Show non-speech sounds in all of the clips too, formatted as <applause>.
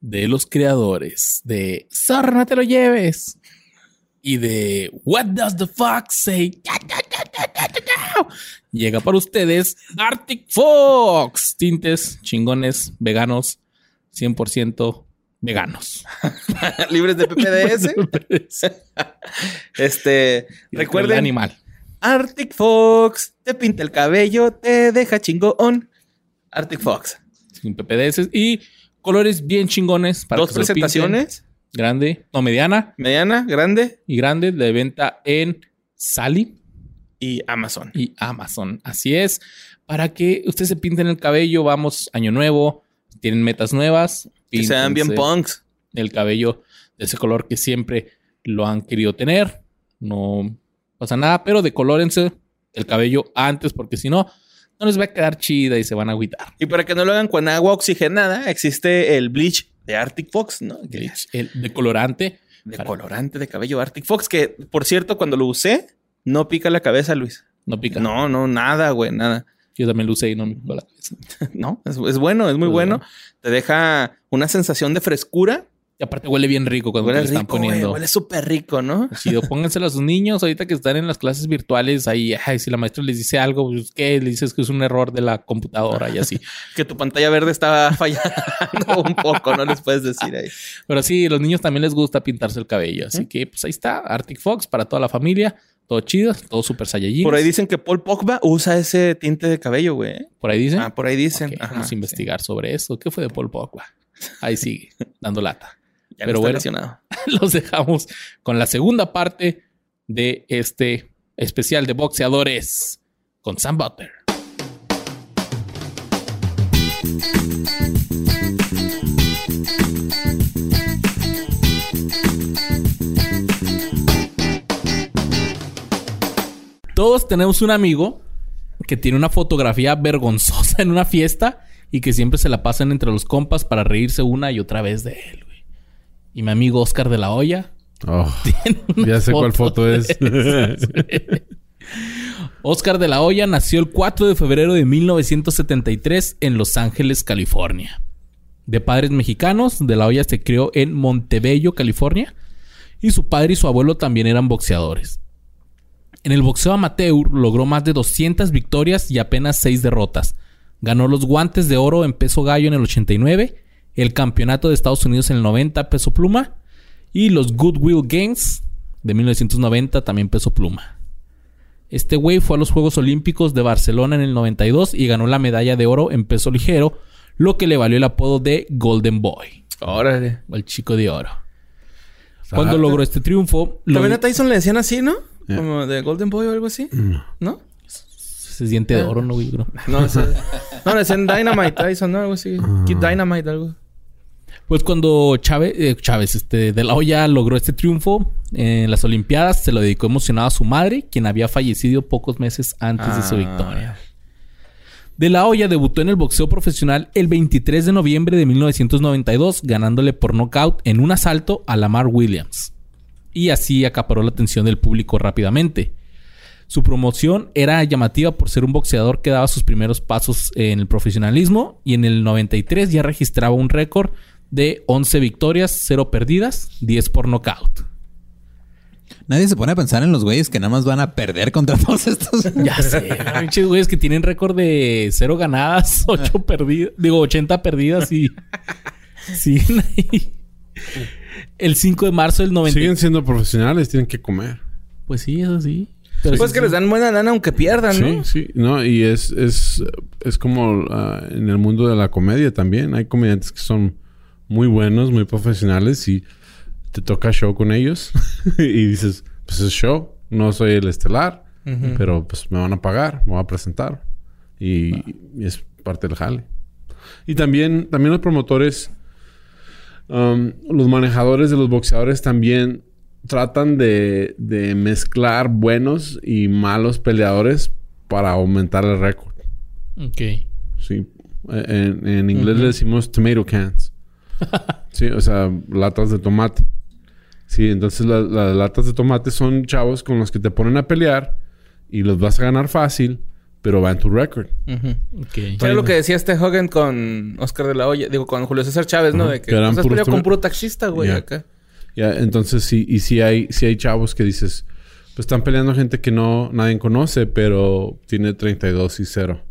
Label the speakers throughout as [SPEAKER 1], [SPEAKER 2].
[SPEAKER 1] De los creadores de Zorra, no te lo lleves. Y de What Does the Fox Say? Llega para ustedes Arctic Fox. Tintes chingones, veganos, 100% veganos. <laughs>
[SPEAKER 2] Libres de PPDS. <laughs> <laughs> este, recuerden.
[SPEAKER 1] animal.
[SPEAKER 2] Arctic Fox te pinta el cabello, te deja chingón. Arctic Fox.
[SPEAKER 1] Sin PPDS y colores bien chingones
[SPEAKER 2] para Dos presentaciones.
[SPEAKER 1] Grande, no, mediana.
[SPEAKER 2] Mediana, grande.
[SPEAKER 1] Y grande de venta en Sally.
[SPEAKER 2] Y Amazon.
[SPEAKER 1] Y Amazon. Así es. Para que ustedes se pinten el cabello, vamos, año nuevo, tienen metas nuevas.
[SPEAKER 2] Que sean bien punks.
[SPEAKER 1] El cabello de ese color que siempre lo han querido tener. No pasa nada, pero decolórense el cabello antes, porque si no, no les va a quedar chida y se van a agüitar.
[SPEAKER 2] Y para que no lo hagan con agua oxigenada, existe el bleach de Arctic Fox, ¿no?
[SPEAKER 1] el decolorante.
[SPEAKER 2] Decolorante de cabello Arctic Fox, que por cierto, cuando lo usé, no pica la cabeza, Luis.
[SPEAKER 1] No pica.
[SPEAKER 2] No, no, nada, güey, nada.
[SPEAKER 1] Yo también lo usé y no me picó la cabeza. <laughs>
[SPEAKER 2] no, es, bueno, es muy bueno. Te deja una sensación de frescura
[SPEAKER 1] y aparte huele bien rico cuando huele te están poniendo.
[SPEAKER 2] huele súper rico, ¿no?
[SPEAKER 1] Sí, pónganselo a sus niños ahorita que están en las clases virtuales. Ahí, ay, si la maestra les dice algo, pues, ¿qué? Le dices que es un error de la computadora y así. <laughs>
[SPEAKER 2] que tu pantalla verde estaba <laughs> fallando un poco, no les puedes decir ahí.
[SPEAKER 1] Pero sí, los niños también les gusta pintarse el cabello. Así que, pues ahí está, Arctic Fox para toda la familia. Todo chido, todo super saiyajin.
[SPEAKER 2] Por ahí dicen que Paul Pogba usa ese tinte de cabello, güey.
[SPEAKER 1] ¿Por ahí dicen?
[SPEAKER 2] Ah, por ahí dicen.
[SPEAKER 1] vamos a investigar sobre eso. ¿Qué fue de Paul Pogba? Ahí sigue, dando lata.
[SPEAKER 2] Pero bueno, <laughs>
[SPEAKER 1] los dejamos con la segunda parte de este especial de boxeadores con Sam Butler. Todos tenemos un amigo que tiene una fotografía vergonzosa en una fiesta y que siempre se la pasan entre los compas para reírse una y otra vez de él. Y mi amigo Oscar de la Hoya.
[SPEAKER 3] Oh, <laughs> ya sé cuál foto es.
[SPEAKER 1] Oscar de la Hoya nació el 4 de febrero de 1973 en Los Ángeles, California. De padres mexicanos, de la Hoya se crió en Montebello, California, y su padre y su abuelo también eran boxeadores. En el boxeo amateur logró más de 200 victorias y apenas 6 derrotas. Ganó los guantes de oro en peso gallo en el 89 el campeonato de Estados Unidos en el 90 peso pluma y los Goodwill Games de 1990 también peso pluma. Este güey fue a los Juegos Olímpicos de Barcelona en el 92 y ganó la medalla de oro en peso ligero, lo que le valió el apodo de Golden Boy.
[SPEAKER 2] Órale.
[SPEAKER 1] O el chico de oro. Cuando logró este triunfo...
[SPEAKER 2] También a Tyson le decían así, ¿no? Como de Golden Boy o algo así. ¿No?
[SPEAKER 1] Se siente de oro, ¿no, güey? No,
[SPEAKER 2] no, le decían Dynamite Tyson, ¿no? Algo así. Kid Dynamite, algo.
[SPEAKER 1] Pues cuando Chávez, eh, Chávez este, de la Hoya logró este triunfo en las Olimpiadas, se lo dedicó emocionado a su madre, quien había fallecido pocos meses antes de su ah. victoria. De la Hoya debutó en el boxeo profesional el 23 de noviembre de 1992, ganándole por nocaut en un asalto a Lamar Williams. Y así acaparó la atención del público rápidamente. Su promoción era llamativa por ser un boxeador que daba sus primeros pasos en el profesionalismo y en el 93 ya registraba un récord de 11 victorias, 0 perdidas, 10 por knockout.
[SPEAKER 4] Nadie se pone a pensar en los güeyes que nada más van a perder contra <laughs> todos estos.
[SPEAKER 1] Ya sé, pinches güeyes que tienen récord de 0 ganadas, <laughs> 8 perdidas, digo 80 perdidas y siguen ahí. El 5 de marzo del 90.
[SPEAKER 3] Siguen siendo profesionales, tienen que comer.
[SPEAKER 1] Pues sí, eso sí.
[SPEAKER 2] Pero pues que les dan buena lana aunque pierdan,
[SPEAKER 3] ¿no? Sí, sí. No, y es, es, es como ah, en el mundo de la comedia también. Hay comediantes que son muy buenos, muy profesionales y te toca show con ellos <laughs> y dices, pues es show, no soy el estelar, pero pues me van a pagar, me voy a presentar y, es parte del jale. Y también, también los promotores Um, los manejadores de los boxeadores también tratan de, de mezclar buenos y malos peleadores para aumentar el récord.
[SPEAKER 1] Ok.
[SPEAKER 3] Sí. En, en inglés le decimos tomato cans. <laughs> sí, o sea, latas de tomate. Sí, entonces la- las latas de tomate son chavos con los que te ponen a pelear y los vas a ganar fácil, pero va en tu récord.
[SPEAKER 2] Ujú.
[SPEAKER 1] Ok.
[SPEAKER 2] Que Era lo que decía este Hogan con Oscar de la Hoya, digo, con Julio César Chávez, ¿no?
[SPEAKER 3] Ajá,
[SPEAKER 2] De que
[SPEAKER 3] que puros
[SPEAKER 2] peleado con puro taxista, güey,
[SPEAKER 3] Ya.
[SPEAKER 2] acá.
[SPEAKER 3] Ya, entonces sí, y sí hay, sí hay chavos que dices, pues están peleando gente que no nadie conoce, pero tiene 32 y 0.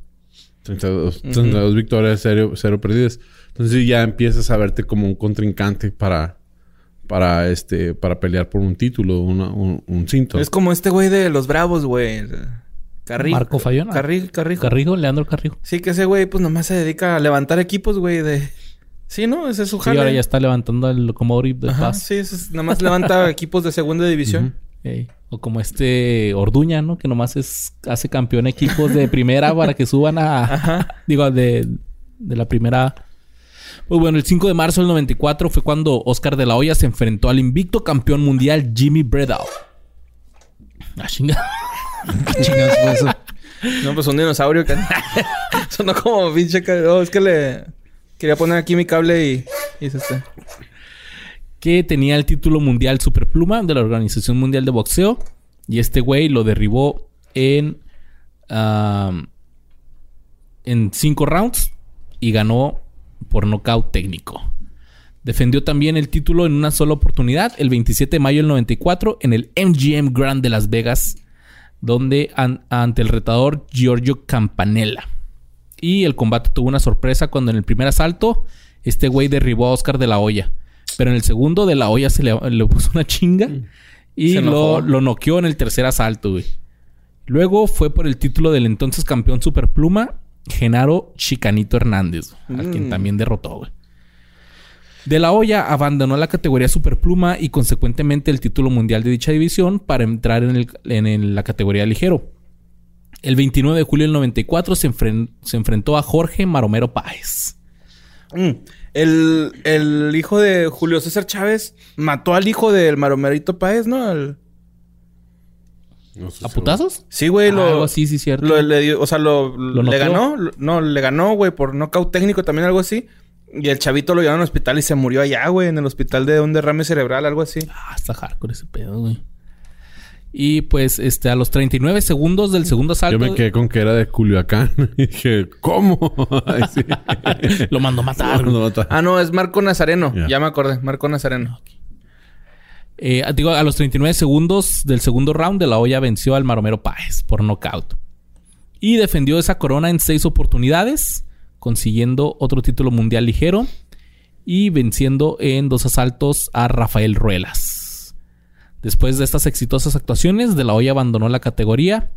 [SPEAKER 3] 32, 32 victorias, 0, cero perdidas. Entonces ya empiezas a verte como un contrincante para, para este, para pelear por un título, una- un, un cinto.
[SPEAKER 2] Es como este güey de los Bravos, güey. Carrijo.
[SPEAKER 1] Marco Fayona.
[SPEAKER 2] Carrijo, Carrijo.
[SPEAKER 1] Carrijo, Leandro Carrijo.
[SPEAKER 2] Sí, que ese güey, pues nomás se dedica a levantar equipos, güey, de... Sí, ¿no? Ese es su
[SPEAKER 1] Sí,
[SPEAKER 2] jale.
[SPEAKER 1] ahora ya está levantando el Locomotive de
[SPEAKER 2] Ajá,
[SPEAKER 1] Paz.
[SPEAKER 2] sí, es- nomás levanta <laughs> equipos de segunda división.
[SPEAKER 1] O como este Orduña, ¿no? Que nomás es, hace campeón equipos de primera para que suban a... Digo, de, de la primera... Pues bueno, el 5 de marzo del 94 fue cuando Oscar de la Hoya se enfrentó al invicto campeón mundial Jimmy Bredal. <laughs> Ah, chinga.
[SPEAKER 4] ¿Qué chingados fue eso?
[SPEAKER 2] No, pues un dinosaurio. que- <laughs> Sonó como pinche... Oh, es que le... Quería poner aquí mi cable y... Y se está...
[SPEAKER 1] que tenía el título mundial superpluma de la Organización Mundial de Boxeo. Y este güey lo derribó en. en cinco rounds. Y ganó por nocaut técnico. Defendió también el título en una sola oportunidad, el 27 de mayo del 94, en el MGM Grand de Las Vegas, donde an- ante el retador Giorgio Campanella. Y el combate tuvo una sorpresa cuando en el primer asalto este güey derribó a Oscar de la Hoya. Pero en el segundo de la Hoya se le, le puso una chinga y lo, lo noqueó en el tercer asalto, güey. Luego fue por el título del entonces campeón superpluma, Genaro Chicanito Hernández, a quien también derrotó, güey. De la Hoya abandonó la categoría superpluma y consecuentemente el título mundial de dicha división para entrar en, el- en el- la categoría ligero. El 29 de julio del 94 se, enfren- se enfrentó a Jorge Maromero Páez.
[SPEAKER 2] Mm. El, el hijo de Julio César Chávez mató al hijo del Maromerito Páez, ¿no? Al-
[SPEAKER 3] No sé
[SPEAKER 1] ¿A putazos?
[SPEAKER 2] Sí, güey,
[SPEAKER 1] Ah,
[SPEAKER 2] lo...
[SPEAKER 1] algo así, sí, cierto.
[SPEAKER 2] Lo, le dio- o sea, lo,
[SPEAKER 1] ¿Lo
[SPEAKER 2] le ganó. Lo- No, le ganó, güey, por nocaut técnico también, algo así. Y el chavito lo llevaron al hospital y se murió allá, güey, en el hospital de un derrame cerebral, algo así.
[SPEAKER 1] Ah, está hardcore ese pedo, güey. Y pues, este, a los 39 segundos del segundo
[SPEAKER 3] Yo
[SPEAKER 1] asalto...
[SPEAKER 3] me quedé con que era de Culiacán. <laughs> y dije, ¿cómo? <laughs> Ay. <laughs>
[SPEAKER 1] Lo mandó a matar.
[SPEAKER 3] Lo mata.
[SPEAKER 2] Ah, no, es Marco Nazareno.
[SPEAKER 3] Ya.
[SPEAKER 2] Ya me acordé, Marco Nazareno.
[SPEAKER 1] Eh, digo, a los 39 segundos del segundo round, De La Hoya venció al Maromero Páez por nocaut. Y defendió esa corona en seis oportunidades, consiguiendo otro título mundial ligero y venciendo en dos asaltos a Rafael Ruelas. Después de estas exitosas actuaciones, De La Hoya abandonó la categoría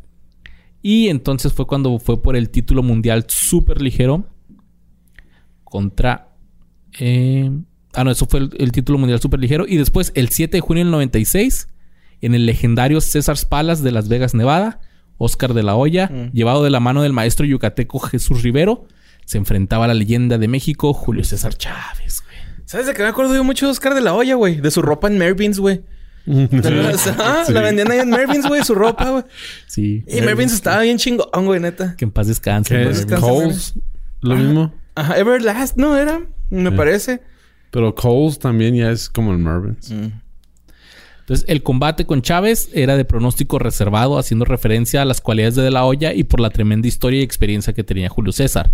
[SPEAKER 1] y entonces fue cuando fue por el título mundial super ligero contra... eh, ah, no, eso fue el, el título mundial super ligero. Y después, el 7 de junio del 96, en el legendario César Palace de Las Vegas, Nevada, Oscar de la Hoya, llevado de la mano del maestro yucateco Jesús Rivero, se enfrentaba a la leyenda de México, Julio César Chávez, güey.
[SPEAKER 2] ¿Sabes de qué me acuerdo yo mucho de Oscar de la Olla, güey? De su ropa en Mervyn's, güey. <laughs> Ah,
[SPEAKER 3] Sí.
[SPEAKER 2] La vendían ahí en Mervyn's, güey, su ropa, güey. <laughs>
[SPEAKER 1] Sí.
[SPEAKER 2] Y Mervyn's estaba bien chingón, güey, neta.
[SPEAKER 1] Que en paz descanse.
[SPEAKER 2] Descansa,
[SPEAKER 3] Coles. Lo mismo.
[SPEAKER 2] Ajá, Everlast, ¿no? Era, me parece.
[SPEAKER 3] Pero Coles también ya es como el Mervyn's.
[SPEAKER 1] Entonces, el combate con Chávez era de pronóstico reservado, haciendo referencia a las cualidades de De La Hoya y por la tremenda historia y experiencia que tenía Julio César.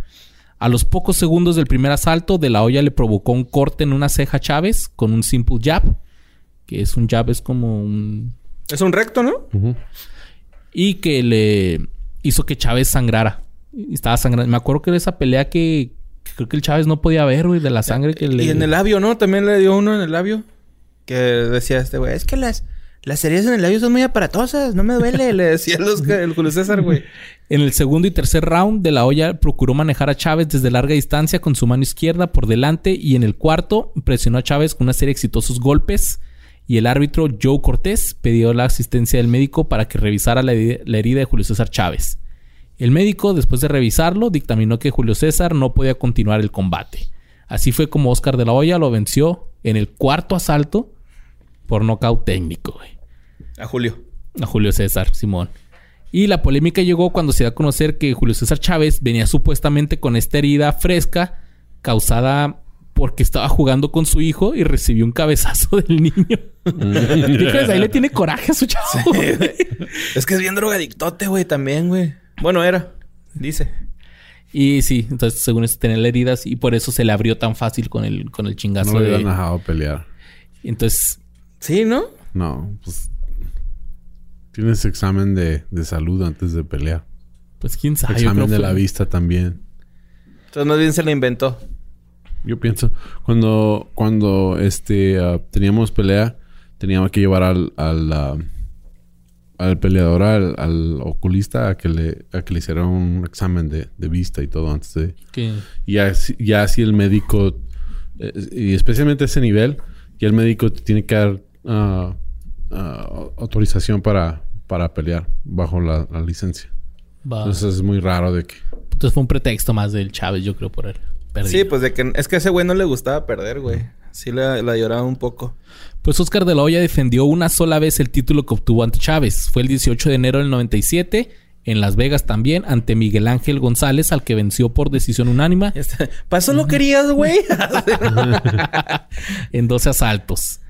[SPEAKER 1] A los pocos segundos del primer asalto, De La Hoya le provocó un corte en una ceja a Chávez con un simple jab, que es un jab, es como un...
[SPEAKER 2] Es un recto, ¿no?
[SPEAKER 1] Y que le hizo que Chávez sangrara. Estaba sangrando. Me acuerdo que de esa pelea que creo que el Chávez no podía ver, güey, de la sangre que le...
[SPEAKER 2] Y en el labio, ¿no? También le dio uno en el labio. Que decía este güey, es que las, las heridas en el labio son muy aparatosas, no me duele. <laughs> le decía los, el Julio César, güey. <laughs>
[SPEAKER 1] En el segundo y tercer round, De La Hoya procuró manejar a Chávez desde larga distancia con su mano izquierda por delante y en el cuarto presionó a Chávez con una serie de exitosos golpes y el árbitro Joe Cortés pidió la asistencia del médico para que revisara la, la herida de Julio César Chávez. El médico, después de revisarlo, dictaminó que Julio César no podía continuar el combate. Así fue como Oscar de la Hoya lo venció en el cuarto asalto por nocaut técnico, güey.
[SPEAKER 2] A Julio.
[SPEAKER 1] A Julio César Simón. Y la polémica llegó cuando se da a conocer que Julio César Chávez venía supuestamente con esta herida fresca causada porque estaba jugando con su hijo y recibió un cabezazo <laughs> del niño. <laughs> ¿Qué crees? Ahí le tiene coraje a su chavo.
[SPEAKER 2] Es que es bien drogadictote, güey, también, güey. Bueno, era. Dice.
[SPEAKER 1] Y sí, entonces según eso tenía las heridas y por eso se le abrió tan fácil con el, con el chingazo
[SPEAKER 3] No le
[SPEAKER 1] de...
[SPEAKER 3] hubieran dejado pelear.
[SPEAKER 1] Entonces,
[SPEAKER 2] Sí, ¿no?
[SPEAKER 3] No, pues... Tienes examen de, de salud antes de pelear.
[SPEAKER 1] pues quién sabe.
[SPEAKER 3] examen de la vista también.
[SPEAKER 2] Entonces más bien se la inventó.
[SPEAKER 3] Yo pienso, cuando, cuando este ah, teníamos pelea, teníamos que llevar al, al, ah, al peleador, al, al oculista, a que le, a que le hiciera un examen de, de vista y todo antes de. Y ya, si- ya si el médico, eh, y especialmente a ese nivel, ya el médico te tiene que dar ah, ah, autorización para, para pelear bajo la, la licencia.
[SPEAKER 1] va.
[SPEAKER 3] Entonces es muy raro de que.
[SPEAKER 1] Entonces fue un pretexto más del Chávez, yo creo, por él.
[SPEAKER 2] Sí, pues de que... Es que a ese güey no le gustaba perder, güey. Sí la, la lloraba un poco.
[SPEAKER 1] Pues Oscar de la Hoya defendió una sola vez el título que obtuvo ante Chávez. Fue el 18 de enero del 97, en Las Vegas también, ante Miguel Ángel González, al que venció por decisión.
[SPEAKER 2] ¿Para eso lo querías, güey? <laughs>
[SPEAKER 1] en 12 asaltos.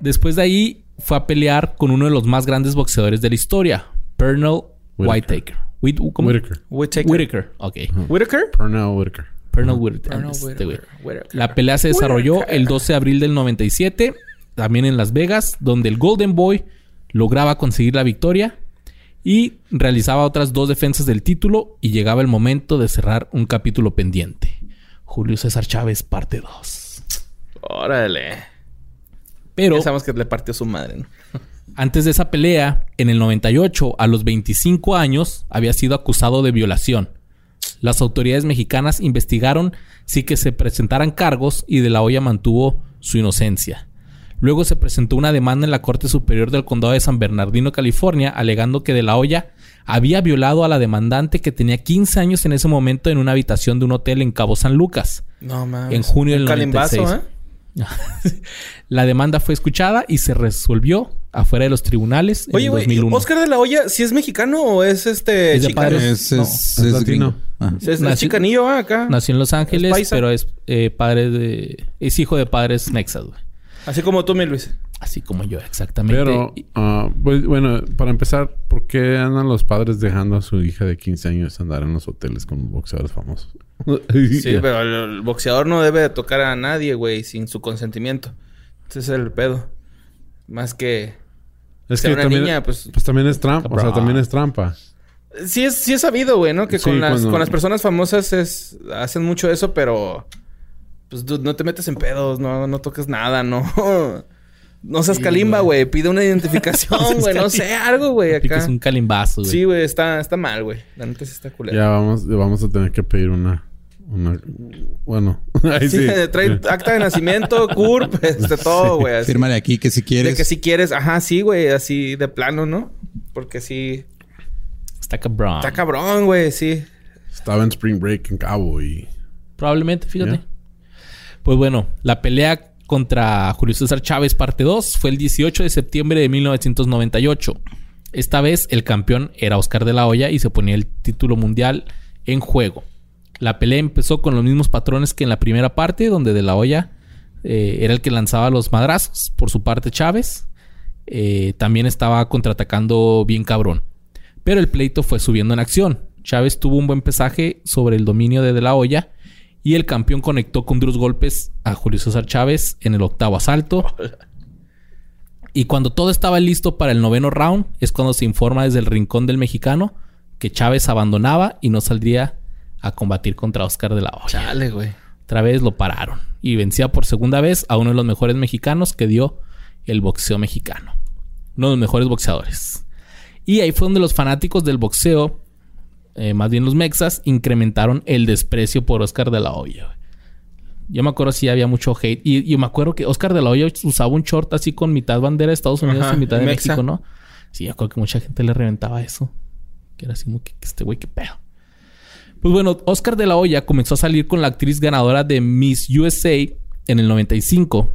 [SPEAKER 1] Después de ahí fue a pelear con uno de los más grandes boxeadores de la historia, Pernell
[SPEAKER 3] Whitaker.
[SPEAKER 1] Whitaker.
[SPEAKER 3] Whitaker.
[SPEAKER 2] Whitaker.
[SPEAKER 1] Whitaker. Ok.
[SPEAKER 2] ¿Whitaker?
[SPEAKER 3] Pernell Whitaker.
[SPEAKER 1] Pernell Whitaker. Este güey. La pelea se desarrolló el 12 de abril del 97, también en Las Vegas, donde el Golden Boy lograba conseguir la victoria y realizaba otras dos defensas del título y llegaba el momento de cerrar un capítulo pendiente. Julio César Chávez, parte 2.
[SPEAKER 2] Órale.
[SPEAKER 1] Pero
[SPEAKER 2] Pensamos que le partió su madre, ¿no? <laughs>
[SPEAKER 1] antes de esa pelea, en el 98, a los 25 años, había sido acusado de violación. Las autoridades mexicanas investigaron si que se presentaran cargos y De la Hoya mantuvo su inocencia. Luego se presentó una demanda en la Corte Superior del Condado de San Bernardino, California, alegando que De la Hoya había violado a la demandante que tenía 15 años en ese momento en una habitación de un hotel en Cabo San Lucas.
[SPEAKER 2] No mames.
[SPEAKER 1] En junio del
[SPEAKER 2] Un calimbazo,
[SPEAKER 1] 96.
[SPEAKER 2] ¿eh? <laughs>
[SPEAKER 1] la demanda fue escuchada y se resolvió afuera de los tribunales en
[SPEAKER 2] Oye,
[SPEAKER 1] 2001.
[SPEAKER 2] ¿Oscar de la Hoya si es mexicano o es este
[SPEAKER 1] Es de padres-
[SPEAKER 4] Es,
[SPEAKER 1] No,
[SPEAKER 4] es,
[SPEAKER 3] es
[SPEAKER 4] es
[SPEAKER 3] latino.
[SPEAKER 4] Ajá.
[SPEAKER 2] Es, es
[SPEAKER 1] Nació-
[SPEAKER 2] chicanillo, ¿ah? acá.
[SPEAKER 1] Nació en Los Ángeles, pero es eh, padre de... Es hijo de padres mexas, güey.
[SPEAKER 2] Así como tú, mi Luis.
[SPEAKER 1] Así como yo, exactamente.
[SPEAKER 3] Pero, ah, pues, bueno, para empezar, ¿por qué andan los padres dejando a su hija de 15 años andar en los hoteles con boxeadores famosos? <laughs>
[SPEAKER 2] Sí, <laughs> pero el, el boxeador no debe de tocar a nadie, güey, sin su consentimiento. Ese es el pedo. Más que...
[SPEAKER 3] Es que
[SPEAKER 2] una
[SPEAKER 3] también,
[SPEAKER 2] niña, pues-
[SPEAKER 3] pues... también es trampa. O sea, también es trampa.
[SPEAKER 2] Sí es, sí es sabido, güey, ¿no? Que
[SPEAKER 3] Sí,
[SPEAKER 2] con, las,
[SPEAKER 3] cuando-
[SPEAKER 2] con las personas famosas es, hacen mucho eso, pero... Pues dude, no te metes en pedos, no, no toques nada, no... <laughs> No seas
[SPEAKER 1] Sí,
[SPEAKER 2] calimba,
[SPEAKER 1] güey.
[SPEAKER 2] Pide una <laughs> identificación, güey. No sé, algo, güey, acá.
[SPEAKER 1] un calimbazo, güey.
[SPEAKER 2] Sí, güey, está, está mal, güey. La neta sí está culera.
[SPEAKER 3] Ya vamos, vamos a tener que pedir una... una bueno, <laughs> ahí
[SPEAKER 2] Sí,
[SPEAKER 3] sí.
[SPEAKER 2] trae acta de nacimiento, <laughs> CURP, este, todo, güey. así.
[SPEAKER 4] Fírmale aquí que si
[SPEAKER 2] De
[SPEAKER 4] quieres.
[SPEAKER 2] que si quieres, ajá, sí, güey, así de plano, ¿no? Porque sí.
[SPEAKER 1] Está cabrón.
[SPEAKER 2] Está cabrón, güey, sí.
[SPEAKER 3] Estaba en Spring Break en Cabo y...
[SPEAKER 1] Probablemente, fíjate. Pues bueno, la pelea contra Julio César Chávez parte 2 fue el 18 de septiembre de 1998. Esta vez el campeón era Oscar de la Hoya y se ponía el título mundial en juego. La pelea empezó con los mismos patrones que en la primera parte, donde de la Hoya eh, era el que lanzaba los madrazos. Por su parte, Chávez eh, también estaba contraatacando bien cabrón. Pero el pleito fue subiendo en acción. Chávez tuvo un buen pesaje sobre el dominio de De La Hoya y el campeón conectó con duros golpes a Julio César Chávez en el octavo asalto. Y cuando todo estaba listo para el noveno round, es cuando se informa desde el rincón del mexicano que Chávez abandonaba y no saldría a combatir contra Oscar de la Hoya.
[SPEAKER 2] Chale, güey.
[SPEAKER 1] Otra vez lo pararon y vencía por segunda vez a uno de los mejores mexicanos que dio el boxeo mexicano. Uno de los mejores boxeadores. Y ahí fue donde los fanáticos del boxeo, eh, más bien los mexas, incrementaron el desprecio por Oscar de la Hoya. güey. Yo me acuerdo si había mucho hate. Y, y me acuerdo que Oscar de la Hoya usaba un short así con mitad bandera de Estados Unidos
[SPEAKER 2] Ajá,
[SPEAKER 1] y mitad de
[SPEAKER 2] mexa.
[SPEAKER 1] México, ¿no? Sí, yo creo que mucha gente le reventaba eso. Que era así como que este güey, qué pedo. Pues bueno, Oscar de la Hoya comenzó a salir con la actriz ganadora de Miss USA en el 95,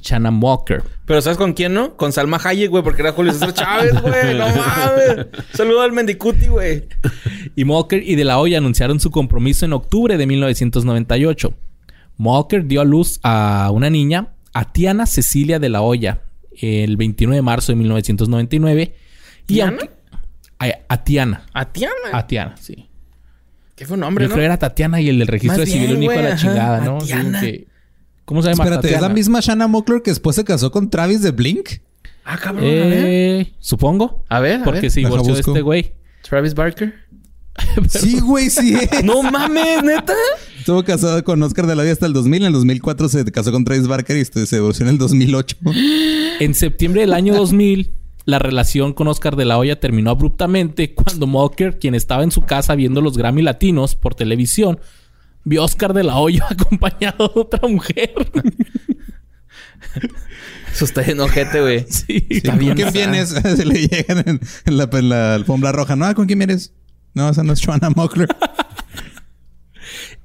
[SPEAKER 1] Shannon Walker.
[SPEAKER 2] Pero ¿sabes con quién, no? Con Salma Hayek, güey, porque era Julio César Chávez, güey. No <laughs> mames. Saludo al Mendicuti, güey.
[SPEAKER 1] Y Walker y De La Hoya anunciaron su compromiso en octubre de 1998. Walker dio a luz a una niña, a Tiana Cecilia De La Hoya, el 29 de marzo de 1999. Y
[SPEAKER 2] ¿Tiana?
[SPEAKER 1] aunque- a, a Tiana.
[SPEAKER 2] A Tiana.
[SPEAKER 1] A Tiana, sí.
[SPEAKER 2] ¿Qué fue un nombre,
[SPEAKER 1] Yo
[SPEAKER 2] no?
[SPEAKER 1] creo que era Tatiana y el del registro
[SPEAKER 2] Más
[SPEAKER 1] de civil
[SPEAKER 2] bien,
[SPEAKER 1] de
[SPEAKER 2] güey,
[SPEAKER 1] la chingada, ¿no? Sí,
[SPEAKER 2] Tatiana.
[SPEAKER 1] que- ¿Cómo se llama?
[SPEAKER 4] Espérate, ¿es la
[SPEAKER 1] Tatiana?
[SPEAKER 4] misma Shanna Mockler que después se casó con Travis de Blink?
[SPEAKER 2] Ah, cabrón. a ver.
[SPEAKER 1] Eh, supongo.
[SPEAKER 2] A ver, a
[SPEAKER 1] Porque
[SPEAKER 2] ver.
[SPEAKER 1] se divorció de este güey.
[SPEAKER 2] Travis Barker. <laughs>
[SPEAKER 4] Sí, güey, sí. es. <laughs>
[SPEAKER 2] No mames, neta.
[SPEAKER 4] Estuvo casado con Oscar de la Hoya hasta el 2000. En el 2004 se casó con Travis Barker y este, se divorció en el 2008.
[SPEAKER 1] En septiembre del año 2000, la relación con Oscar de la Hoya terminó abruptamente cuando Walker, quien estaba en su casa viendo los Grammy Latinos por televisión, vio a Oscar de la Hoya <laughs> acompañado de otra mujer.
[SPEAKER 2] Eso está en ojete, güey. <laughs>
[SPEAKER 1] sí.
[SPEAKER 4] ¿Con quién vienes? <laughs> se le llegan en, en la, en la alfombra roja. No, ¿con quién vienes? No, esa no es Shanna Mockler.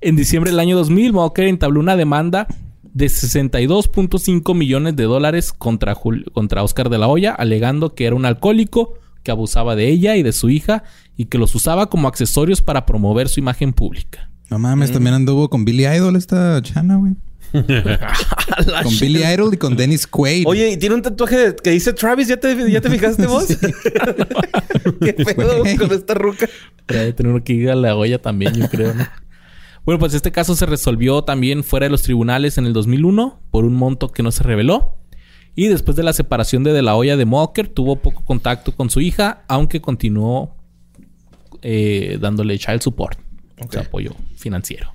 [SPEAKER 1] En diciembre del año 2000, Walker entabló una demanda de 62.5 millones de dólares contra, Jul- contra Oscar de la Hoya, alegando que era un alcohólico, que abusaba de ella y de su hija y que los usaba como accesorios para promover su imagen pública.
[SPEAKER 4] No mames, también anduvo con Billy Idol esta Shanna, güey. <laughs> Con. Billy Idol y con Dennis Quaid.
[SPEAKER 2] Oye, y tiene un tatuaje que dice Travis. ¿Ya te, ya te fijaste vos? <laughs> ¿Qué pedo <laughs> con esta ruca?
[SPEAKER 1] Debe tener que ir a la olla también, yo creo, ¿no? Bueno, pues este caso se resolvió también fuera de los tribunales en el 2001 por un monto que no se reveló. Y después de la separación de De La Hoya de Walker, tuvo poco contacto con su hija, aunque continuó eh, dándole child support, o sea, apoyo financiero.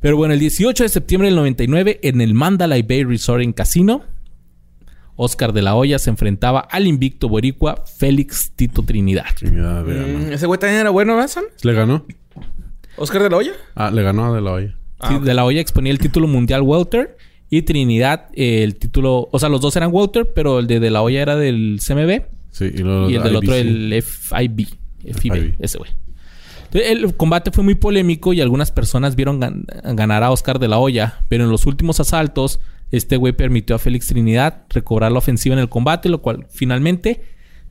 [SPEAKER 1] Pero bueno, el 18 de septiembre del 99, en el Mandalay Bay Resort en Casino, Oscar de la Hoya se enfrentaba al invicto boricua Félix Tito Trinidad.
[SPEAKER 2] Mm. Ese güey también era bueno, ¿verdad?
[SPEAKER 3] ¿Le ganó?
[SPEAKER 2] ¿Oscar de la Hoya?
[SPEAKER 3] Ah, le ganó a De La Hoya.
[SPEAKER 2] Ah,
[SPEAKER 1] Sí. De la Hoya exponía el título mundial Welter y Trinidad eh, el título, o sea, los dos eran Welter, pero el de De la Hoya era del CMB
[SPEAKER 3] Sí, y,
[SPEAKER 1] y el del otro el FIB, FIB,
[SPEAKER 3] FIB.
[SPEAKER 1] ese güey. Entonces, el combate fue muy polémico y algunas personas vieron gan- ganar a Oscar de la Hoya, pero en los últimos asaltos este güey permitió a Félix Trinidad recobrar la ofensiva en el combate, lo cual finalmente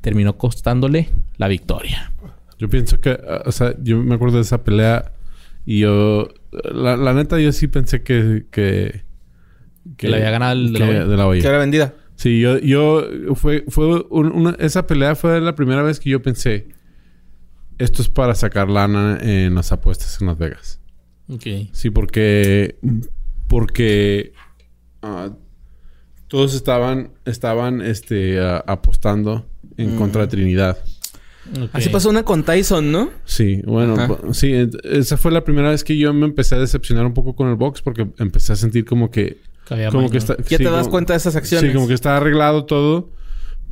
[SPEAKER 1] terminó costándole la victoria.
[SPEAKER 3] Yo pienso que, o sea, yo me acuerdo de esa pelea y yo, la, la neta, yo sí pensé que, que,
[SPEAKER 1] Que le había ganado el De La
[SPEAKER 3] que- de la.
[SPEAKER 2] Que era vendida.
[SPEAKER 3] Sí, yo, yo, fue, fue un- una, esa pelea fue la primera vez que yo pensé, esto es para sacar lana en las apuestas en Las Vegas.
[SPEAKER 1] Ok.
[SPEAKER 3] Sí, porque, porque ah, todos estaban, estaban, este, apostando en contra de Trinidad.
[SPEAKER 2] Así pasó una con Tyson, ¿no?
[SPEAKER 3] Sí, bueno,
[SPEAKER 2] Ajá.
[SPEAKER 3] sí, esa fue la primera vez que yo me empecé a decepcionar un poco con el box porque empecé a sentir como que, como que está,
[SPEAKER 2] Ya
[SPEAKER 3] sí,
[SPEAKER 2] te das
[SPEAKER 3] como-
[SPEAKER 2] cuenta de esas acciones.
[SPEAKER 3] Sí, como que está arreglado todo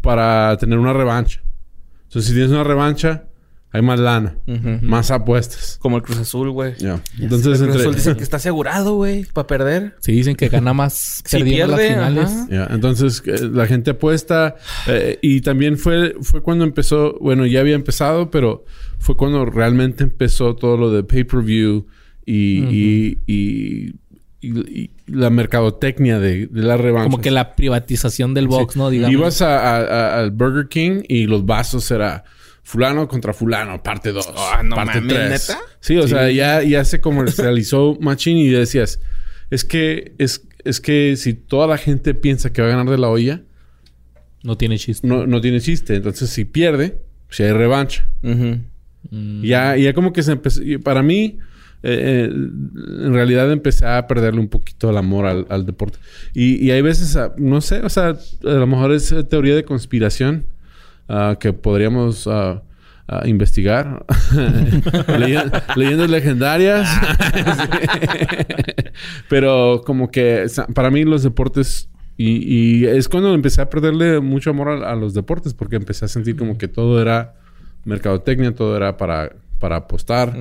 [SPEAKER 3] para tener una revancha. Entonces, si tienes una revancha, hay más lana, más apuestas.
[SPEAKER 2] Como el Cruz Azul, güey.
[SPEAKER 3] Ya.
[SPEAKER 2] El
[SPEAKER 3] Entonces,
[SPEAKER 2] Cruz Azul
[SPEAKER 3] entre,
[SPEAKER 2] dice que está asegurado, güey, para perder.
[SPEAKER 1] Sí, dicen que gana más <laughs>
[SPEAKER 2] Si
[SPEAKER 1] perdiendo
[SPEAKER 2] pierde,
[SPEAKER 1] las finales.
[SPEAKER 3] entonces eh, la gente apuesta eh, y también fue, fue cuando empezó, bueno, ya había empezado, pero fue cuando realmente empezó todo lo de pay-per-view y, y, y- y- y la mercadotecnia de, de la revancha.
[SPEAKER 1] Como que la privatización del box, ¿no? Digamos.
[SPEAKER 3] Ibas a- a- a- al Burger King y los vasos era fulano contra fulano, parte 2,
[SPEAKER 2] Ah, no
[SPEAKER 3] parte
[SPEAKER 2] mames,
[SPEAKER 3] 3.
[SPEAKER 2] ¿neta?
[SPEAKER 3] Sí, o sea, ya, ya se comercializó <laughs> machín y decías, es que, es, es que si toda la gente piensa que va a ganar de la olla,
[SPEAKER 1] No tiene chiste.
[SPEAKER 3] no, no tiene chiste. Entonces, si pierde, si hay revancha.
[SPEAKER 2] Ujú.
[SPEAKER 1] Mm.
[SPEAKER 3] Ya, ya como que se empezó. Para mí, eh, eh, en realidad empecé a perderle un poquito el amor al, al deporte. Y, y hay veces, no sé, o sea, a lo mejor es teoría de conspiración ah, que podríamos ah, ah, investigar. <laughs> Leyen- leyendas legendarias. <laughs> Pero como que para mí los deportes. Y, y es cuando empecé a perderle mucho amor a, a los deportes porque empecé a sentir como que todo era mercadotecnia, todo era para, para apostar,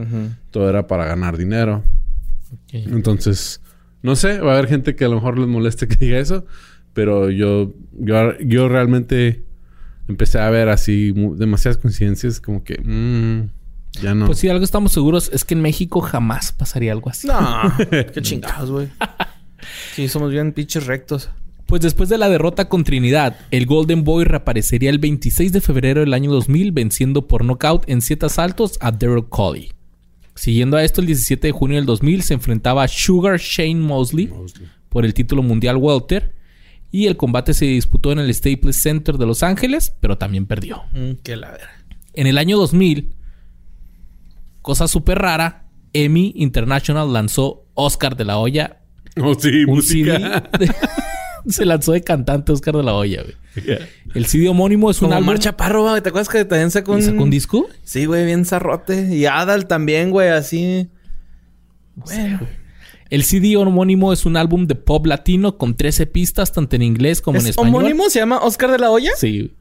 [SPEAKER 3] todo era para ganar dinero. Entonces, no sé, va a haber gente que a lo mejor les moleste que diga eso, pero yo, yo, yo realmente empecé a ver así demasiadas coincidencias como que mm, ya no.
[SPEAKER 1] Pues sí, algo estamos seguros es que en México jamás pasaría algo así.
[SPEAKER 2] No, <laughs> qué chingados, güey. Sí, somos bien pinches rectos.
[SPEAKER 1] Pues después de la derrota con Trinidad, el Golden Boy reaparecería el 26 de febrero del año 2000 venciendo por nocaut en siete asaltos a Daryl Coley. Siguiendo a esto, el 17 de junio del 2000 se enfrentaba a Sugar Shane Mosley por el título mundial welter y el combate se disputó en el Staples Center de Los Ángeles, pero también perdió.
[SPEAKER 2] Mm, qué la.
[SPEAKER 1] En el año 2000, cosa súper rara, EMI International lanzó Oscar de la Hoya.
[SPEAKER 3] Oh, sí,
[SPEAKER 1] Un
[SPEAKER 3] música.
[SPEAKER 1] CD. <laughs> se lanzó de cantante Oscar de la Hoya, güey. El CD homónimo es un
[SPEAKER 2] Como
[SPEAKER 1] álbum...
[SPEAKER 2] Mar Chaparro, güey. ¿Te acuerdas que también sacó un...
[SPEAKER 1] ¿Y sacó un disco?
[SPEAKER 2] Sí, güey, bien zarrote. Y Adal también, güey, así. Bueno.
[SPEAKER 1] El CD homónimo es un álbum de pop latino con 13 pistas, tanto en inglés como en
[SPEAKER 2] ¿Es
[SPEAKER 1] español.
[SPEAKER 2] homónimo? ¿Se llama Oscar de la Olla?
[SPEAKER 1] Sí.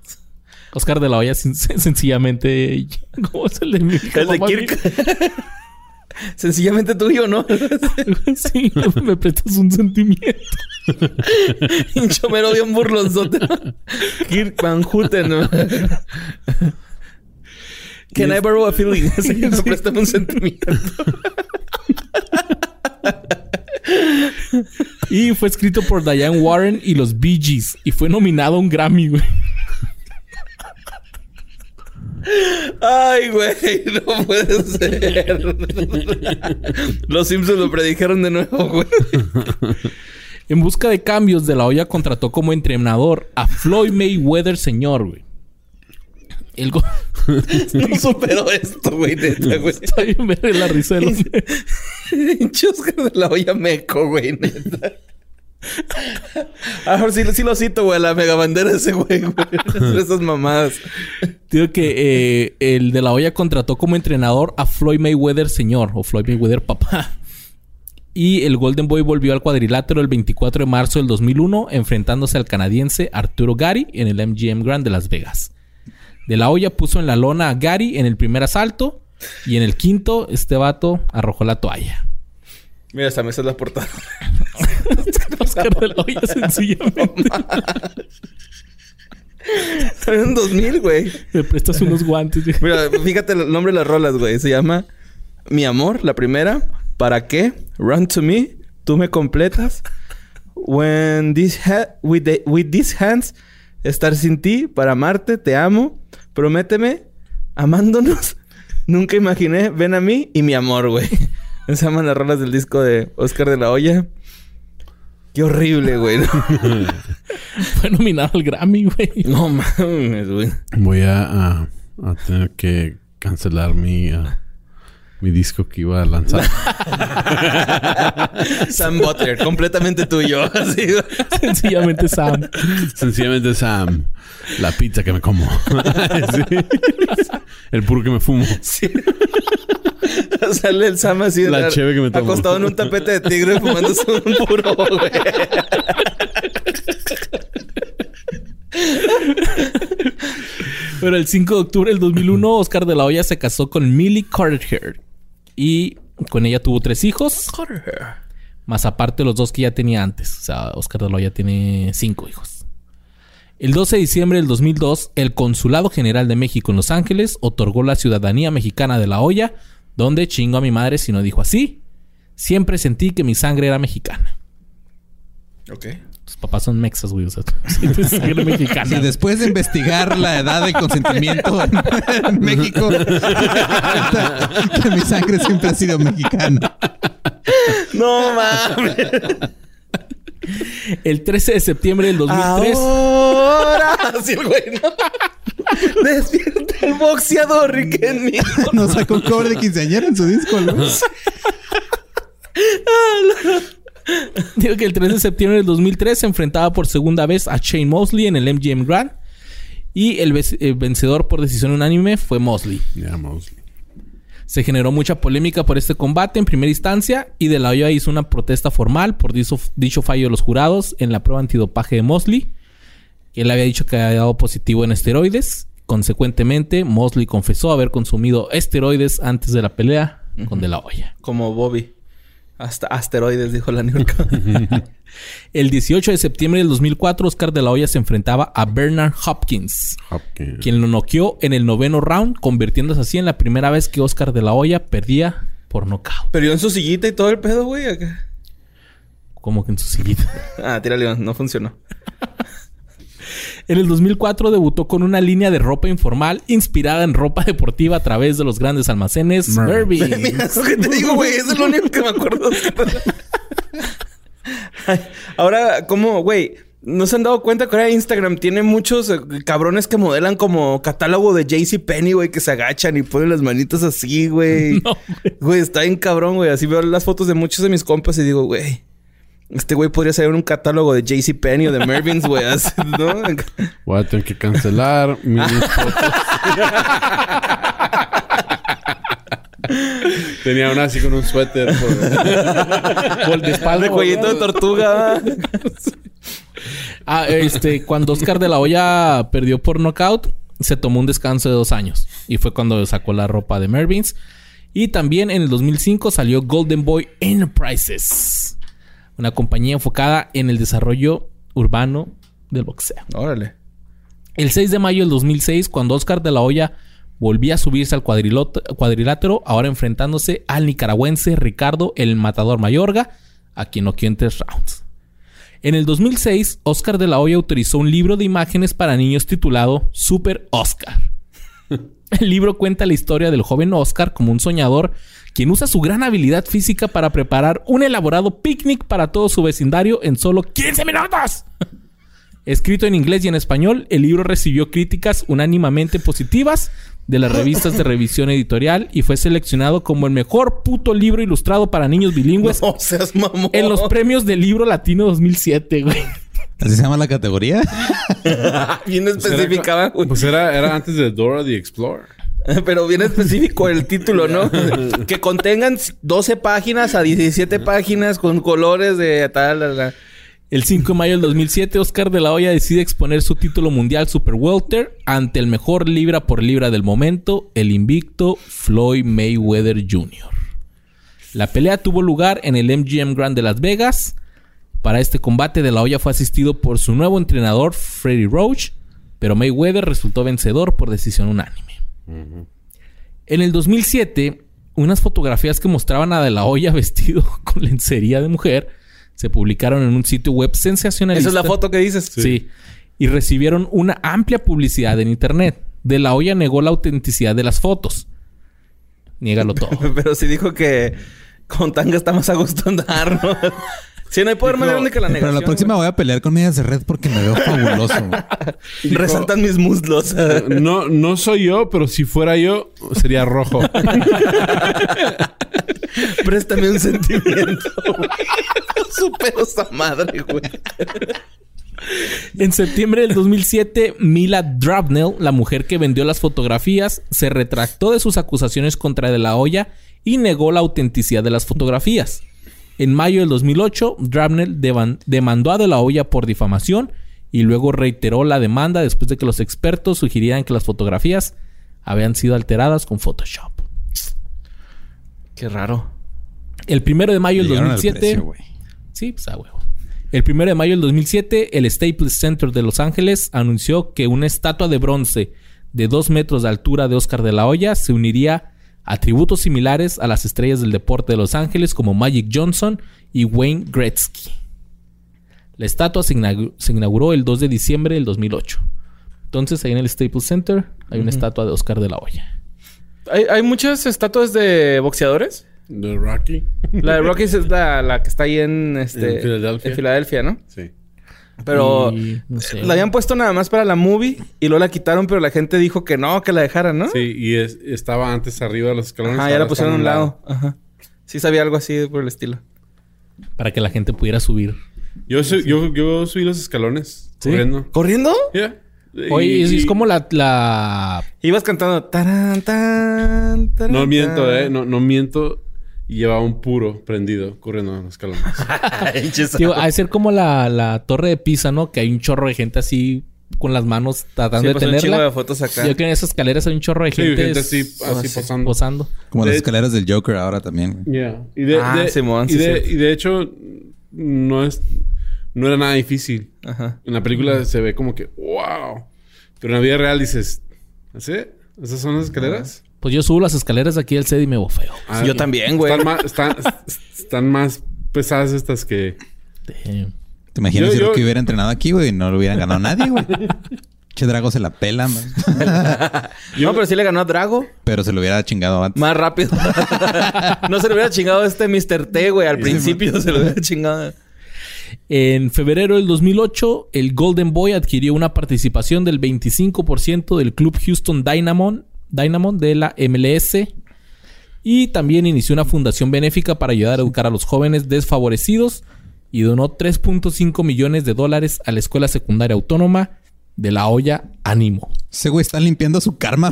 [SPEAKER 1] Oscar de la Hoya sen- sen- <laughs> sencillamente... <laughs> ¿Cómo es el de mi
[SPEAKER 2] El de Kirk. <laughs> Sencillamente tuyo, ¿no?
[SPEAKER 1] Sí, me prestas un sentimiento.
[SPEAKER 2] Hincho mero bien burlonzote. Kirk Van Houten, ¿no? Can I borrow a feeling? Que préstame un sentimiento.
[SPEAKER 1] Y fue escrito por Diane Warren y los Bee Gees. Y fue nominado a un Grammy, güey.
[SPEAKER 2] Ay, güey, no puede ser. Los Simpsons lo predijeron de nuevo, güey.
[SPEAKER 1] En busca de cambios, De La Hoya contrató como entrenador a Floyd Mayweather Señor, güey. El go- <laughs>
[SPEAKER 2] No superó esto, güey, neta, <laughs> güey.
[SPEAKER 1] Está bien verga la risa de los... <laughs>
[SPEAKER 2] De la olla meco, güey, neta. Ahora sí, sí lo cito, güey, la mega bandera de ese güey, güey. Esas mamadas.
[SPEAKER 1] Digo que eh, el de la olla contrató como entrenador a Floyd Mayweather señor o Floyd Mayweather papá. Y el Golden Boy volvió al cuadrilátero el 24 de marzo del 2001 enfrentándose al canadiense Arturo Gary en el MGM Grand de Las Vegas. De la olla puso en la lona a Gary en el primer asalto y en el quinto este vato arrojó la toalla.
[SPEAKER 2] Mira, esta mesa es la portada. <laughs>
[SPEAKER 1] Oscar de la olla <laughs> sencillamente.
[SPEAKER 2] Salió en 2000, güey.
[SPEAKER 1] Me prestas unos guantes. güey.
[SPEAKER 2] Mira, fíjate el nombre de las rolas, güey. Se llama Mi Amor, la primera. ¿Para qué? Run to me. Tú me completas. When this with, the- with these hands. Estar sin ti. Para amarte. Te amo. Prométeme. Amándonos. <laughs> Nunca imaginé. Ven a mí. Y mi amor, güey. <laughs> Se llaman las rolas del disco de Oscar de la Hoya. Qué horrible, güey. <laughs>
[SPEAKER 1] Fue nominado al Grammy, güey.
[SPEAKER 2] No mames, güey.
[SPEAKER 3] Voy a, a- a tener que cancelar mi, ah, mi disco que iba a lanzar. <laughs>
[SPEAKER 2] Sam Butler. completamente tuyo. <laughs>
[SPEAKER 1] Sencillamente Sam.
[SPEAKER 3] Sencillamente Sam, la pizza que me como. <laughs> Sí. El puro que me fumo.
[SPEAKER 2] Sí. Sale el Sam así
[SPEAKER 3] La cheve que me tomo.
[SPEAKER 2] acostado en un tapete de tigre fumándose un puro, güey.
[SPEAKER 1] Pero el 5 de octubre del 2001, Oscar de la Hoya se casó con Millie Carter. Y con ella tuvo tres hijos. Más aparte los dos que ya tenía antes. O sea, Oscar de tiene cinco hijos. El 12 de diciembre del 2002, el Consulado General de México en Los Ángeles otorgó la ciudadanía mexicana de la Hoya, donde chingo a mi madre si no dijo así. Siempre sentí que mi sangre era mexicana.
[SPEAKER 2] Ok.
[SPEAKER 1] Papás son mexas, güey. O sea, <laughs> sangre mexicana.
[SPEAKER 4] Y después de investigar la edad de consentimiento en, en México, <laughs> que mi sangre siempre ha sido mexicana.
[SPEAKER 2] No mames.
[SPEAKER 1] El 13 de septiembre del 2003.
[SPEAKER 2] Ahora. El güey, ¿no? Despierta el boxeador, Rick en mí.
[SPEAKER 4] Nos sacó un cover de quinceañera en su disco, ¿no? <laughs>
[SPEAKER 1] Digo que el 3 de septiembre del 2003 se enfrentaba por segunda vez a Shane Mosley en el MGM Grand. Y el, el vencedor por decisión unánime fue Mosley.
[SPEAKER 3] Ya, Mosley.
[SPEAKER 1] Se generó mucha polémica por este combate en primera instancia y De La Hoya hizo una protesta formal por dicho, dicho fallo de los jurados en la prueba antidopaje de Mosley. Él había dicho que había dado positivo en esteroides. Consecuentemente, Mosley confesó haber consumido esteroides antes de la pelea con De La Hoya.
[SPEAKER 2] Como Bobby. Hasta asteroides, dijo la New York.
[SPEAKER 1] El 18 de septiembre del 2004, Oscar De La Hoya se enfrentaba a Bernard Hopkins,
[SPEAKER 3] Hopkins.
[SPEAKER 1] quien lo noqueó en el noveno round, convirtiéndose así en la primera vez que Oscar De La Hoya perdía por nocaut.
[SPEAKER 2] Perdió en su sillita y todo el pedo, güey. acá.
[SPEAKER 1] como que en su sillita.
[SPEAKER 2] Ah, tira león, no funcionó. <laughs>
[SPEAKER 1] En el 2004 debutó con una línea de ropa informal inspirada en ropa deportiva a través de los grandes almacenes. <laughs>
[SPEAKER 2] Mira, eso que te digo, güey, eso es lo único que me acuerdo. <laughs> Ahora, ¿cómo, güey? ¿No se han dado cuenta que ahora Instagram tiene muchos eh, cabrones que modelan como catálogo de JCPenney, güey, que se agachan y ponen las manitas así, güey? <laughs>
[SPEAKER 1] No, güey.
[SPEAKER 2] Güey, está bien cabrón, güey. Así veo las fotos de muchos de mis compas y digo, güey, este güey podría ser un catálogo de JCPenney o de Mervyn's, güey, ¿no?
[SPEAKER 3] Voy a tener que cancelar mis fotos. <laughs> Tenía una así con un suéter. por- <laughs>
[SPEAKER 1] Por el de espalda,
[SPEAKER 2] De cuellito de tortuga.
[SPEAKER 1] Ah, este, cuando Oscar de la Hoya perdió por knockout, se tomó un descanso de dos años. Y fue cuando sacó la ropa de Mervyn's. Y también en el 2005 salió Golden Boy Enterprises. Una compañía enfocada en el desarrollo urbano del boxeo.
[SPEAKER 2] Órale.
[SPEAKER 1] El 6 de mayo del 2006, cuando Oscar de la Hoya volvía a subirse al cuadrilátero, ahora enfrentándose al nicaragüense Ricardo el Matador Mayorga, a quien noqueó en tres rounds. En el 2006, Oscar de la Hoya autorizó un libro de imágenes para niños titulado Super Oscar. <laughs> El libro cuenta la historia del joven Oscar como un soñador quien usa su gran habilidad física para preparar un elaborado picnic para todo su vecindario en solo 15 minutos. Escrito en inglés y en español, el libro recibió críticas unánimamente positivas de las revistas de revisión editorial y fue seleccionado como el mejor puto libro ilustrado para niños bilingües <laughs>
[SPEAKER 2] No seas mamón.
[SPEAKER 1] en los premios del libro latino 2007, güey.
[SPEAKER 4] ¿Así se llama la categoría? <laughs>
[SPEAKER 2] Bien especificaba, güey.
[SPEAKER 3] Pues era, era antes de Dora the Explorer. <laughs>
[SPEAKER 2] Pero bien específico el título, ¿no? <laughs> que contengan 12 páginas a 17 páginas con colores de tal. la, la.
[SPEAKER 1] El 5 de mayo del 2007, Oscar de la Hoya decide exponer su título mundial Super Welter ante el mejor libra por libra del momento, el invicto Floyd Mayweather Jr. La pelea tuvo lugar en el MGM Grand de Las Vegas. Para este combate, de la Hoya fue asistido por su nuevo entrenador, Freddie Roach, pero Mayweather resultó vencedor por decisión unánime. En el 2007, unas fotografías que mostraban a De La Hoya <laughs> vestido con lencería de mujer se publicaron en un sitio web sensacionalista.
[SPEAKER 2] Esa es la foto que dices.
[SPEAKER 1] Sí. Y recibieron una amplia publicidad en internet. De La Hoya negó la autenticidad de las fotos. Niégalo todo. <laughs>
[SPEAKER 2] Pero sí dijo que con tanga está más a gusto andar, ¿no? <laughs> Sí, no hay poder más grande que la
[SPEAKER 4] Pero
[SPEAKER 2] negación.
[SPEAKER 4] la próxima voy a pelear con ellas de red porque me veo fabuloso. <laughs> güey.
[SPEAKER 2] Resaltan mis muslos.
[SPEAKER 3] No, no soy yo, pero si fuera yo, sería rojo. <laughs>
[SPEAKER 2] Préstame un sentimiento. <laughs> Su pedo esa madre, güey.
[SPEAKER 1] En septiembre del 2007, Mila Drabnell, la mujer que vendió las fotografías, se retractó de sus acusaciones contra De La Hoya y negó la autenticidad de las fotografías. En mayo del 2008, Drabnell demandó a De La Hoya por difamación y luego reiteró la demanda después de que los expertos sugirieran que las fotografías habían sido alteradas con Photoshop.
[SPEAKER 2] Qué raro.
[SPEAKER 1] El primero de mayo del
[SPEAKER 4] Llegaron al
[SPEAKER 1] 2007...
[SPEAKER 4] precio, güey.
[SPEAKER 1] Sí, pues a huevo. El 1 de mayo del 2007, el Staples Center de Los Ángeles anunció que una estatua de bronce de 2 metros de altura de Oscar de la Hoya se uniría a tributos similares a las estrellas del deporte de Los Ángeles como Magic Johnson y Wayne Gretzky. La estatua se inauguró el 2 de diciembre del 2008. Entonces, ahí en el Staples Center hay una estatua de Oscar de la Hoya.
[SPEAKER 2] ¿Hay, hay muchas estatuas de boxeadores.
[SPEAKER 3] De Rocky.
[SPEAKER 2] La de Rocky es la, la que está ahí en, este,
[SPEAKER 3] En Filadelfia.
[SPEAKER 2] en Filadelfia, ¿no?
[SPEAKER 3] Sí.
[SPEAKER 2] Pero
[SPEAKER 1] Y, no sé.
[SPEAKER 2] la habían puesto nada más para la movie y luego la quitaron, pero la gente dijo que no, que la dejaran, ¿no?
[SPEAKER 3] Sí, y es- estaba antes arriba de los escalones.
[SPEAKER 2] Ajá, ya la pusieron a un lado. Ajá. Sí sabía algo así por el estilo.
[SPEAKER 1] Para que la gente pudiera subir.
[SPEAKER 3] Yo, su- yo, yo subí los escalones corriendo.
[SPEAKER 2] ¿Corriendo?
[SPEAKER 3] Yeah.
[SPEAKER 1] Oye,
[SPEAKER 3] Y-
[SPEAKER 1] es, como la, la
[SPEAKER 2] Ibas cantando tarán, tan, tarán,
[SPEAKER 3] No miento, eh. No, no miento. Y llevaba un puro prendido corriendo en los escalones. <laughs>
[SPEAKER 1] Digo, ha de ser como la, la torre de Pisa, ¿no? Que hay un chorro de gente así con las manos tratando
[SPEAKER 2] Sí,
[SPEAKER 1] de
[SPEAKER 2] pues, un chingo
[SPEAKER 1] tenerla.
[SPEAKER 2] de fotos acá.
[SPEAKER 1] Yo creo que en esas escaleras hay un chorro de
[SPEAKER 3] Sí,
[SPEAKER 1] gente,
[SPEAKER 3] gente así, así posando.
[SPEAKER 1] posando.
[SPEAKER 4] Como las
[SPEAKER 3] De-
[SPEAKER 4] escaleras del Joker ahora también.
[SPEAKER 3] Yeah. Y de,
[SPEAKER 2] Ah,
[SPEAKER 3] de-
[SPEAKER 2] Simón,
[SPEAKER 3] y,
[SPEAKER 2] sí,
[SPEAKER 3] y de hecho, no es... No era nada difícil.
[SPEAKER 2] Ajá.
[SPEAKER 3] En la película se ve como que... ¡Wow! Pero en la vida real dices... ¿Así? ¿Esas son las escaleras?
[SPEAKER 1] Pues yo subo las escaleras aquí del set y me bofeo.
[SPEAKER 3] Ah,
[SPEAKER 2] Yo también, güey.
[SPEAKER 3] Están más, están, están más pesadas estas que...
[SPEAKER 1] Damn.
[SPEAKER 4] ¿Te imaginas
[SPEAKER 3] Yo-
[SPEAKER 4] si
[SPEAKER 3] yo-
[SPEAKER 4] Rocky hubiera entrenado aquí, güey? y No lo hubieran ganado nadie, güey. <laughs> Che Drago se la pela, man. <laughs>
[SPEAKER 2] No, pero sí le ganó a Drago.
[SPEAKER 4] Pero se lo hubiera chingado antes.
[SPEAKER 2] Más rápido. <laughs> no se le hubiera chingado este Mr. T, güey. Al principio se lo hubiera chingado.
[SPEAKER 1] En febrero del 2008, el Golden Boy adquirió una participación del 25% del club Houston Dynamo, Dynamo de la MLS y también inició una fundación benéfica para ayudar a educar a los jóvenes desfavorecidos y donó 3.5 millones de dólares a la Escuela Secundaria Autónoma de La Hoya Ánimo.
[SPEAKER 4] Ese güey está limpiando su karma.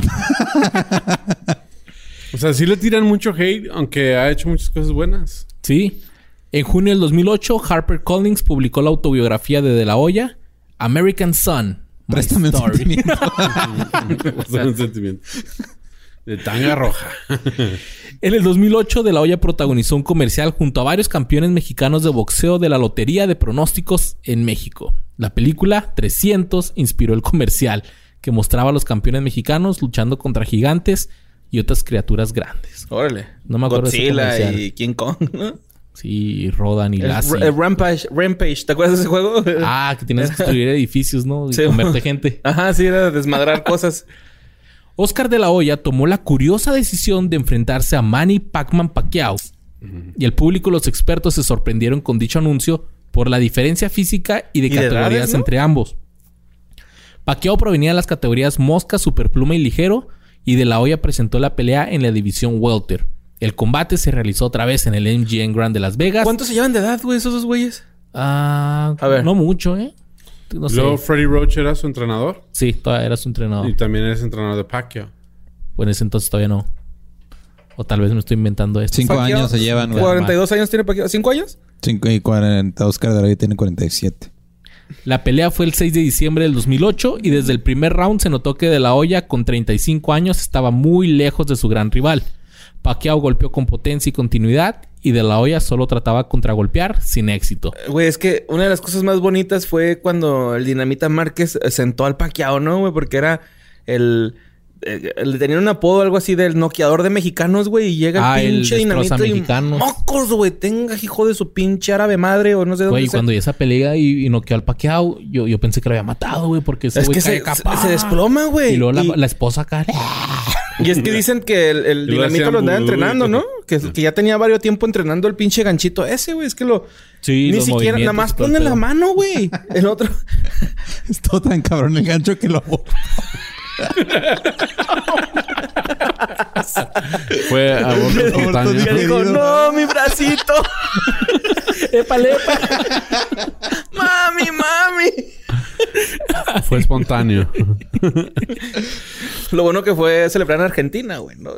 [SPEAKER 3] O sea, sí le tiran mucho hate, aunque ha hecho muchas cosas buenas.
[SPEAKER 1] Sí. En junio del 2008, Harper Collins publicó la autobiografía de De La Hoya, American Son.
[SPEAKER 4] Préstame un sentimiento. <laughs>
[SPEAKER 3] Son un sentimiento. De tanga roja.
[SPEAKER 1] En el 2008, De La Hoya protagonizó un comercial junto a varios campeones mexicanos de boxeo de la Lotería de Pronósticos en México. La película 300 inspiró el comercial que mostraba a los campeones mexicanos luchando contra gigantes y otras criaturas grandes.
[SPEAKER 2] Órale.
[SPEAKER 1] No me acuerdo de ese
[SPEAKER 2] Godzilla
[SPEAKER 1] comercial.
[SPEAKER 2] y King Kong, ¿no?
[SPEAKER 1] Sí, Rodan y
[SPEAKER 2] el Rampage, Rampage. ¿Te acuerdas de ese juego?
[SPEAKER 1] Ah, que tienes que <laughs> construir edificios, ¿no? Y
[SPEAKER 2] Sí.
[SPEAKER 1] comerte gente. <laughs>
[SPEAKER 2] Ajá, sí, era desmadrar <laughs> cosas.
[SPEAKER 1] Oscar de la Hoya tomó la curiosa decisión de enfrentarse a Manny Pacman Pacquiao. Y el público y los expertos se sorprendieron con dicho anuncio por la diferencia física y de
[SPEAKER 2] Y de
[SPEAKER 1] categorías
[SPEAKER 2] edades, ¿no?
[SPEAKER 1] entre ambos. Pacquiao provenía de las categorías mosca, superpluma y ligero, y de la Hoya presentó la pelea en la división welter. El combate se realizó otra vez en el MGM Grand de Las Vegas.
[SPEAKER 2] ¿Cuántos se llevan de edad, güey, esos dos güeyes?
[SPEAKER 1] Ah,
[SPEAKER 2] A ver.
[SPEAKER 1] no mucho, ¿eh? No sé.
[SPEAKER 3] Luego Freddie Roach era su entrenador.
[SPEAKER 1] Sí, todavía era su entrenador.
[SPEAKER 3] Y también eres entrenador de Pacquiao.
[SPEAKER 1] Pues en ese entonces todavía no. O tal vez me estoy inventando esto.
[SPEAKER 4] Cinco
[SPEAKER 2] Pacquiao,
[SPEAKER 4] años se llevan, güey.
[SPEAKER 2] 42 años tiene Pacquiao. ¿Cinco años?
[SPEAKER 4] Cinco y 40. Oscar de la Hoya tiene 47.
[SPEAKER 1] La pelea fue el 6 de diciembre del 2008 y desde el primer round se notó que De La Hoya, con 35 años, estaba muy lejos de su gran rival. Pacquiao golpeó con potencia y continuidad y De La Hoya solo trataba contragolpear sin éxito.
[SPEAKER 2] Eh, Güey, es que una de las cosas más bonitas fue cuando el Dinamita Márquez sentó al Pacquiao, ¿no, güey? Porque era el... eh, Le tenían un apodo algo así del noqueador de mexicanos, güey. Y llega
[SPEAKER 1] Ah,
[SPEAKER 2] el
[SPEAKER 1] el
[SPEAKER 2] pinche dinamita y...
[SPEAKER 1] mexicanos.
[SPEAKER 2] ¡Mocos, güey! Tenga hijo de su pinche árabe madre o no sé dónde
[SPEAKER 1] Güey, cuando ya esa pelea y, y noqueó al Pacquiao, yo, yo pensé que lo había matado, güey, porque ese
[SPEAKER 2] Es
[SPEAKER 1] güey
[SPEAKER 2] que
[SPEAKER 1] cae
[SPEAKER 2] se,
[SPEAKER 1] capaz.
[SPEAKER 2] se desploma, güey.
[SPEAKER 1] Y luego la,
[SPEAKER 2] Y-
[SPEAKER 1] la esposa acá.
[SPEAKER 2] Y es que dicen que el, el dinamita lo andaba entrenando. ¿no? Que, que ya tenía varios tiempo entrenando el pinche ganchito ese, güey. Es que lo...
[SPEAKER 1] Sí,
[SPEAKER 2] Ni
[SPEAKER 1] los
[SPEAKER 2] siquiera... Nada más
[SPEAKER 1] el
[SPEAKER 2] pone la mano, güey. El otro... <laughs>
[SPEAKER 4] Es todo tan cabrón el gancho que lo...
[SPEAKER 3] Fue aborto espontáneo.
[SPEAKER 2] dijo, no, mi bracito. <laughs>
[SPEAKER 1] ¡Épale,
[SPEAKER 2] mami, mami.
[SPEAKER 3] Fue espontáneo.
[SPEAKER 2] Lo bueno que fue celebrar en Argentina, güey. ¿no?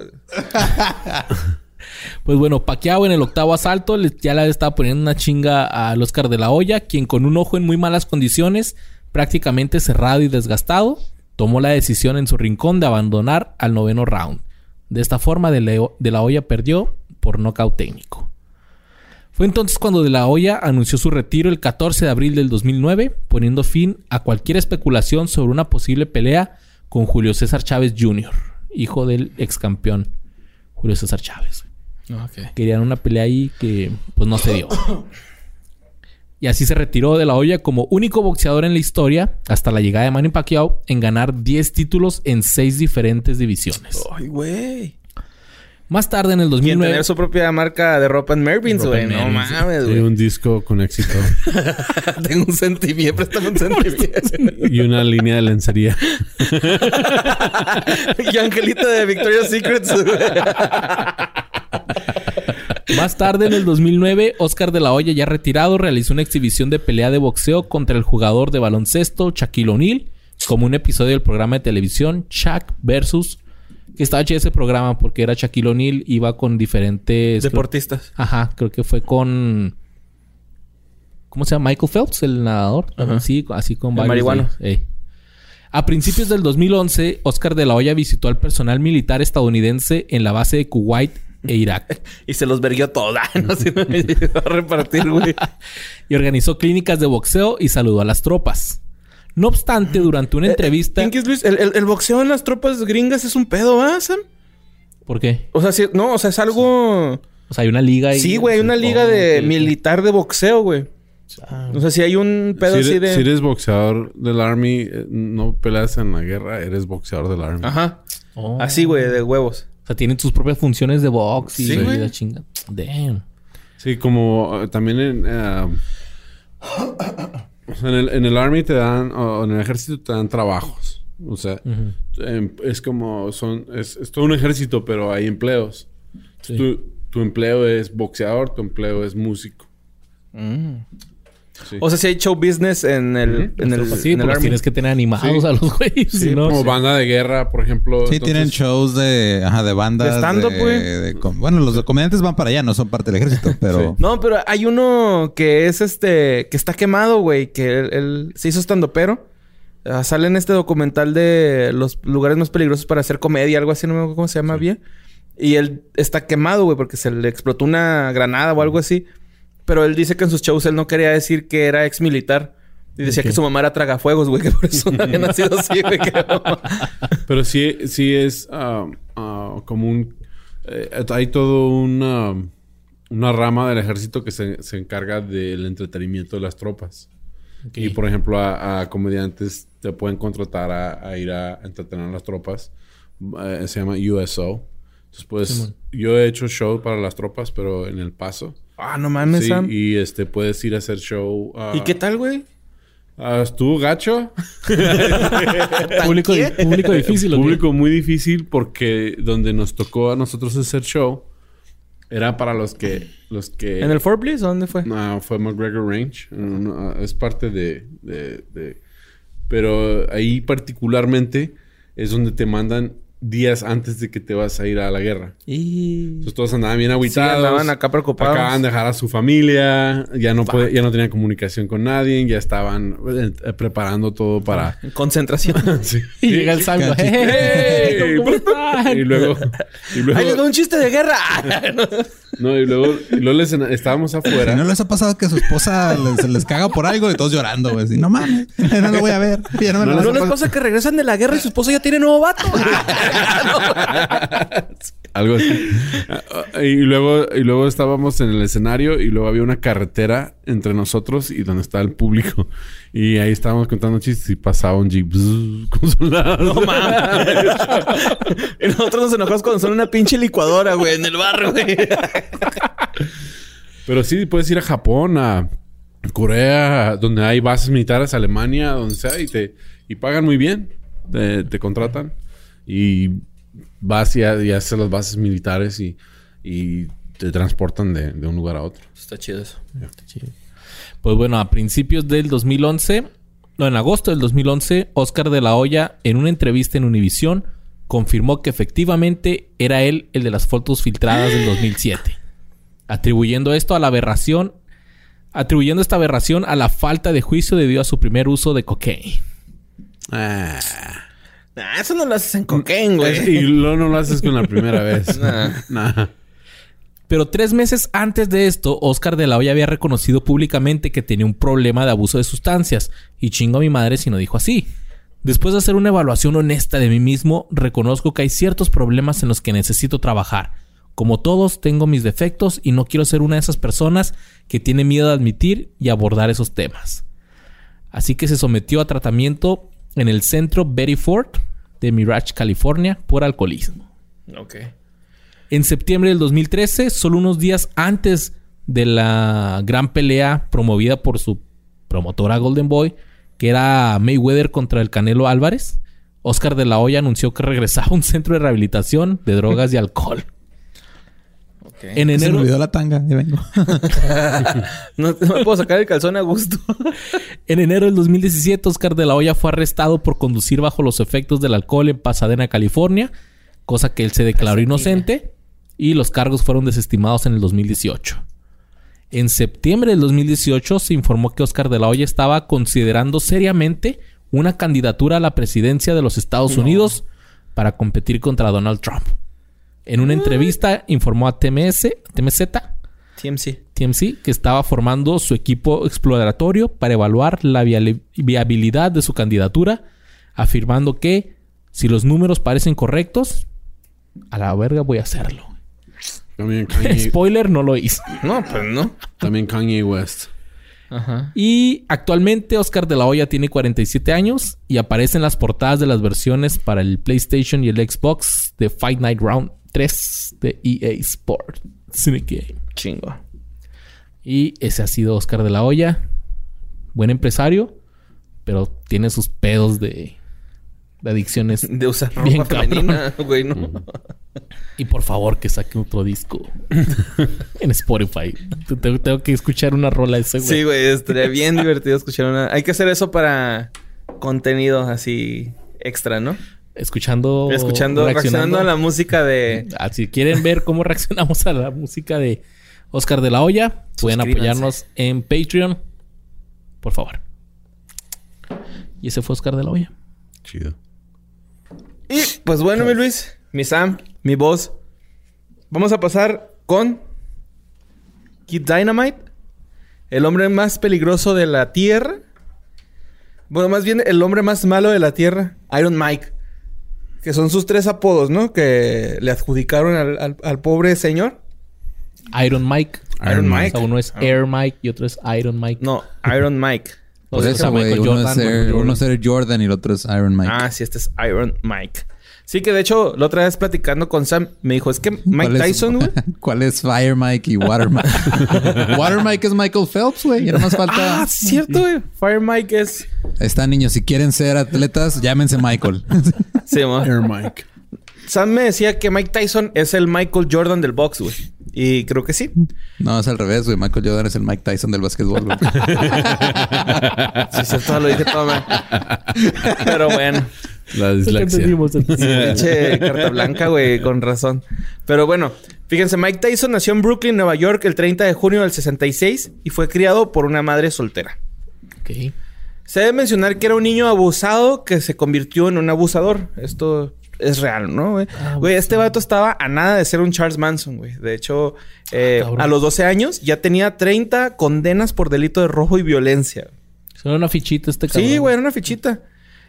[SPEAKER 1] Pues bueno, Pacquiao en el octavo asalto ya le estaba poniendo una chinga al Oscar de la Hoya, quien con un ojo en muy malas condiciones, prácticamente cerrado y desgastado, tomó la decisión en su rincón de abandonar al noveno round. De esta forma, de, Leo- de la Hoya perdió por nocaut técnico. Fue entonces cuando De La Hoya anunció su retiro el 14 de abril del 2009, poniendo fin a cualquier especulación sobre una posible pelea con Julio César Chávez Jr., hijo del ex campeón Julio César Chávez. Querían una pelea ahí que pues no se dio. <coughs> Y así se retiró de la olla como único boxeador en la historia hasta la llegada de Manny Pacquiao en ganar 10 títulos en 6 diferentes divisiones.
[SPEAKER 2] Ay, güey.
[SPEAKER 1] Más tarde en el
[SPEAKER 2] Y en
[SPEAKER 1] 2009
[SPEAKER 2] tener su propia marca de ropa en Mervyn's, güey. No mames,
[SPEAKER 3] Y
[SPEAKER 2] güey.
[SPEAKER 3] un disco con éxito. <laughs>
[SPEAKER 2] Tengo un sentimiento. Préstame un sentimiento. <laughs>
[SPEAKER 3] y una línea de lencería. <laughs>
[SPEAKER 2] y Angelita de Victoria's Secrets.
[SPEAKER 1] Más tarde, en el 2009, Oscar de la Hoya, ya retirado, realizó una exhibición de pelea de boxeo contra el jugador de baloncesto Shaquille O'Neal, como un episodio del programa de televisión Shaq versus. Que estaba chido ese programa porque era Shaquille O'Neal, iba con diferentes.
[SPEAKER 2] Deportistas.
[SPEAKER 1] Ajá, creo que fue con. ¿Cómo se llama? Michael Phelps, el nadador.
[SPEAKER 2] Ajá.
[SPEAKER 1] Sí, así con
[SPEAKER 2] El
[SPEAKER 1] ey. A principios del 2011, Oscar de la Hoya visitó al personal militar estadounidense en la base de Kuwait e Irak. <laughs>
[SPEAKER 2] Y se los verguió toda. <laughs> No sé, a repartir, güey. <laughs>
[SPEAKER 1] y organizó clínicas de boxeo y saludó a las tropas. No obstante, durante una entrevista...
[SPEAKER 2] Eh, Pinky Luis, el, el- el boxeo en las tropas gringas es un pedo, ¿ah, Sam?
[SPEAKER 1] ¿Por qué?
[SPEAKER 2] O sea, sí- no, o sea, es algo...
[SPEAKER 1] O sea, hay una liga ahí.
[SPEAKER 2] Sí, güey, hay una liga de militar de boxeo, güey. O sea, si hay un pedo
[SPEAKER 3] si,
[SPEAKER 2] así
[SPEAKER 3] eres,
[SPEAKER 2] de...
[SPEAKER 3] si eres boxeador del Army, eh, no peleas en la guerra, eres boxeador del Army.
[SPEAKER 2] Ajá.
[SPEAKER 1] Oh.
[SPEAKER 2] Así, güey, de huevos.
[SPEAKER 1] O sea, tienen sus propias funciones de box y
[SPEAKER 2] Sí,
[SPEAKER 1] la chinga. Damn.
[SPEAKER 3] Sí, como eh, también en, o sea, en, el, en el Army te dan, o en el ejército te dan trabajos. O sea, em, es como, son, es, es todo un ejército, pero hay empleos.
[SPEAKER 1] Sí.
[SPEAKER 3] Tu, tu empleo es boxeador, tu empleo es músico. Sí.
[SPEAKER 2] O sea, si hay show business en el, en el,
[SPEAKER 1] sí,
[SPEAKER 2] en el
[SPEAKER 1] tienes que tener animados
[SPEAKER 3] Sí.
[SPEAKER 1] a los güeyes.
[SPEAKER 3] Sí,
[SPEAKER 1] si no,
[SPEAKER 3] como banda de guerra, por ejemplo.
[SPEAKER 4] Sí,
[SPEAKER 3] Entonces,
[SPEAKER 4] tienen shows de, ajá, de bandas.
[SPEAKER 2] De stand-up, güey.
[SPEAKER 4] de bueno, los comediantes van para allá, no son parte del ejército, <laughs> pero.
[SPEAKER 2] No, pero hay uno que es este... Que está quemado, güey. Que él, él se hizo estando pero. sale en este documental de los lugares más peligrosos para hacer comedia. Algo así. No me acuerdo cómo se llama bien. Y él está quemado, güey. Porque se le explotó una granada o algo así. Pero él dice que en sus shows él no quería decir que era ex militar. Y decía que su mamá era tragafuegos, güey. Que por eso no <laughs> había nacido así, güey.
[SPEAKER 3] Pero sí, sí es ah, ah, como un... eh, hay todo una, una rama del ejército que se, se encarga del entretenimiento de las tropas. Y por ejemplo, a, a comediantes te pueden contratar a, a ir a entretener a las tropas. Eh, se llama USO. Entonces, pues, yo he hecho show para las tropas, pero en El Paso.
[SPEAKER 2] Ah, no mames,
[SPEAKER 3] Sí,
[SPEAKER 2] Sam.
[SPEAKER 3] y este, puedes ir a hacer show.
[SPEAKER 2] ¿Y qué tal, güey?
[SPEAKER 3] ah, ¿Estuvo gacho? <laughs>
[SPEAKER 1] público, público difícil. ¿o qué?
[SPEAKER 3] Público muy difícil porque donde nos tocó a nosotros hacer show era para los que los que
[SPEAKER 2] ¿En el Fort Bliss? ¿o ¿Dónde fue?
[SPEAKER 3] no, fue McGregor Range No, no, es parte de, de- de- pero ahí particularmente es donde te mandan días antes de que te vas a ir a la guerra
[SPEAKER 2] Y...
[SPEAKER 3] entonces todos andaban bien aguitados
[SPEAKER 2] andaban acá preocupados.
[SPEAKER 3] acaban de dejar a su familia ya no puede- ya no tenían comunicación con nadie ya estaban eh, preparando todo para
[SPEAKER 2] En concentración. <laughs>
[SPEAKER 3] Sí.
[SPEAKER 1] Y llega el.
[SPEAKER 4] Cachito.
[SPEAKER 1] ¡Hey! ¿Cómo están?
[SPEAKER 3] Y luego, y luego,
[SPEAKER 2] ¡Ahí les doy un chiste de guerra! <laughs>
[SPEAKER 3] no, y luego, y luego les- estábamos afuera.
[SPEAKER 4] ¿No les ha pasado que su esposa les, les caga por algo y todos llorando, güey? No mames, no lo voy a ver. Ya no me lo
[SPEAKER 2] ¿No les
[SPEAKER 4] pasar".
[SPEAKER 2] pasa que regresan de la guerra y su esposo ya tiene nuevo vato? <laughs>
[SPEAKER 3] Algo así. Y luego, y luego estábamos en el escenario y luego había una carretera entre nosotros y donde estaba el público. Y ahí estábamos contando chistes y pasaba un jeep con soldados.
[SPEAKER 2] no mames. <laughs> y nosotros nos enojamos cuando son una pinche licuadora, güey, en el barrio, güey.
[SPEAKER 3] Pero sí, puedes ir a Japón, a Corea, donde hay bases militares, Alemania, donde sea, y te y pagan muy bien. Te, te contratan y vas y, y haces las bases militares y, y te transportan de, de un lugar a otro.
[SPEAKER 2] Está chido eso.
[SPEAKER 1] Pues bueno, a principios del 2011, no, en agosto del 2011, Oscar de la Hoya, en una entrevista en Univisión, confirmó que efectivamente era él el de las fotos filtradas del 2007, atribuyendo esto a la aberración, atribuyendo esta aberración a la falta de juicio debido a su primer uso de cocaína.
[SPEAKER 3] Ah.
[SPEAKER 2] Nah, eso no lo haces en cocaine, güey.
[SPEAKER 3] Y luego no lo haces con la primera vez. <laughs>
[SPEAKER 2] Nah.
[SPEAKER 3] Nah.
[SPEAKER 1] Pero tres meses antes de esto, Oscar de la Hoya había reconocido públicamente que tenía un problema de abuso de sustancias. Y chingo a mi madre si no dijo así. Después de hacer una evaluación honesta de mí mismo, reconozco que hay ciertos problemas en los que necesito trabajar. Como todos, tengo mis defectos y no quiero ser una de esas personas que tiene miedo de admitir y abordar esos temas. Así que se sometió a tratamiento en el centro Betty Ford de Mirage, California, por alcoholismo.
[SPEAKER 2] Ok.
[SPEAKER 1] En septiembre del 2013, solo unos días antes de la gran pelea promovida por su promotora Golden Boy, que era Mayweather contra el Canelo Álvarez, Oscar de la Hoya anunció que regresaba a un centro de rehabilitación de drogas y alcohol. En
[SPEAKER 4] Se me
[SPEAKER 1] enero,
[SPEAKER 4] olvidó la tanga, ahí vengo. <laughs>
[SPEAKER 2] No, no me puedo sacar el calzón a gusto. <laughs>
[SPEAKER 1] en enero del 2017, Oscar de la Hoya fue arrestado por conducir bajo los efectos del alcohol en Pasadena, California, cosa que él se declaró inocente y los cargos fueron desestimados en el 2018. En septiembre del 2018 se informó que Oscar de la Hoya estaba considerando seriamente una candidatura a la presidencia de los Estados Unidos para competir contra Donald Trump. En una entrevista informó a TMS, TMZ,
[SPEAKER 2] TMC.
[SPEAKER 1] TMC que estaba formando su equipo exploratorio para evaluar la viabilidad de su candidatura, afirmando que si los números parecen correctos, a la verga voy a hacerlo.
[SPEAKER 3] También <laughs> Kanye,
[SPEAKER 1] Spoiler, no lo hizo.
[SPEAKER 2] No, pues no.
[SPEAKER 3] también Kanye West.
[SPEAKER 2] Ajá.
[SPEAKER 1] Y actualmente Oscar de la Hoya tiene 47 años y aparece en las portadas de las versiones para el PlayStation y el Xbox de Fight Night Round 3 de EA Sport. Cynic Game.
[SPEAKER 2] Chingo.
[SPEAKER 1] Y ese ha sido Oscar de la Hoya. Buen empresario, pero tiene sus pedos de, de adicciones. <laughs>
[SPEAKER 2] De usar ropa
[SPEAKER 1] Bien
[SPEAKER 2] femenina, güey, ¿no?
[SPEAKER 1] Y por favor que saque otro disco <laughs> en Spotify. Tengo, tengo que escuchar una rola de ese güey.
[SPEAKER 2] Sí, güey, estaría bien divertido escuchar una. Hay que hacer eso para contenido así extra, ¿no?
[SPEAKER 1] Escuchando.
[SPEAKER 2] Escuchando, reaccionando a la música de.
[SPEAKER 1] Ah, si quieren ver cómo <laughs> reaccionamos a la música de Oscar de la Hoya, pueden apoyarnos en Patreon. Por favor. Y ese fue Oscar de la Hoya.
[SPEAKER 3] Chido.
[SPEAKER 2] Y pues bueno, mi Luis, mi Sam, mi voz. Vamos a pasar con Kid Dynamite, el hombre más peligroso de la Tierra. Bueno, más bien el hombre más malo de la Tierra, Iron Mike. Que son sus tres apodos, ¿no? Que le adjudicaron al, al- al pobre señor.
[SPEAKER 1] Iron Mike.
[SPEAKER 2] Iron Mike.
[SPEAKER 1] O sea, uno es Air Mike y otro es Iron Mike.
[SPEAKER 2] No, Iron Mike. <laughs>
[SPEAKER 1] Sea,
[SPEAKER 4] eso, güey. Uno, es Air-
[SPEAKER 1] Jordan.
[SPEAKER 4] es Air Jordan y el otro es Iron Mike.
[SPEAKER 2] Ah, sí, este es Iron Mike. Sí, que de hecho, la otra vez platicando con Sam, me dijo, es que <laughs> Mike
[SPEAKER 4] ¿Cuál es-
[SPEAKER 2] Tyson, <laughs> güey.
[SPEAKER 4] ¿Cuál es Fire Mike y Water Mike? <laughs> Water Mike es Michael Phelps, güey. No más falta.
[SPEAKER 2] Ah, cierto, güey. Fire Mike es.
[SPEAKER 4] Ahí está, niños. Si quieren ser atletas, llámense Michael.
[SPEAKER 2] Sí.
[SPEAKER 3] Air Mike.
[SPEAKER 2] Sam me decía que Mike Tyson es el Michael Jordan del box, güey. Y creo que sí.
[SPEAKER 4] no, es al revés, güey. Michael Jordan es el Mike Tyson del básquetbol, güey. <laughs>
[SPEAKER 2] Sí, cierto, lo dije todo. Pero bueno.
[SPEAKER 3] La dislexia.
[SPEAKER 2] Pinche carta blanca, güey, con razón. Pero bueno, fíjense, Mike Tyson nació en Brooklyn, Nueva York, el 30 de junio del 66 y fue criado por una madre soltera.
[SPEAKER 1] Ok.
[SPEAKER 2] Se debe mencionar que era un niño abusado que se convirtió en un abusador. Esto es real, ¿no, güey?
[SPEAKER 1] Ah,
[SPEAKER 2] Güey, este vato estaba a nada de ser un Charles Manson, güey. De hecho, eh,
[SPEAKER 1] Ah, cabrón.
[SPEAKER 2] a los 12 años ya tenía 30 condenas por delito de robo y violencia.
[SPEAKER 1] Solo una fichita este cabrón.
[SPEAKER 2] Sí, güey, era una fichita.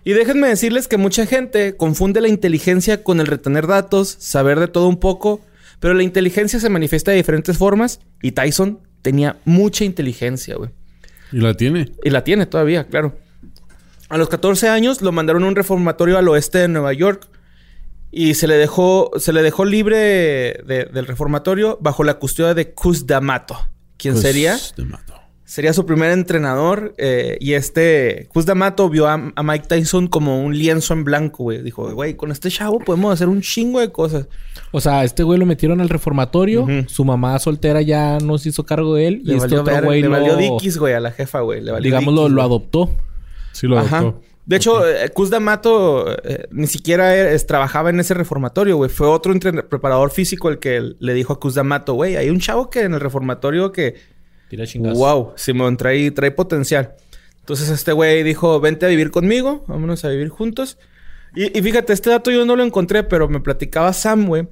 [SPEAKER 2] Y déjenme decirles que mucha gente confunde la inteligencia con el retener datos, saber de todo un poco, pero la inteligencia se manifiesta de diferentes formas y Tyson tenía mucha inteligencia, güey.
[SPEAKER 3] Y la tiene.
[SPEAKER 2] Y la tiene todavía, claro. A los 14 años lo mandaron a un reformatorio al oeste de Nueva York y se le dejó, se le dejó libre de- del reformatorio bajo la custodia de Cus D'Amato. ¿Quién
[SPEAKER 3] Pues,
[SPEAKER 2] sería?
[SPEAKER 3] Te mato.
[SPEAKER 2] Sería su primer entrenador eh, y este Cus D'Amato vio a, a Mike Tyson como un lienzo en blanco, güey. Dijo, güey, con este chavo podemos hacer un chingo de cosas.
[SPEAKER 1] O sea, este güey lo metieron al reformatorio. Su mamá soltera ya no se hizo cargo de él.
[SPEAKER 2] Le
[SPEAKER 1] y este otro
[SPEAKER 2] ver-
[SPEAKER 1] güey
[SPEAKER 2] le
[SPEAKER 1] lo...
[SPEAKER 2] valió Dickies, güey, a la jefa, güey. Le valió
[SPEAKER 1] digamos, lo,
[SPEAKER 2] Dickies,
[SPEAKER 1] lo adoptó.
[SPEAKER 3] Sí lo
[SPEAKER 2] Ajá.
[SPEAKER 3] adoptó.
[SPEAKER 2] De hecho, eh, Cus D'Amato eh, ni siquiera es- trabajaba en ese reformatorio, güey. Fue otro preparador físico el que le dijo a Cus D'Amato, güey, hay un chavo que en el reformatorio que,
[SPEAKER 1] Tira chingazo.
[SPEAKER 2] wow, Simón, trae, trae potencial. Entonces este güey dijo, vente a vivir conmigo, vámonos a vivir juntos. Y, y fíjate, este dato yo no lo encontré, pero me platicaba Sam, güey,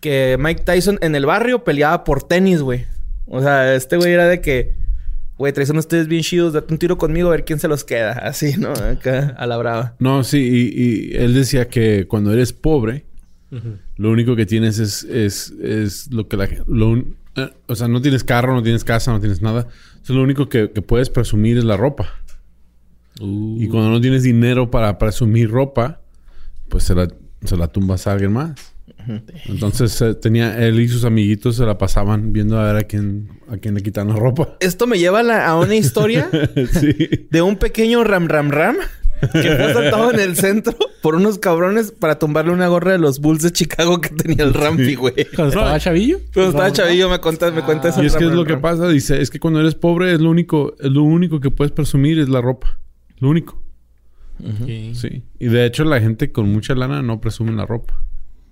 [SPEAKER 2] que Mike Tyson en el barrio peleaba por tenis, güey. O sea, este güey era de que, güey, traes unos ustedes bien chidos, date un tiro conmigo a ver quién se los queda. <laughs> Así, ¿no? Acá, a la brava.
[SPEAKER 3] No, sí, y, y él decía que cuando eres pobre, lo único que tienes es, es, es lo que la lo eh, o sea, no tienes carro, no tienes casa, no tienes nada. Entonces, lo único que, que puedes presumir es la ropa.
[SPEAKER 1] Uh,
[SPEAKER 3] Y cuando no tienes dinero para presumir ropa, pues se la, se la tumbas a alguien más. Entonces eh, tenía él y sus amiguitos se la pasaban viendo a ver a quién a quién le quitan la ropa.
[SPEAKER 2] Esto me lleva a, la- a una historia <laughs>
[SPEAKER 3] sí.
[SPEAKER 2] de un pequeño ram ram ram que fue asaltado en el centro por unos cabrones para tumbarle una gorra de los Bulls de Chicago que tenía el Rampi, güey.
[SPEAKER 1] Cuando estaba chavillo.
[SPEAKER 2] Pero estaba chavillo, me cuentas, me cuentas
[SPEAKER 3] Y es que es
[SPEAKER 2] ram,
[SPEAKER 3] lo que pasa, dice, es que cuando eres pobre es lo único, es lo único que puedes presumir es la ropa. Lo único. Sí. Y de hecho la gente con mucha lana no presume la ropa.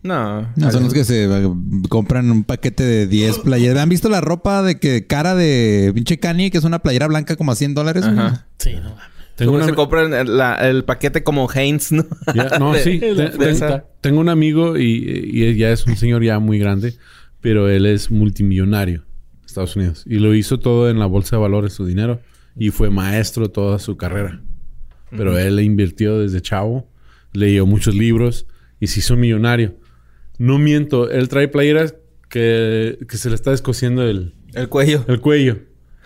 [SPEAKER 2] No.
[SPEAKER 4] No, son los que se eh, compran un paquete de 10 <laughs> playeras. ¿Han visto la ropa de que cara de pinche Kanye, que es una playera blanca como a 100 dólares?
[SPEAKER 2] Ajá.
[SPEAKER 1] Sí, no mames.
[SPEAKER 3] Tengo una-
[SPEAKER 2] se compran el, la- el paquete como Heinz, ¿no?
[SPEAKER 3] Ya, no,
[SPEAKER 2] De- <laughs>
[SPEAKER 3] sí.
[SPEAKER 1] de
[SPEAKER 3] tengo un amigo y, ya es un señor ya muy grande, pero él es multimillonario en Estados Unidos. Y lo hizo todo en la bolsa de valores, su dinero. Y fue maestro toda su carrera. Pero él le invirtió desde chavo, leyó muchos libros y se hizo millonario. No miento, él trae playeras que, que se le está descosiendo el,
[SPEAKER 2] El cuello.
[SPEAKER 3] el cuello.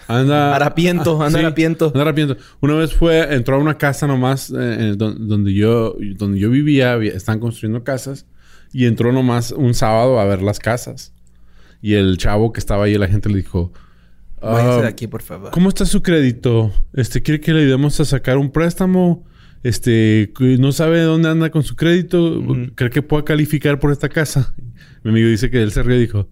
[SPEAKER 3] Anda...
[SPEAKER 2] Harapiento, anda
[SPEAKER 3] Sí,
[SPEAKER 2] harapiento.
[SPEAKER 3] anda harapiento. Una vez fue... Entró a una casa nomás... eh, don- donde yo... Donde yo vivía. Están construyendo casas. Y entró nomás un sábado a ver las casas. Y el chavo que estaba ahí, la gente le dijo... "Ah,
[SPEAKER 2] de aquí, por favor.
[SPEAKER 3] ¿Cómo está su crédito? Este, ¿quiere que le ayudemos a sacar un préstamo? Este, no sabe dónde anda con su crédito. ¿Cree que pueda calificar por esta casa? Mi amigo dice que él se rió y dijo,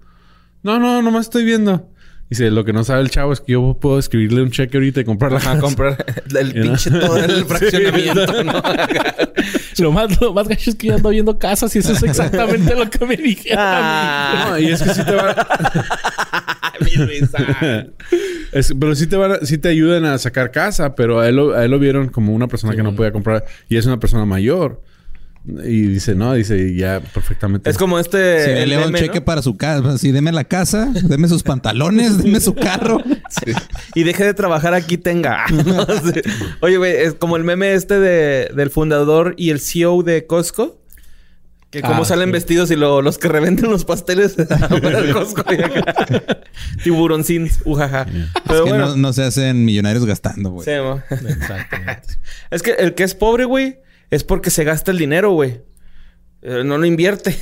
[SPEAKER 3] no, no, nomás estoy viendo. Dice, lo que no sabe el chavo es que yo puedo escribirle un cheque ahorita y comprar la
[SPEAKER 2] A
[SPEAKER 3] casa.
[SPEAKER 2] comprar el pinche todo el fraccionamiento, ¿no? <laughs>
[SPEAKER 1] Lo más, lo más gacho es que yo ando viendo casas y eso es exactamente lo que me dijeron a
[SPEAKER 2] Ah,
[SPEAKER 3] No, y es que sí te van <laughs>
[SPEAKER 2] risa. <laughs>
[SPEAKER 3] es- pero sí te van a- sí te ayudan a sacar casa, pero a él, lo, a él lo vieron como una persona que no podía comprar y es una persona mayor. Y dice, no, dice, ya perfectamente.
[SPEAKER 2] Es como este.
[SPEAKER 4] Si le un
[SPEAKER 2] meme,
[SPEAKER 4] cheque
[SPEAKER 2] ¿no?
[SPEAKER 4] para su casa. Así, deme la casa, deme sus pantalones, <laughs> deme su carro.
[SPEAKER 2] Y deje de trabajar aquí, tenga. <laughs> Sí. Oye, güey, es como el meme este de, del fundador y el CEO de Costco. Que como
[SPEAKER 1] Ah,
[SPEAKER 2] salen
[SPEAKER 1] sí.
[SPEAKER 2] vestidos y lo- los que revenden los pasteles <laughs> del Costco. y acá. Tiburoncín, ujaja. Pero
[SPEAKER 4] es que
[SPEAKER 2] bueno.
[SPEAKER 4] no, no se hacen millonarios gastando, güey.
[SPEAKER 1] Exactamente.
[SPEAKER 2] es que el que es pobre, güey, es porque se gasta el dinero, güey. Eh, no lo invierte. <laughs>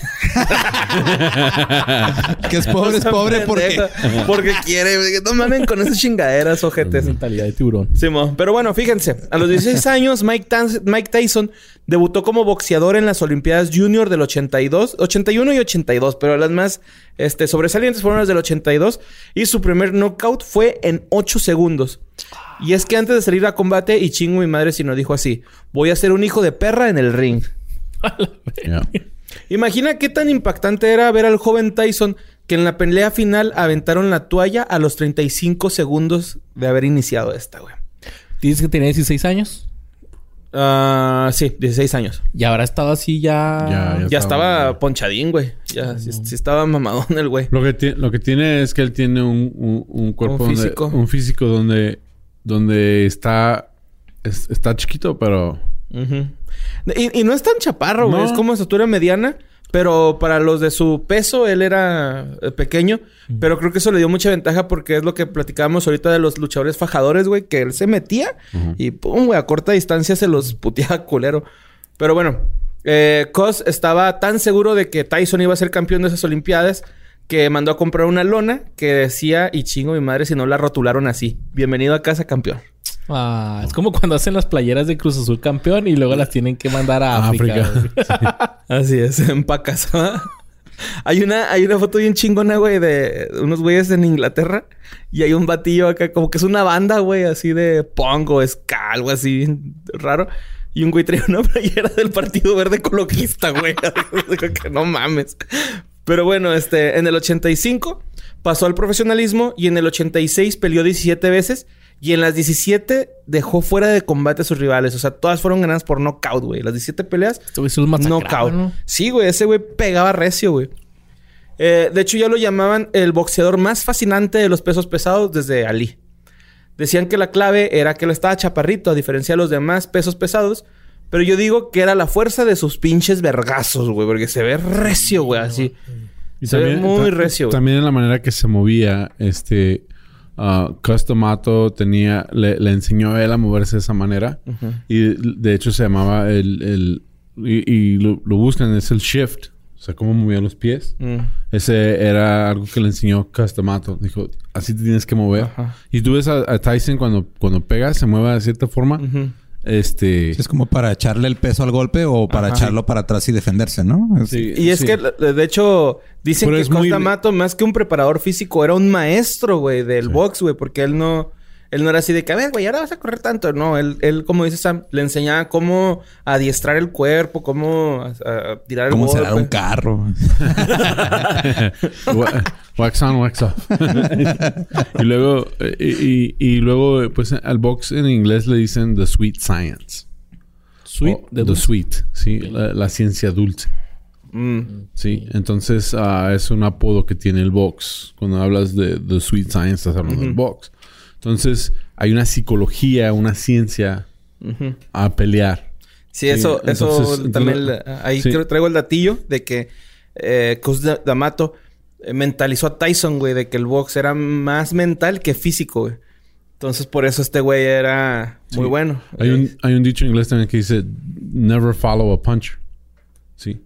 [SPEAKER 4] que es pobre, es pobre porque...
[SPEAKER 2] Porque quiere. No mamen con esas chingaderas, ojetes.
[SPEAKER 1] Mentalidad de tiburón.
[SPEAKER 2] Simón. Pero bueno, fíjense. A los 16 <laughs> años, Mike Tyson debutó como boxeador en las Olimpiadas Junior del 82, 81 y 82. Pero las más este, sobresalientes fueron las del 82. Y su primer knockout fue en 8 segundos. Y es que antes de salir a combate, y chingo mi madre si no dijo así. Voy a ser un hijo de perra en el ring.
[SPEAKER 3] Yeah.
[SPEAKER 2] Imagina qué tan impactante era ver al joven Tyson que en la pelea final aventaron la toalla a los 35 segundos de haber iniciado esta, güey.
[SPEAKER 1] Dices que tenía 16 años.
[SPEAKER 2] Ah, sí, 16 años.
[SPEAKER 1] Y habrá estado así ya.
[SPEAKER 3] Ya,
[SPEAKER 2] Ya estaba
[SPEAKER 3] estaba-
[SPEAKER 2] ponchadín, güey. Ya, sí, sí estaba mamadón el güey.
[SPEAKER 3] Lo que, ti- lo que tiene es que él tiene un, un- un cuerpo
[SPEAKER 2] Un
[SPEAKER 3] donde-
[SPEAKER 2] físico.
[SPEAKER 3] un físico donde, donde está, es- está chiquito, pero
[SPEAKER 2] Ujú. Y, y no es tan chaparro, güey.
[SPEAKER 3] No.
[SPEAKER 2] Es como estatura mediana. Pero para los de su peso, él era eh, pequeño. Pero creo que eso le dio mucha ventaja porque es lo que platicábamos ahorita de los luchadores fajadores, güey. Que él se metía y pum, güey, a corta distancia se los puteaba culero. Pero bueno, eh, Cos estaba tan seguro de que Tyson iba a ser campeón de esas Olimpiadas que mandó a comprar una lona que decía, y chingo mi madre si no la rotularon así. Bienvenido a casa, campeón.
[SPEAKER 1] Ah, es como cuando hacen las playeras de Cruz Azul campeón y luego las tienen que mandar a África.
[SPEAKER 3] África. <laughs>
[SPEAKER 2] Así es, en pacas. hay una, hay una foto bien chingona, güey, de unos güeyes en Inglaterra. Y hay un batillo acá, como que es una banda, güey, así de punk o ska, algo así bien raro. Y un güey trae una playera del Partido Verde Ecologista, güey. <laughs> Digo que no mames. Pero bueno, este, en el 85 pasó al profesionalismo y en el 86 peleó 17 veces. Y en las 17 dejó fuera de combate a sus rivales. O sea, todas fueron ganadas por knockout, güey. Las 17 peleas
[SPEAKER 1] Este güey
[SPEAKER 2] Knockout.
[SPEAKER 1] ¿no?
[SPEAKER 2] Sí, güey. Ese güey pegaba recio, güey. Eh, de hecho, ya lo llamaban el boxeador más fascinante de los pesos pesados desde Ali. Decían que la clave era que él estaba chaparrito, a diferencia de los demás pesos pesados. Pero yo digo que era la fuerza de sus pinches vergazos, güey. Porque se ve recio, güey, así.
[SPEAKER 3] Y
[SPEAKER 2] Se ve muy recio, güey.
[SPEAKER 3] También en la manera que se movía, este... Uh, Customato tenía... Le, le enseñó a él a moverse de esa manera. Y de hecho se llamaba el... el y y lo, lo buscan, es el shift. O sea, cómo movía los pies.
[SPEAKER 2] Mm.
[SPEAKER 3] Ese era algo que le enseñó Customato. Dijo, así te tienes que mover.
[SPEAKER 2] Ajá.
[SPEAKER 3] Y tú ves a, a Tyson cuando, cuando pega, se mueve de cierta forma.
[SPEAKER 2] Ujú.
[SPEAKER 3] Este...
[SPEAKER 4] Es como para echarle el peso al golpe o para
[SPEAKER 2] Ajá.
[SPEAKER 4] echarlo para atrás y defenderse, ¿no? Es-
[SPEAKER 3] sí,
[SPEAKER 2] Y es
[SPEAKER 3] sí.
[SPEAKER 2] que, de hecho, dicen
[SPEAKER 3] Pero
[SPEAKER 2] que
[SPEAKER 3] es muy-
[SPEAKER 2] Costa Mato, más que un preparador físico, era un maestro, güey, del box, güey, porque él no, él no era así de que, a ver, güey, ahora vas a correr tanto. No, él, él como dice Sam, le enseñaba cómo adiestrar el cuerpo, cómo a- a tirar el
[SPEAKER 4] Como
[SPEAKER 2] golpe.
[SPEAKER 4] será un carro. <laughs> <laughs>
[SPEAKER 3] Wa- wax on, wax off. <laughs> y luego, eh, y, y- y luego, pues al box en inglés le dicen the sweet science.
[SPEAKER 1] Sweet.
[SPEAKER 3] O
[SPEAKER 1] de
[SPEAKER 3] the sweet, sí, la, la ciencia dulce.
[SPEAKER 2] Mm.
[SPEAKER 3] Sí, entonces ah, es un apodo que tiene el box. Cuando hablas de the sweet science, estás hablando del box. Entonces, hay una psicología, una ciencia a pelear.
[SPEAKER 2] Sí, eso,
[SPEAKER 3] Sí,
[SPEAKER 2] eso
[SPEAKER 3] entonces,
[SPEAKER 2] también,
[SPEAKER 3] entonces,
[SPEAKER 2] ahí
[SPEAKER 3] sí.
[SPEAKER 2] traigo el datillo de que eh, Cus Da- D'Amato eh, mentalizó a Tyson, güey, de que el box era más mental que físico, güey. Entonces, por eso este güey era muy
[SPEAKER 3] Sí.
[SPEAKER 2] bueno.
[SPEAKER 3] Hay un, hay un dicho en inglés también que dice, never follow a puncher. Sí.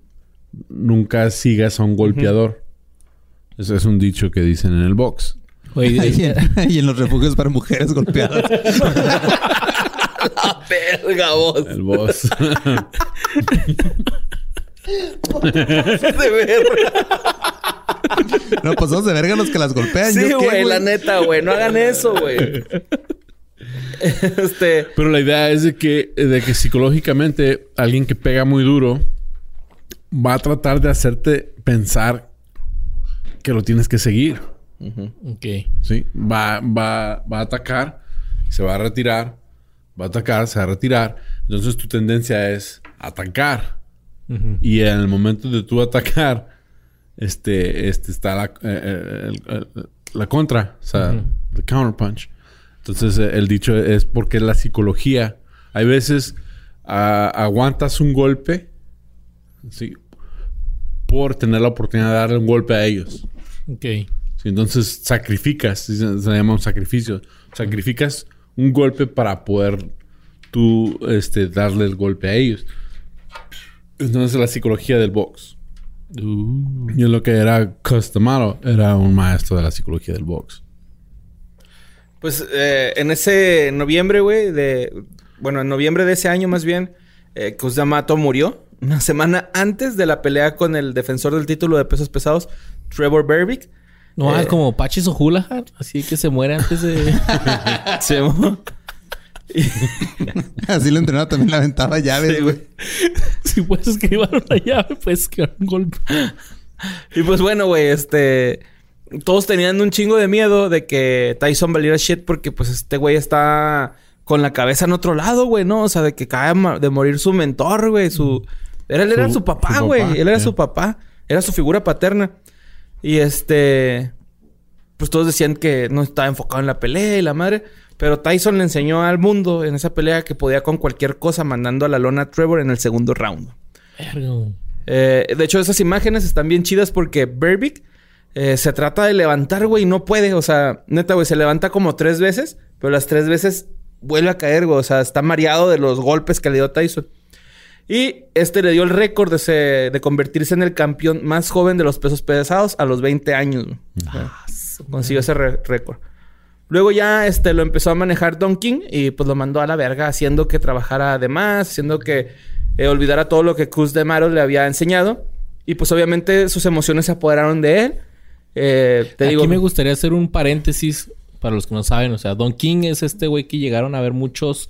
[SPEAKER 3] Nunca sigas a un golpeador. Ese es un dicho que dicen en el box.
[SPEAKER 1] Oye,
[SPEAKER 4] Ahí en, <laughs> y en los refugios para mujeres golpeadas.
[SPEAKER 2] Verga, vos.
[SPEAKER 3] El boss.
[SPEAKER 2] De verga.
[SPEAKER 4] No, pues son de verga los que las golpean.
[SPEAKER 2] Sí,
[SPEAKER 4] ¿Yo qué,
[SPEAKER 2] güey, la neta, güey. No hagan eso, güey. <laughs> este...
[SPEAKER 3] Pero la idea es de que, de que psicológicamente alguien que pega muy duro va a tratar de hacerte pensar que lo tienes que seguir.
[SPEAKER 1] Ok.
[SPEAKER 3] ¿sí? Va, va, va a atacar, se va a retirar, va a atacar, se va a retirar. Entonces tu tendencia es atacar. Y en el momento de tú atacar, este, este está la, eh, el- el- la contra, o sea, el counter punch. Entonces eh, el dicho es porque la psicología, hay veces aguantas un golpe, sí, por tener la oportunidad de darle un golpe a ellos.
[SPEAKER 1] Ok.
[SPEAKER 3] Sí, entonces sacrificas, se, se llama un sacrificio. Sacrificas un golpe para poder tú este, darle el golpe a ellos. Entonces la psicología del box. Y lo que era Customado era un maestro de la psicología del box.
[SPEAKER 2] Pues eh, en ese noviembre, güey, de... Bueno, en noviembre de ese año más bien, eh, murió. Una semana antes de la pelea con el defensor del título de pesos pesados, Trevor Berbick.
[SPEAKER 1] No,
[SPEAKER 2] Eh.
[SPEAKER 1] es como Pachis O'Houlihan. Así que se muere antes de... <laughs>
[SPEAKER 2] Se <laughs>
[SPEAKER 4] Así lo entrenaba también la aventaba llaves, güey. <laughs>
[SPEAKER 1] si puedes escribir una llave, puedes escribir un golpe.
[SPEAKER 2] Y pues bueno, güey, este... Todos tenían un chingo de miedo de que Tyson valiera shit porque pues este güey está con la cabeza en otro lado, güey, ¿no? O sea, de que acaba de morir su mentor, güey, su... Era, él era
[SPEAKER 3] Su-
[SPEAKER 2] papá, güey. Él era su papá. Era su figura paterna. Y este... Pues todos decían que no estaba enfocado en la pelea y la madre. Pero Tyson le enseñó al mundo en esa pelea que podía con cualquier cosa mandando a la lona a Trevor en el segundo round. Eh, de hecho, esas imágenes están bien chidas porque Berbick eh, se trata de levantar, güey, y no puede. O sea, neta, güey, se levanta como tres veces, pero las tres veces vuelve a caer, güey. O sea, está mareado de los golpes que le dio Tyson. Y este le dio el récord de, se- de convertirse en el campeón más joven de los pesos pesados a los 20 años. consiguió ese récord. Luego ya este, lo empezó a manejar Don King y pues lo mandó a la verga, haciendo que trabajara de más, haciendo que eh, olvidara todo lo que Cruz de Maro le había enseñado. Y pues obviamente sus emociones se apoderaron de él. Eh, te
[SPEAKER 1] Aquí
[SPEAKER 2] digo,
[SPEAKER 1] me gustaría hacer un paréntesis para los que no saben. O sea, Don King es este güey que llegaron a ver muchos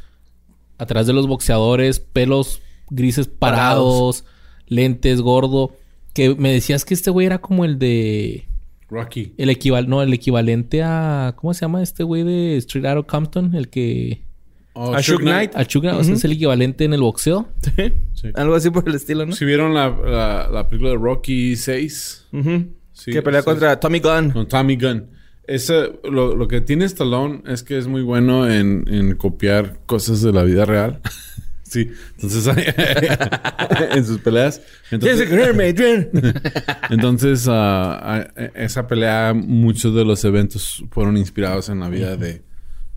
[SPEAKER 1] atrás de los boxeadores, pelos grises parados, lentes, gordo. Que me decías que este güey era como el de.
[SPEAKER 3] Rocky.
[SPEAKER 1] El equival no, el equivalente a. ¿Cómo se llama este güey de Street Out of Compton? El que.
[SPEAKER 3] Oh,
[SPEAKER 2] A Suge Knight.
[SPEAKER 1] A Chuck, o sea, es el equivalente en el boxeo.
[SPEAKER 3] Sí.
[SPEAKER 2] algo así por el estilo, ¿no?
[SPEAKER 3] Si vieron la, la, la película de Rocky 6
[SPEAKER 2] Ujú.
[SPEAKER 3] Sí,
[SPEAKER 2] que pelea contra Tommy Gunn.
[SPEAKER 3] con Tommy Gunn. Ese, lo, lo que tiene Stallone es que es muy bueno en, en copiar cosas de la vida real. <laughs> sí, entonces <laughs> en sus peleas. Entonces, <laughs> Entonces, ah, esa pelea, muchos de los eventos fueron inspirados en la vida de,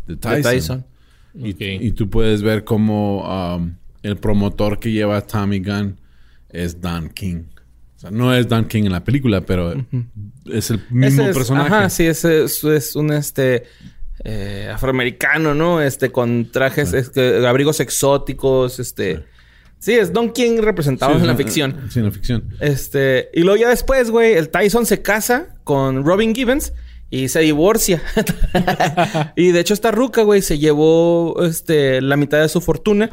[SPEAKER 3] de Tyson.
[SPEAKER 2] De Tyson.
[SPEAKER 3] Y, tú puedes ver cómo um, el promotor que lleva a Tommy Gunn es Don King. O sea, no es Don King en la película, pero es el mismo
[SPEAKER 2] Ese es-
[SPEAKER 3] personaje.
[SPEAKER 2] Ajá, sí, ese es, es un este eh, afroamericano, ¿no? Este con trajes, es que, abrigos exóticos, este. Sí, es Don King representado
[SPEAKER 3] Sí,
[SPEAKER 2] en la ficción.
[SPEAKER 3] Sí, en la ficción.
[SPEAKER 2] Este, y luego ya después, güey, el Tyson se casa con Robin Gibbons y se divorcia. <laughs> y de hecho esta ruca, güey, se llevó este la mitad de su fortuna.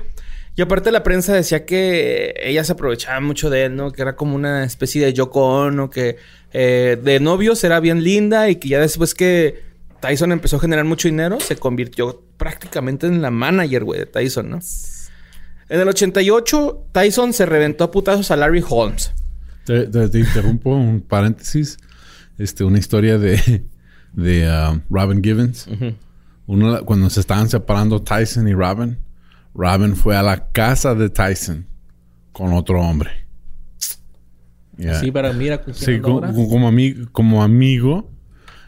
[SPEAKER 2] Y aparte la prensa decía que ella se aprovechaba mucho de él, ¿no? Que era como una especie de Yoko Ono, que eh, de novios era bien linda y que ya después que Tyson empezó a generar mucho dinero, se convirtió prácticamente en la manager, güey, de Tyson, ¿no? En el 88, Tyson se reventó a putazos a Larry Holmes.
[SPEAKER 3] Te, te- te interrumpo un paréntesis. Este, una historia de, de um, Robin Givens. Uno, cuando se estaban separando Tyson y Robin, Robin fue a la casa de Tyson con otro hombre. Yeah.
[SPEAKER 1] Sí, pero mira
[SPEAKER 3] Sí, como amigo.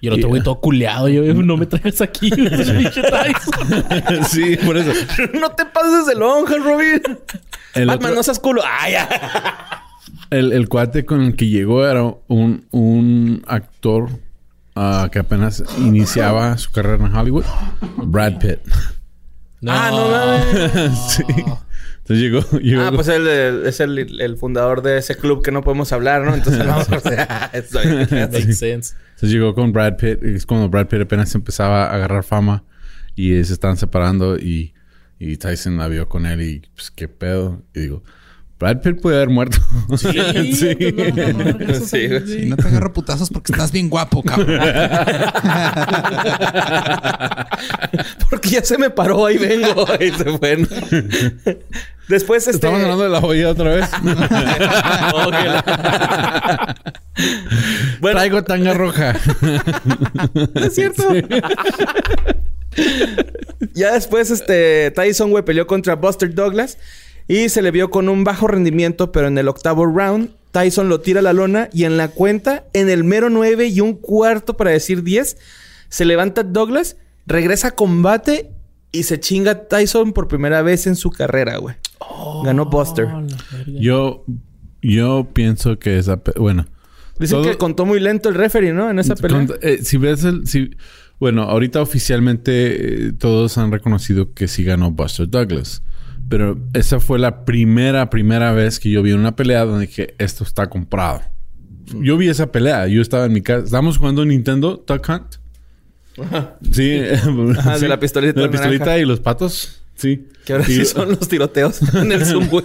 [SPEAKER 1] Y el otro güey todo culeado. Yo, no me traigas aquí. <laughs> <laughs>
[SPEAKER 2] sí, por eso. <laughs> no te pases de lonja, Robin.
[SPEAKER 3] El
[SPEAKER 2] Batman,
[SPEAKER 3] otro-
[SPEAKER 2] no seas culo. Ay, ya.
[SPEAKER 3] El, el cuate con el que llegó era un, un actor ah, que apenas iniciaba su carrera en Hollywood. Brad Pitt.
[SPEAKER 2] Ah, no mames.
[SPEAKER 3] sí. Entonces llegó... <laughs> llegó
[SPEAKER 2] Ah, pues él, él es el, el fundador de ese club que no podemos hablar, ¿no? Entonces vamos a. <laughs> <laughs>
[SPEAKER 1] Makes sense.
[SPEAKER 3] Entonces llegó con Brad Pitt. y Es cuando Brad Pitt apenas empezaba a agarrar fama. Y se estaban separando. Y, y Tyson la vio con él. Y pues, ¿qué pedo? Y digo... Brad Pitt puede haber muerto.
[SPEAKER 1] Sí,
[SPEAKER 2] Sí,
[SPEAKER 4] no te agarro putazos porque estás bien guapo, cabrón.
[SPEAKER 2] Porque ya se me paró, ahí vengo. Y se fue. Después este...
[SPEAKER 3] Estamos hablando de la joya otra vez.
[SPEAKER 2] Bueno,
[SPEAKER 3] Traigo tanga roja.
[SPEAKER 2] es cierto. ya después, este, Tyson, güey, peleó contra Buster Douglas y se le vio con un bajo rendimiento, pero en el octavo round, Tyson lo tira a la lona y en la cuenta, en el mero 9 y un cuarto para decir 10, se levanta Douglas, regresa a combate y se chinga Tyson por primera vez en su carrera, güey. Ganó Buster.
[SPEAKER 3] Yo, yo pienso que esa... Bueno.
[SPEAKER 2] Dicen
[SPEAKER 3] todo-
[SPEAKER 2] que contó muy lento el referee, ¿no? En esa pelea.
[SPEAKER 3] Con- eh, si ves el... Si, bueno, ahorita oficialmente eh, todos han reconocido que sí ganó Buster Douglas. Pero esa fue la primera, primera vez que yo vi una pelea donde dije, esto está comprado. Yo vi esa pelea. Yo estaba en mi casa. Estábamos jugando Nintendo Duck Hunt. Sí. <laughs>
[SPEAKER 2] Ajá, de <laughs> la pistolita
[SPEAKER 3] De la
[SPEAKER 2] naranja.
[SPEAKER 3] pistolita y los patos. Sí.
[SPEAKER 2] Que ahora
[SPEAKER 3] Y-
[SPEAKER 2] sí son los tiroteos <laughs> en el güey.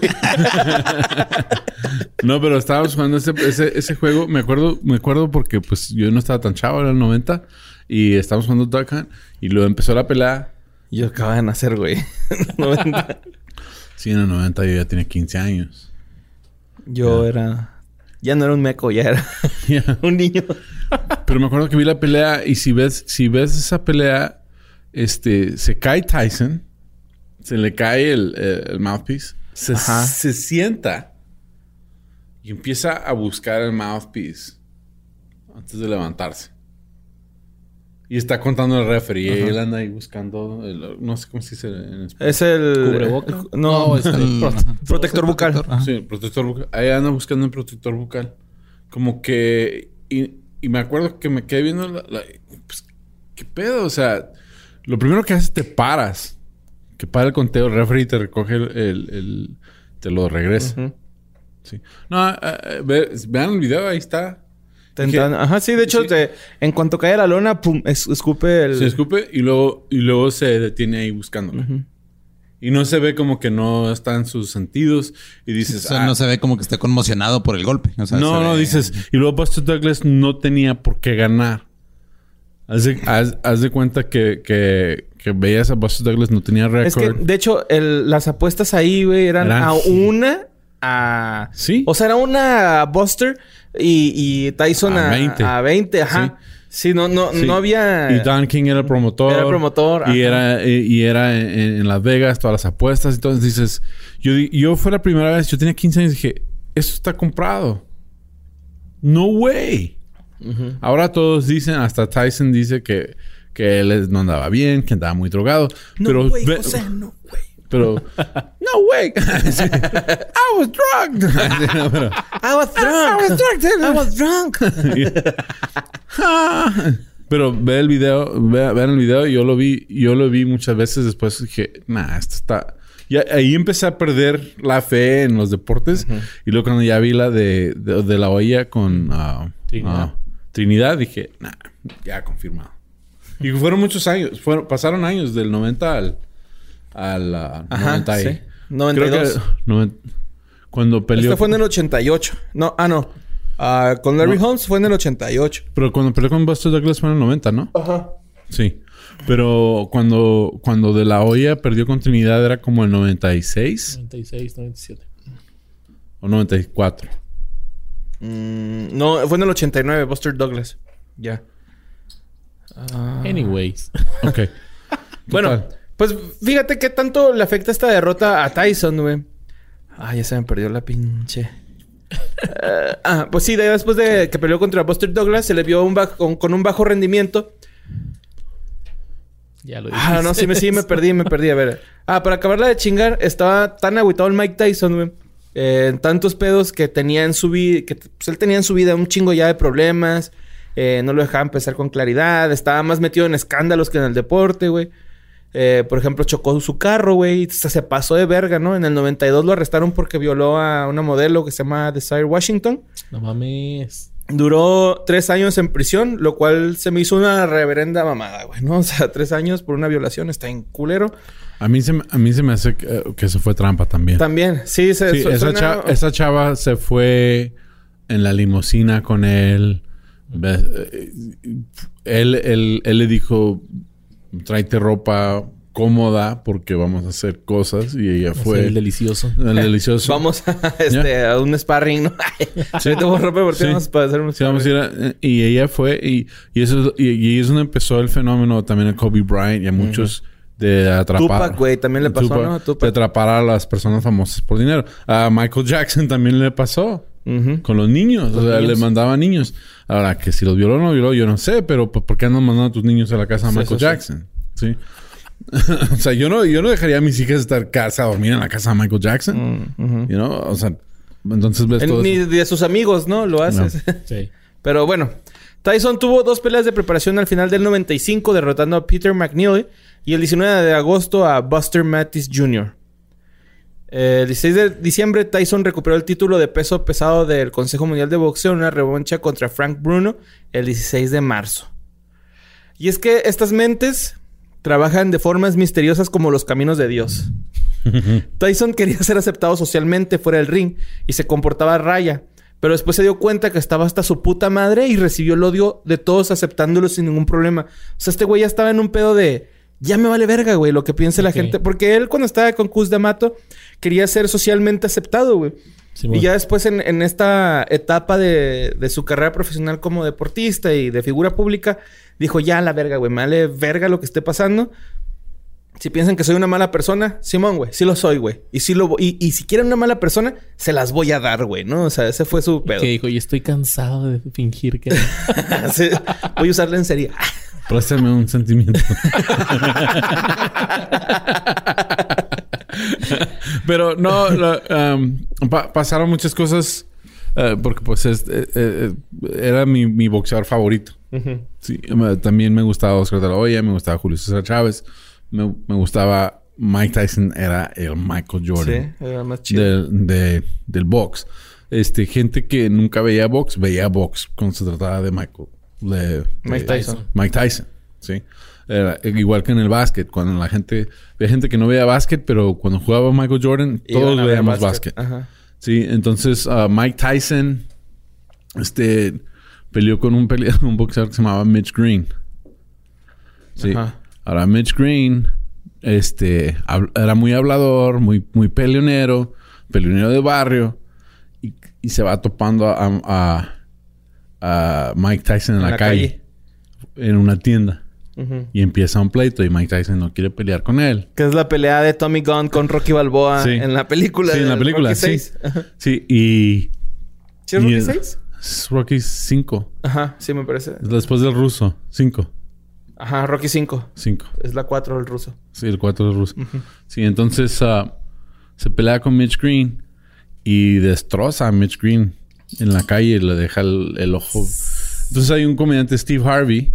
[SPEAKER 3] No, pero estábamos jugando ese, ese, ese juego. Me acuerdo, me acuerdo porque pues yo no estaba tan chavo, era el 90. Y estábamos jugando Duck Hunt. Y luego empezó la pelea.
[SPEAKER 2] Yo acababa de nacer, güey. 90.
[SPEAKER 3] Sí, en el 90 yo ya tenía 15 años.
[SPEAKER 2] Yo era... Ya no era un meco, ya era <laughs> <laughs> un niño.
[SPEAKER 3] Pero me acuerdo que vi la pelea y si ves, si ves esa pelea, este, se cae Tyson, se le cae el, el- mouthpiece, se, se sienta y empieza a buscar el mouthpiece antes de levantarse. Y está contando el referee. Y él anda ahí buscando, el- no sé cómo se dice en español.
[SPEAKER 2] Es el...
[SPEAKER 1] ¿Cubreboca?
[SPEAKER 2] No,
[SPEAKER 1] No, es
[SPEAKER 2] el
[SPEAKER 1] el-
[SPEAKER 2] pro- <laughs> protector bucal.
[SPEAKER 4] Ajá.
[SPEAKER 3] Sí, el protector bucal. Ahí anda buscando un protector bucal. Como que... Y, y me acuerdo que me quedé viendo la... la- pues, ¿Qué pedo? O sea... Lo primero que haces te paras. Que para el conteo, el referee te recoge el... el- el- te lo regresa. Sí. No, eh, eh, ve- vean el video, ahí está.
[SPEAKER 2] Tentando- Ajá, sí. De hecho,
[SPEAKER 3] Sí.
[SPEAKER 2] te- en cuanto cae la lona, pum, es- escupe el...
[SPEAKER 3] Se escupe y luego, y luego se detiene ahí buscándolo.
[SPEAKER 2] Ujú.
[SPEAKER 3] Y no se ve como que no está en sus sentidos. Y dices...
[SPEAKER 4] O sea,
[SPEAKER 3] "Ah,
[SPEAKER 4] no se ve como que esté conmocionado por el golpe. O sea,
[SPEAKER 3] no, no, dices. Y luego Buster Douglas no tenía por qué ganar. Haz de, haz- haz de cuenta que, que, que veías a Buster Douglas, no tenía
[SPEAKER 2] Es que,
[SPEAKER 3] récord.
[SPEAKER 2] de hecho, el- las apuestas ahí, güey, eran
[SPEAKER 3] Eran-
[SPEAKER 2] a una a...
[SPEAKER 3] Sí.
[SPEAKER 2] O sea, era una Buster y, y Tyson
[SPEAKER 3] A
[SPEAKER 2] a,
[SPEAKER 3] 20.
[SPEAKER 2] a 20. Ajá. Sí, no, no,
[SPEAKER 3] Sí.
[SPEAKER 2] no había...
[SPEAKER 3] Y Don King era el promotor.
[SPEAKER 2] Era el promotor,
[SPEAKER 3] Y
[SPEAKER 2] ajá.
[SPEAKER 3] era, y, y era en, en Las Vegas, todas las apuestas. Entonces dices, yo, yo fue la primera vez, yo tenía 15 años y dije, esto está comprado. No way. Ahora todos dicen, hasta Tyson dice que, que él no andaba bien, que andaba muy drogado.
[SPEAKER 2] No,
[SPEAKER 3] pero
[SPEAKER 2] no, güey.
[SPEAKER 3] Pero, no way. <laughs> I was drugged. <laughs> Sí, no, pero,
[SPEAKER 2] I was drunk. I was drunk. <laughs>
[SPEAKER 3] pero ve el video, ve, vean el video. Yo lo vi, yo lo vi muchas veces después. Dije, nah, esto está. Y ahí empecé a perder la fe en los deportes. Y luego cuando ya vi la de, de, de la olla con ah,
[SPEAKER 1] Trinidad.
[SPEAKER 3] ah, Trinidad, dije, nah, ya confirmado. Y fueron muchos años. Fueron, pasaron años del 90 al, al ah,
[SPEAKER 2] Ajá,
[SPEAKER 3] 90 y-
[SPEAKER 2] sí. 92.
[SPEAKER 3] Creo que noven- cuando peleó.
[SPEAKER 2] Este fue en el 88. No, ah, no. Ah, con Larry
[SPEAKER 3] No.
[SPEAKER 2] Holmes fue en el 88.
[SPEAKER 3] Pero cuando peleó con Buster Douglas fue en el 90, ¿no?
[SPEAKER 2] Ajá.
[SPEAKER 3] Sí. Pero cuando, cuando De La Hoya perdió con Trinidad era como el 96
[SPEAKER 1] 96, 97.
[SPEAKER 3] o 94.
[SPEAKER 2] Mm, no, fue en el 89, Buster Douglas. Ya.
[SPEAKER 1] Anyways.
[SPEAKER 3] Ok. <laughs>
[SPEAKER 2] Bueno. Pues fíjate qué tanto le afecta esta derrota a Tyson, güey. Ah, ya se me perdió la pinche. Eh, ah, pues sí, de- después de que peleó contra Buster Douglas, se le vio un bajo- con, con un bajo rendimiento.
[SPEAKER 1] Ya lo
[SPEAKER 2] Ah, no, sí me, sí me perdí, me perdí. A ver. Ah, para acabarla de chingar, estaba tan agüitado el Mike Tyson, güey. eh, en tantos pedos que tenía en su vida, que pues, él tenía en su vida un chingo ya de problemas. eh, no lo dejaba empezar con claridad. Estaba más metido en escándalos que en el deporte, güey. Eh, por ejemplo, chocó su carro, güey. Se se pasó de verga, ¿no? En el 92 lo arrestaron porque violó a una modelo que se llama Desire Washington.
[SPEAKER 1] No mames.
[SPEAKER 2] Duró tres años en prisión, lo cual se me hizo una reverenda mamada, güey, ¿no? <laughs> O sea, tres años por una violación está en culero.
[SPEAKER 3] A mí se, me- a mí se me hace que, que eso fue trampa también.
[SPEAKER 2] También, sí, se
[SPEAKER 3] Sí,
[SPEAKER 2] su-
[SPEAKER 3] esa,
[SPEAKER 2] suena-
[SPEAKER 3] cha- esa chava se fue en la limusina con él. Eh, Él, él, él le dijo, tráete ropa cómoda porque vamos a hacer cosas. Y ella
[SPEAKER 1] Fue
[SPEAKER 3] fue
[SPEAKER 1] el delicioso.
[SPEAKER 3] el delicioso. <laughs>
[SPEAKER 2] Vamos a, este, a un sparring, ¿no? <laughs> sí, ropa deportiva
[SPEAKER 3] Sí.
[SPEAKER 2] para hacer un
[SPEAKER 3] Sí, vamos a ir a- y ella fue y, y eso es- y, y ahí es donde empezó el fenómeno también a Kobe Bryant y a muchos de atrapar
[SPEAKER 2] Tupac, güey, también le pasó, ¿no? Tupac.
[SPEAKER 3] de atrapar a las personas famosas por dinero a Michael Jackson también le pasó Con los niños o sea
[SPEAKER 1] niños.
[SPEAKER 3] le mandaba niños ahora que si los violó o no violó yo no sé pero pues, ¿por qué andan mandando a tus niños a la casa de
[SPEAKER 2] Sí,
[SPEAKER 3] Michael
[SPEAKER 2] sí.
[SPEAKER 3] Jackson? sí <laughs> o sea yo no yo no dejaría a mis hijas estar casa a dormir en la casa de Michael Jackson
[SPEAKER 2] Mm,
[SPEAKER 3] you know? o sea entonces ves
[SPEAKER 2] En-
[SPEAKER 3] todo
[SPEAKER 2] Ni
[SPEAKER 3] eso.
[SPEAKER 2] de sus amigos, ¿no? Lo haces. <laughs>
[SPEAKER 1] Sí.
[SPEAKER 2] Pero bueno, Tyson tuvo dos peleas de preparación al final del 95, derrotando a Peter McNeely y el 19 de agosto a Buster Mattis Jr. Eh, El 16 de diciembre, Tyson recuperó el título de peso pesado del Consejo Mundial de Boxeo en una revancha contra Frank Bruno el 16 de marzo. Y es que estas mentes trabajan de formas misteriosas como los caminos de Dios. <laughs> Tyson quería ser aceptado socialmente fuera del ring y se comportaba a raya. Pero después se dio cuenta que estaba hasta su puta madre y recibió el odio de todos aceptándolo sin ningún problema. O sea, este güey ya estaba en un pedo de... Ya me vale verga, güey, lo que piense la gente. Porque él cuando estaba con Cus D'Amato quería ser socialmente aceptado, güey.
[SPEAKER 1] Sí,
[SPEAKER 2] y ya después en, en esta etapa de, de su carrera profesional como deportista y de figura pública, dijo, ya la verga, güey, me vale verga lo que esté pasando. Si piensan que soy una mala persona, Simón, güey, sí lo soy, güey. Y, sí lo, y, y si quieren una mala persona, se las voy a dar, güey, ¿no? O sea, ese fue su pedo.
[SPEAKER 1] Que dijo, y estoy cansado de fingir que... <laughs>
[SPEAKER 2] Sí, voy a usarla en serio.
[SPEAKER 3] Préstame un sentimiento. <laughs> Pero no, um, pa- pasaron muchas cosas eh, porque pues es- eh, eh, era mi, mi boxeador favorito. Sí, me- también me gustaba Oscar de la Hoya, me gustaba Julio César Chávez, me, me gustaba Mike Tyson, era el Michael
[SPEAKER 2] Sí,
[SPEAKER 3] Jordan
[SPEAKER 2] era más chido.
[SPEAKER 3] del, de- del box. Este, gente que nunca veía box, veía box cuando se trataba de Michael. de-
[SPEAKER 2] Mike
[SPEAKER 3] de-
[SPEAKER 2] Tyson.
[SPEAKER 3] Mike Tyson, sí. Era igual que en el básquet, cuando la gente, había gente que no veía básquet, pero cuando jugaba Michael Jordan,
[SPEAKER 2] Iban
[SPEAKER 3] todos veíamos básquet.
[SPEAKER 2] Ajá.
[SPEAKER 3] Sí, entonces ah, Mike Tyson, este, peleó con un, pelea- <laughs> un boxeador que se llamaba Mitch Green. Sí.
[SPEAKER 2] Ajá.
[SPEAKER 3] Ahora Mitch Green, este, era muy hablador, muy, muy peleonero, peleonero de barrio, y, y se va topando a, a- a Mike Tyson en, la, calle, en una tienda. Y empieza un pleito y Mike Tyson no quiere pelear con él.
[SPEAKER 2] Que es la pelea de Tommy Gunn con Rocky Balboa
[SPEAKER 3] Sí.
[SPEAKER 2] en la película.
[SPEAKER 3] Sí, en la película,
[SPEAKER 2] Rocky
[SPEAKER 3] sí. Sí, y...
[SPEAKER 2] ¿Sí es Rocky
[SPEAKER 3] y-
[SPEAKER 2] 6?
[SPEAKER 3] es Rocky 5.
[SPEAKER 2] Ajá, sí me parece.
[SPEAKER 3] Después del ruso. 5.
[SPEAKER 2] Ajá, Rocky 5.
[SPEAKER 3] 5.
[SPEAKER 2] Es la 4 del ruso.
[SPEAKER 3] Sí, el 4 del ruso. Sí, entonces ah, se pelea con Mitch Green y destroza a Mitch Green en la calle y le deja el, el ojo. Entonces hay un comediante, Steve Harvey.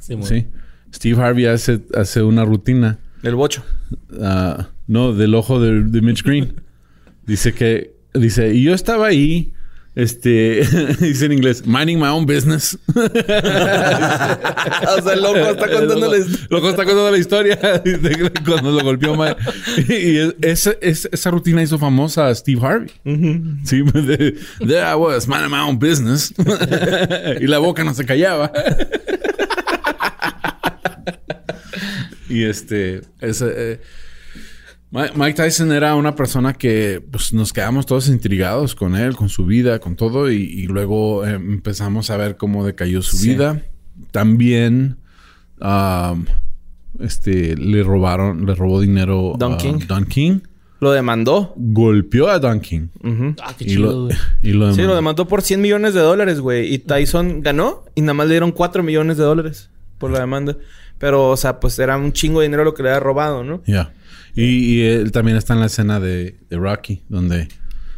[SPEAKER 1] Sí, bueno.
[SPEAKER 3] Sí. Steve Harvey hace, hace una rutina.
[SPEAKER 2] El bocho.
[SPEAKER 3] ah, no, del ojo de, de Mitch Green. Dice que... Dice, y yo estaba ahí... Este... <laughs> dice en inglés... Minding my own business. <laughs>
[SPEAKER 2] o sea, el loco está contándoles.
[SPEAKER 3] Loco, loco está contando la historia <laughs> cuando lo golpeó mal. Y es- esa, es- esa rutina hizo famosa a Steve Harvey. Sí, de, there I was, minding my own business. y la boca no se callaba. Y este, ese, eh, Mi- Mike Tyson era una persona que pues, nos quedamos todos intrigados con él, con su vida, con todo, y, y luego eh, empezamos a ver cómo decayó su
[SPEAKER 2] Sí.
[SPEAKER 3] vida. También um, este, le robaron, le robó dinero
[SPEAKER 2] Don
[SPEAKER 3] a
[SPEAKER 2] King.
[SPEAKER 3] Don King.
[SPEAKER 2] lo demandó.
[SPEAKER 3] Golpeó a Don King.
[SPEAKER 2] Ujú.
[SPEAKER 1] Ah, qué
[SPEAKER 3] Y
[SPEAKER 1] chido,
[SPEAKER 3] lo, <laughs> y lo
[SPEAKER 2] Sí, lo demandó por 100 millones de dólares, güey. Y Tyson ganó y nada más le dieron 4 millones de dólares por la demanda. Pero, o sea, pues era un chingo de dinero lo que le había robado, ¿no?
[SPEAKER 3] Ya. Y, y él también está en la escena de, de Rocky, donde,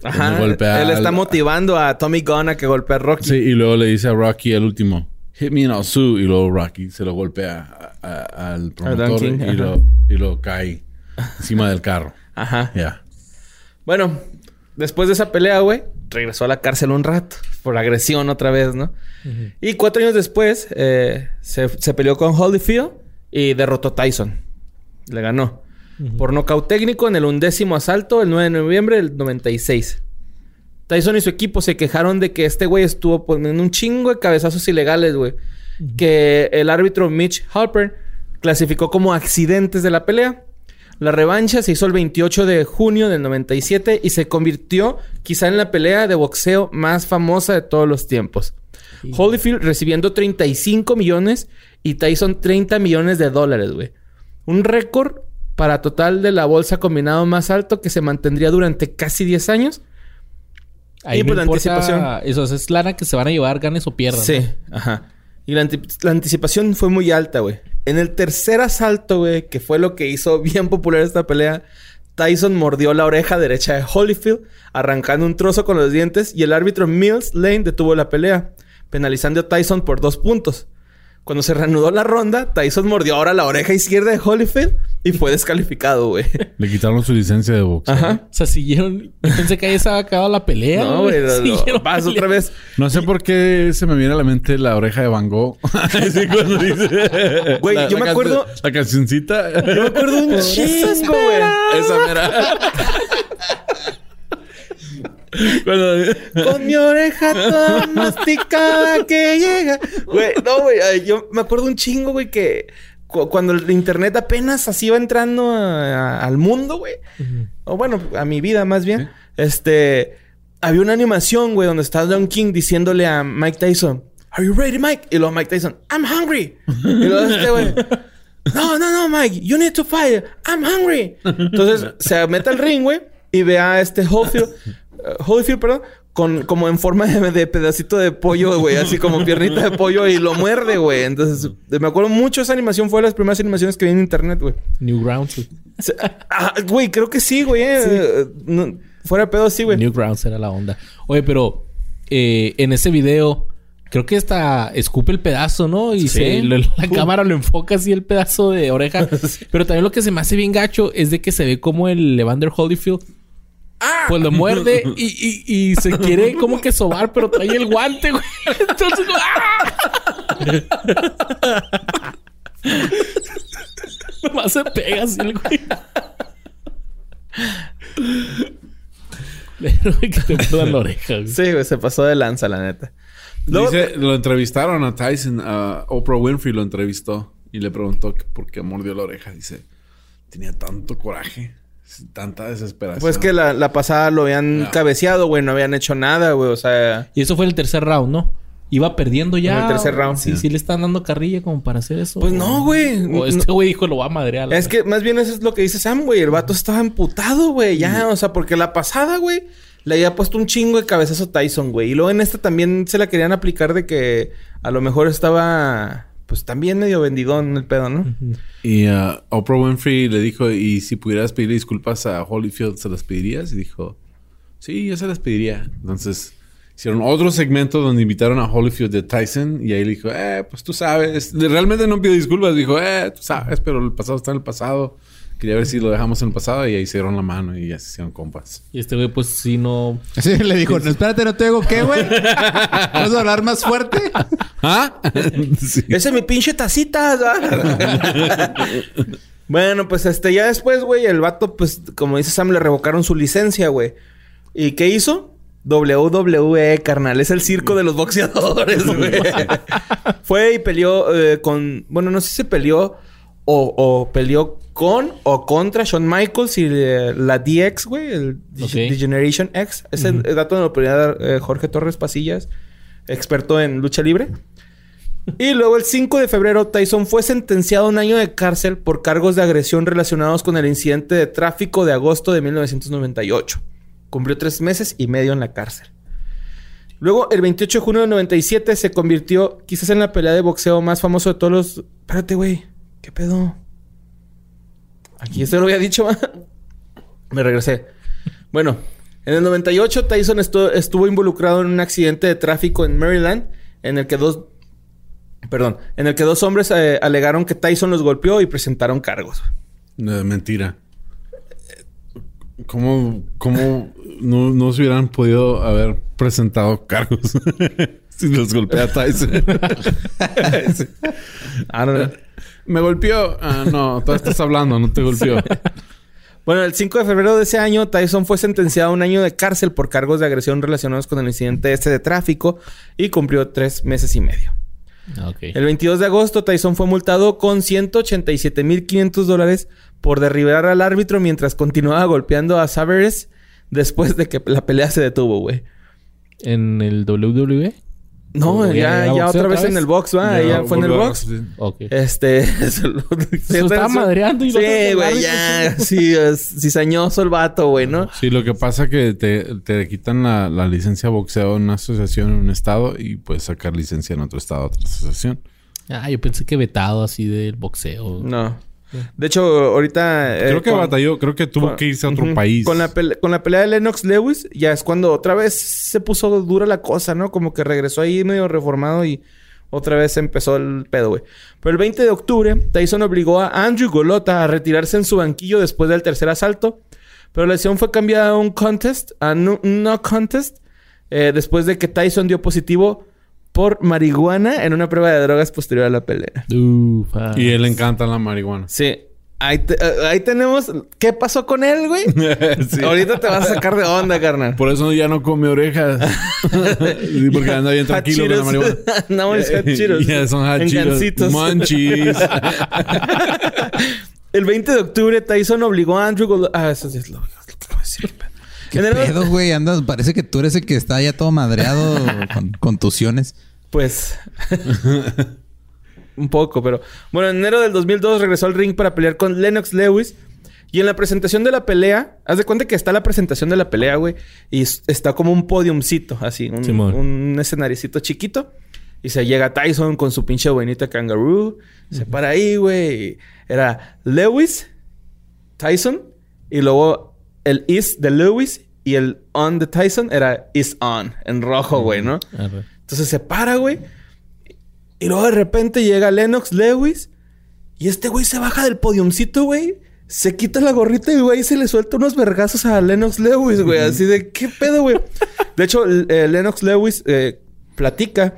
[SPEAKER 2] Ajá.
[SPEAKER 3] donde golpea
[SPEAKER 2] Él está
[SPEAKER 3] al-
[SPEAKER 2] motivando a Tommy Gunn a que golpee a Rocky.
[SPEAKER 3] Sí, y luego le dice a Rocky el último, hit me and I'll sue. Y luego Rocky se lo golpea a- a- al promotor
[SPEAKER 2] King,
[SPEAKER 3] y, lo, y lo cae encima del carro.
[SPEAKER 2] Ajá.
[SPEAKER 3] Ya.
[SPEAKER 2] Bueno, después de esa pelea, güey, regresó a la cárcel un rato por agresión otra vez, ¿no? Y cuatro años después eh, se, se peleó con Holyfield y derrotó a Tyson. Le ganó. Por nocaut técnico en el undécimo asalto el 9 de noviembre del 96. Tyson y su equipo se quejaron de que este güey estuvo poniendo un chingo de cabezazos ilegales, güey. Que el árbitro Mitch Halpern clasificó como accidentes de la pelea. La revancha se hizo el 28 de junio del 97 y se convirtió quizá en la pelea de boxeo más famosa de todos los tiempos. Holyfield recibiendo 35 millones y Tyson 30 millones de dólares, güey. Un récord para total de la bolsa combinado más alto que se mantendría durante casi 10 años.
[SPEAKER 1] Ahí
[SPEAKER 2] Y,
[SPEAKER 1] no
[SPEAKER 2] pues, la
[SPEAKER 1] importa
[SPEAKER 2] anticipación.
[SPEAKER 1] Eso es lana que se van a llevar, ganes o pierdan.
[SPEAKER 2] Sí, ajá. Y la, anti- la anticipación fue muy alta, güey. En el tercer asalto, güey, que fue lo que hizo bien popular esta pelea, Tyson mordió la oreja derecha de Holyfield, arrancando un trozo con los dientes, y el árbitro Mills Lane detuvo la pelea, penalizando a Tyson por dos puntos. Cuando se reanudó la ronda, Tyson mordió ahora la oreja izquierda de Holyfield y fue descalificado, güey.
[SPEAKER 3] Le quitaron su licencia de boxeo.
[SPEAKER 2] Ajá.
[SPEAKER 1] O sea, siguieron... Yo pensé que ahí se había acabado la pelea.
[SPEAKER 2] No, güey,
[SPEAKER 1] Siguieron
[SPEAKER 2] vas otra vez.
[SPEAKER 3] No sé por qué se me viene a la mente la oreja de Van Gogh. <laughs> Así cuando dice...
[SPEAKER 2] Güey, yo
[SPEAKER 3] la
[SPEAKER 2] me acuerdo-
[SPEAKER 3] La cancioncita.
[SPEAKER 2] Yo me acuerdo un <laughs> chingo, güey.
[SPEAKER 3] Esa mera. <laughs> Cuando-
[SPEAKER 2] Con mi oreja <laughs> masticada que llega. Güey, no, güey. Yo me acuerdo un chingo, güey, que cu- cuando el internet apenas así iba entrando a- a- al mundo, güey. O bueno, a mi vida más bien. Este... Había una animación, güey, donde está Don King diciéndole a Mike Tyson... Are you ready, Mike? Y luego Mike Tyson... I'm hungry. Y luego este, güey... <laughs> No, no, no, Mike. You need to fight. I'm hungry. <laughs> Entonces se mete al ring, güey. Y ve a este Holyfield. Eh, Holyfield, perdón. Con, como en forma de, de pedacito de pollo, güey. Así como piernita de pollo. Y lo muerde, güey. Entonces, me acuerdo mucho esa animación. Fue de las primeras animaciones que vi en internet, güey.
[SPEAKER 1] Newgrounds. güey.
[SPEAKER 2] Ah, Güey, creo que sí, güey. eh. No- fuera de pedo, sí, güey.
[SPEAKER 1] Newgrounds era la onda. Oye, pero... eh, en ese video... Creo que hasta escupe el pedazo, ¿no? Y
[SPEAKER 2] Sí.
[SPEAKER 1] se, lo- la cámara lo enfoca así el pedazo de oreja. <laughs> Pero también lo que se me hace bien gacho es de que se ve como el Evander Holyfield pues lo muerde <laughs> y, y, y se quiere como que sobar, pero trae el guante, güey. <laughs> Entonces, ¡ah! <laughs> Nomás se pega así el güey. Pero que te la oreja, güey.
[SPEAKER 2] Sí, güey. Se pasó de lanza, la neta. Luego-
[SPEAKER 3] Dice, lo entrevistaron a Tyson, a Oprah Winfrey lo entrevistó y le preguntó por qué mordió la oreja. Dice, tenía tanto coraje, tanta desesperación.
[SPEAKER 2] Pues que la, la pasada lo habían cabeceado, güey. No habían hecho nada, güey. O sea...
[SPEAKER 1] Y eso fue el tercer round, ¿no? Iba perdiendo ya.
[SPEAKER 2] En el tercer round.
[SPEAKER 1] Sí, sí le están dando carrilla como para hacer eso.
[SPEAKER 2] Pues no, güey.
[SPEAKER 1] O este güey dijo, lo va a madrear. la
[SPEAKER 2] Es que más bien eso es lo que dice Sam, güey. El vato estaba emputado, güey. Ya, o sea, porque la pasada, güey, le había puesto un chingo de cabezazo a Tyson, güey. Y luego en esta también se la querían aplicar de que a lo mejor estaba, pues también medio vendidón el pedo, ¿no?
[SPEAKER 3] Y uh, Oprah Winfrey le dijo, ¿y si pudieras pedir disculpas a Holyfield, se las pedirías? Y dijo, sí, yo se las pediría. Entonces, hicieron otro segmento donde invitaron a Holyfield de Tyson y ahí le dijo, eh, pues tú sabes. Realmente no pidió disculpas, dijo, eh, tú sabes, pero el pasado está en el pasado. Quería ver si lo dejamos en el pasado y ahí se dieron la mano y ya se hicieron compas.
[SPEAKER 1] Y este güey, pues sí, no.
[SPEAKER 4] Así le dijo, no, espérate, no te digo qué, güey. ¿Vas a hablar más fuerte?
[SPEAKER 3] ¿Ah? <laughs> sí.
[SPEAKER 2] Esa es mi pinche tacita. ¿verdad? <laughs> bueno, pues este, ya después, güey, el vato, pues, como dice Sam, le revocaron su licencia, güey. ¿Y qué hizo? WWE, carnal. Es el circo de los boxeadores, güey. <laughs> Fue y peleó eh, con... Bueno, no sé si se peleó o, o peleó con o contra Shawn Michaels y eh, la DX, güey. El
[SPEAKER 1] Ok.
[SPEAKER 2] The Generation X. Ese dato me lo podría dar eh, Jorge Torres Pasillas, experto en lucha libre. Y luego el 5 de febrero, Tyson fue sentenciado a un año de cárcel por cargos de agresión relacionados con el incidente de tráfico de agosto de 1998. Cumplió tres meses y medio en la cárcel. Luego, el 28 de junio de 97, se convirtió quizás en la pelea de boxeo más famoso de todos los... Espérate, güey. ¿Qué pedo? Aquí esto lo había dicho. Me regresé. Bueno, en el 98 Tyson estu- estuvo involucrado en un accidente de tráfico en Maryland en el que dos perdón, en el que dos hombres eh, alegaron que Tyson los golpeó y presentaron cargos.
[SPEAKER 3] No, mentira. ¿Cómo, cómo no, no se hubieran podido haber presentado cargos <laughs> si los golpea Tyson? <laughs>
[SPEAKER 2] Ah, no, no.
[SPEAKER 3] Me golpeó. Ah, no, tú estás hablando, no te golpeó.
[SPEAKER 2] Bueno, el 5 de febrero de ese año, Tyson fue sentenciado a un año de cárcel por cargos de agresión relacionados con el incidente este de tráfico y cumplió tres meses y medio.
[SPEAKER 1] Ah, ok.
[SPEAKER 2] El 22 de agosto, Tyson fue multado con 187.500 dólares por derribar al árbitro mientras continuaba golpeando a Saveres después de que la pelea se detuvo, güey.
[SPEAKER 1] ¿En el WWE?
[SPEAKER 2] No,
[SPEAKER 1] ¿O
[SPEAKER 2] ya,
[SPEAKER 1] ya
[SPEAKER 2] otra vez
[SPEAKER 1] vez?
[SPEAKER 2] en el box, va.
[SPEAKER 3] Ya,
[SPEAKER 2] Ya fue en el box.
[SPEAKER 1] Ok.
[SPEAKER 2] Este... <laughs> eso lo-
[SPEAKER 1] Se estaba madreando y
[SPEAKER 2] Sí,
[SPEAKER 1] lo que
[SPEAKER 2] güey, ya. <laughs> Sí, cizañoso el vato, güey, ¿no?
[SPEAKER 3] Sí, lo que pasa es que te, te quitan la, la licencia de boxeo en una asociación en un estado y puedes sacar licencia en otro estado, otra asociación.
[SPEAKER 1] Ah, yo pensé que vetado así del boxeo.
[SPEAKER 2] No. De hecho, ahorita... eh,
[SPEAKER 3] Creo que
[SPEAKER 2] con-
[SPEAKER 3] batalló, creo que tuvo
[SPEAKER 2] con-
[SPEAKER 3] que irse a otro país.
[SPEAKER 2] Con la, con la pelea de Lennox Lewis, ya es cuando otra vez se puso dura la cosa, ¿no? Como que regresó ahí medio reformado y otra vez empezó el pedo, güey. Pero el 20 de octubre, Tyson obligó a Andrew Golota a retirarse en su banquillo después del tercer asalto. Pero la decisión fue cambiada a un contest, a no, no contest, eh, después de que Tyson dio positivo por marihuana en una prueba de drogas posterior a la pelea.
[SPEAKER 1] Ufa.
[SPEAKER 3] Y él le encanta la marihuana.
[SPEAKER 2] Sí. Ahí, te- eh, ahí tenemos... ¿Qué pasó con él, güey? <laughs>
[SPEAKER 3] Sí.
[SPEAKER 2] Ahorita te vas a sacar de onda, carnal.
[SPEAKER 3] Por eso ya no come orejas. <laughs> Sí, porque anda bien tranquilo con la marihuana. <laughs>
[SPEAKER 2] no, es hot Cheetos.
[SPEAKER 3] Ya son
[SPEAKER 2] gancitos.
[SPEAKER 3] Munchies.
[SPEAKER 2] El 20 de octubre, Tyson obligó a Andrew Ah, eso sí es lo lo que voy a decir.
[SPEAKER 4] ¿Qué
[SPEAKER 2] En enero-
[SPEAKER 4] pedo, güey? Andas, parece que tú eres el que está ya todo madreado <laughs> con contusiones.
[SPEAKER 2] Pues... un poco, pero... Bueno, en enero del 2002 regresó al ring para pelear con Lennox Lewis. Y en la presentación de la pelea... Haz de cuenta que está la presentación de la pelea, güey. Y está como un podiumcito, así. Un, un escenariecito chiquito. Y se llega Tyson con su pinche buenita kangaroo. Se para ahí, güey. Era Lewis, Tyson. Y luego el is de Lewis y el on de Tyson era is on. En rojo, güey, ¿no?
[SPEAKER 1] Arre.
[SPEAKER 2] Entonces se para, güey. Y luego de repente llega Lennox Lewis. Y este güey se baja del podiumcito, güey. Se quita la gorrita y, güey, se le suelta unos vergazos a Lennox Lewis, güey. Así de, ¿qué pedo, güey? De hecho, eh, Lennox Lewis eh, platica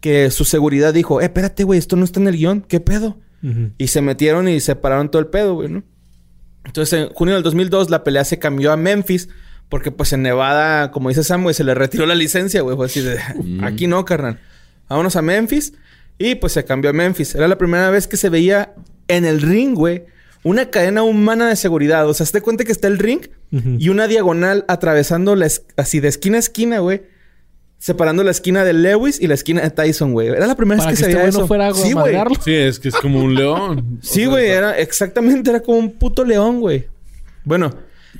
[SPEAKER 2] que su seguridad dijo, eh, espérate, güey, esto no está en el guion. ¿Qué pedo? Y se metieron y separaron todo el pedo, güey, ¿no? Entonces, en junio del 2002, la pelea se cambió a Memphis. Porque, pues, en Nevada, como dice Sam, güey, se le retiró la licencia, güey. Fue así de... Aquí no, carnal. Vámonos a Memphis. Y, pues, se cambió a Memphis. Era la primera vez que se veía en el ring, güey, una cadena humana de seguridad. O sea, se te cuenta que está el ring y una diagonal atravesando la así de esquina a esquina, güey. Separando la esquina de Lewis y la esquina de Tyson, güey. Era la primera
[SPEAKER 1] Para
[SPEAKER 2] vez
[SPEAKER 1] que
[SPEAKER 2] que, se
[SPEAKER 1] este
[SPEAKER 2] veía
[SPEAKER 1] no
[SPEAKER 2] eso.
[SPEAKER 1] fuera a
[SPEAKER 2] sí, güey.
[SPEAKER 3] Sí, es que es como un león. <laughs>
[SPEAKER 2] Sí, güey, era exactamente, era como un puto león, güey. Bueno,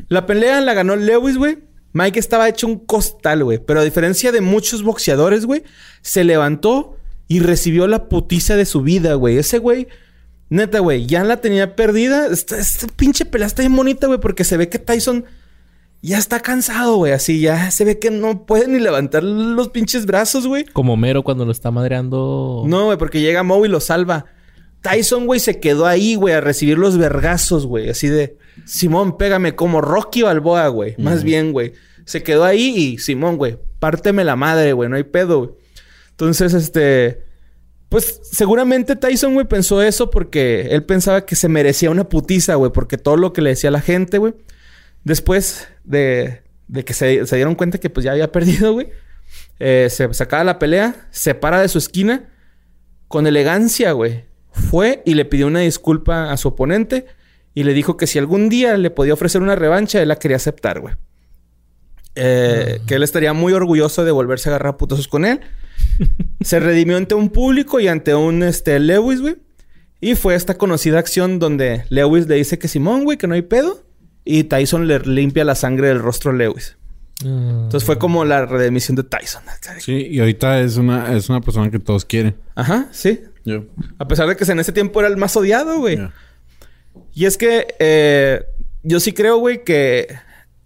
[SPEAKER 2] la pelea la ganó Lewis, güey. Mike estaba hecho un costal, güey. Pero a diferencia de muchos boxeadores, güey, se levantó y recibió la putiza de su vida, güey. Ese güey, neta, güey, ya la tenía perdida. Esta, esta pinche pelea está bien bonita, güey, porque se ve que Tyson ya está cansado, güey. Así ya se ve que no puede ni levantar los pinches brazos, güey.
[SPEAKER 1] Como Mero cuando lo está madreando.
[SPEAKER 2] No, güey, porque llega Moe y lo salva. Tyson, güey, se quedó ahí, güey, a recibir los vergazos, güey. Así de, Simón, pégame como Rocky Balboa, güey. Más bien, güey. Se quedó ahí y, Simón, güey, párteme la madre, güey. No hay pedo, güey. Entonces, este... Pues seguramente Tyson, güey, pensó eso porque él pensaba que se merecía una putiza, güey. Porque todo lo que le decía la gente, güey. Después de, de que se, se dieron cuenta que pues ya había <laughs> perdido, güey. eh, se sacaba la pelea, se para de su esquina con elegancia, güey. Fue y le pidió una disculpa a su oponente y le dijo que si algún día le podía ofrecer una revancha, él la quería aceptar, güey. Eh, Que él estaría muy orgulloso de volverse a agarrar a putazos con él. <laughs> Se redimió ante un público y ante un este, Lewis, güey. Y fue esta conocida acción donde Lewis le dice que Simón, güey, que no hay pedo. Y Tyson le limpia la sangre del rostro a Lewis. Entonces fue como la redemisión de Tyson.
[SPEAKER 3] Sí, y ahorita es una, es una persona que todos quieren.
[SPEAKER 2] Ajá, sí.
[SPEAKER 3] Yo.
[SPEAKER 2] A pesar de que en ese tiempo era el más odiado, güey. Y es que eh, yo sí creo, güey, que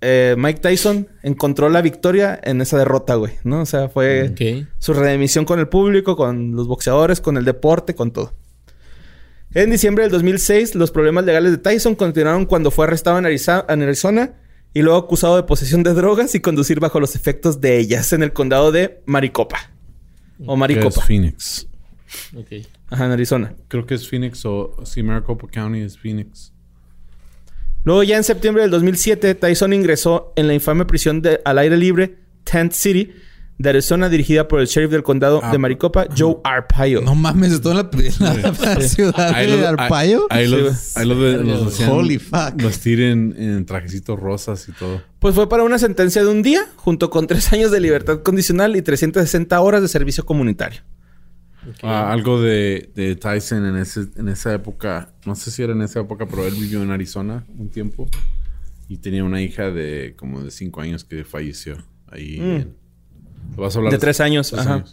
[SPEAKER 2] eh, Mike Tyson encontró la victoria en esa derrota, güey, ¿no? O sea, fue su redemisión con el público, con los boxeadores, con el deporte, con todo. En diciembre del 2006, los problemas legales de Tyson continuaron cuando fue arrestado en Ariza- en Arizona y luego acusado de posesión de drogas y conducir bajo los efectos de ellas en el condado de Maricopa. O
[SPEAKER 3] Que es
[SPEAKER 2] Maricopa.
[SPEAKER 3] Phoenix.
[SPEAKER 1] Ok.
[SPEAKER 2] Ajá, en Arizona.
[SPEAKER 3] Creo que es Phoenix o si Maricopa County es Phoenix.
[SPEAKER 2] Luego ya en septiembre del 2007, Tyson ingresó en la infame prisión de, al aire libre Tent City de Arizona dirigida por el sheriff del condado
[SPEAKER 3] Ah,
[SPEAKER 2] de Maricopa, Joe Arpaio.
[SPEAKER 4] No mames, esto en la, la <laughs> ciudad
[SPEAKER 3] Ahí
[SPEAKER 4] de
[SPEAKER 3] los-
[SPEAKER 4] Arpaio.
[SPEAKER 3] Ahí, ahí los, ahí los, de- los hacían
[SPEAKER 4] Holy fuck.
[SPEAKER 3] vestir en, en trajecitos rosas y todo.
[SPEAKER 2] Pues fue para una sentencia de un día, junto con <laughs> tres años de libertad condicional y 360 horas de servicio comunitario.
[SPEAKER 3] Ah, algo de, de Tyson en, ese, en esa época. No sé si era en esa época, pero él vivió en Arizona un tiempo. Y tenía una hija de como de cinco años que falleció. Ahí. en- ¿Vas a hablar.
[SPEAKER 2] De tres años, ajá.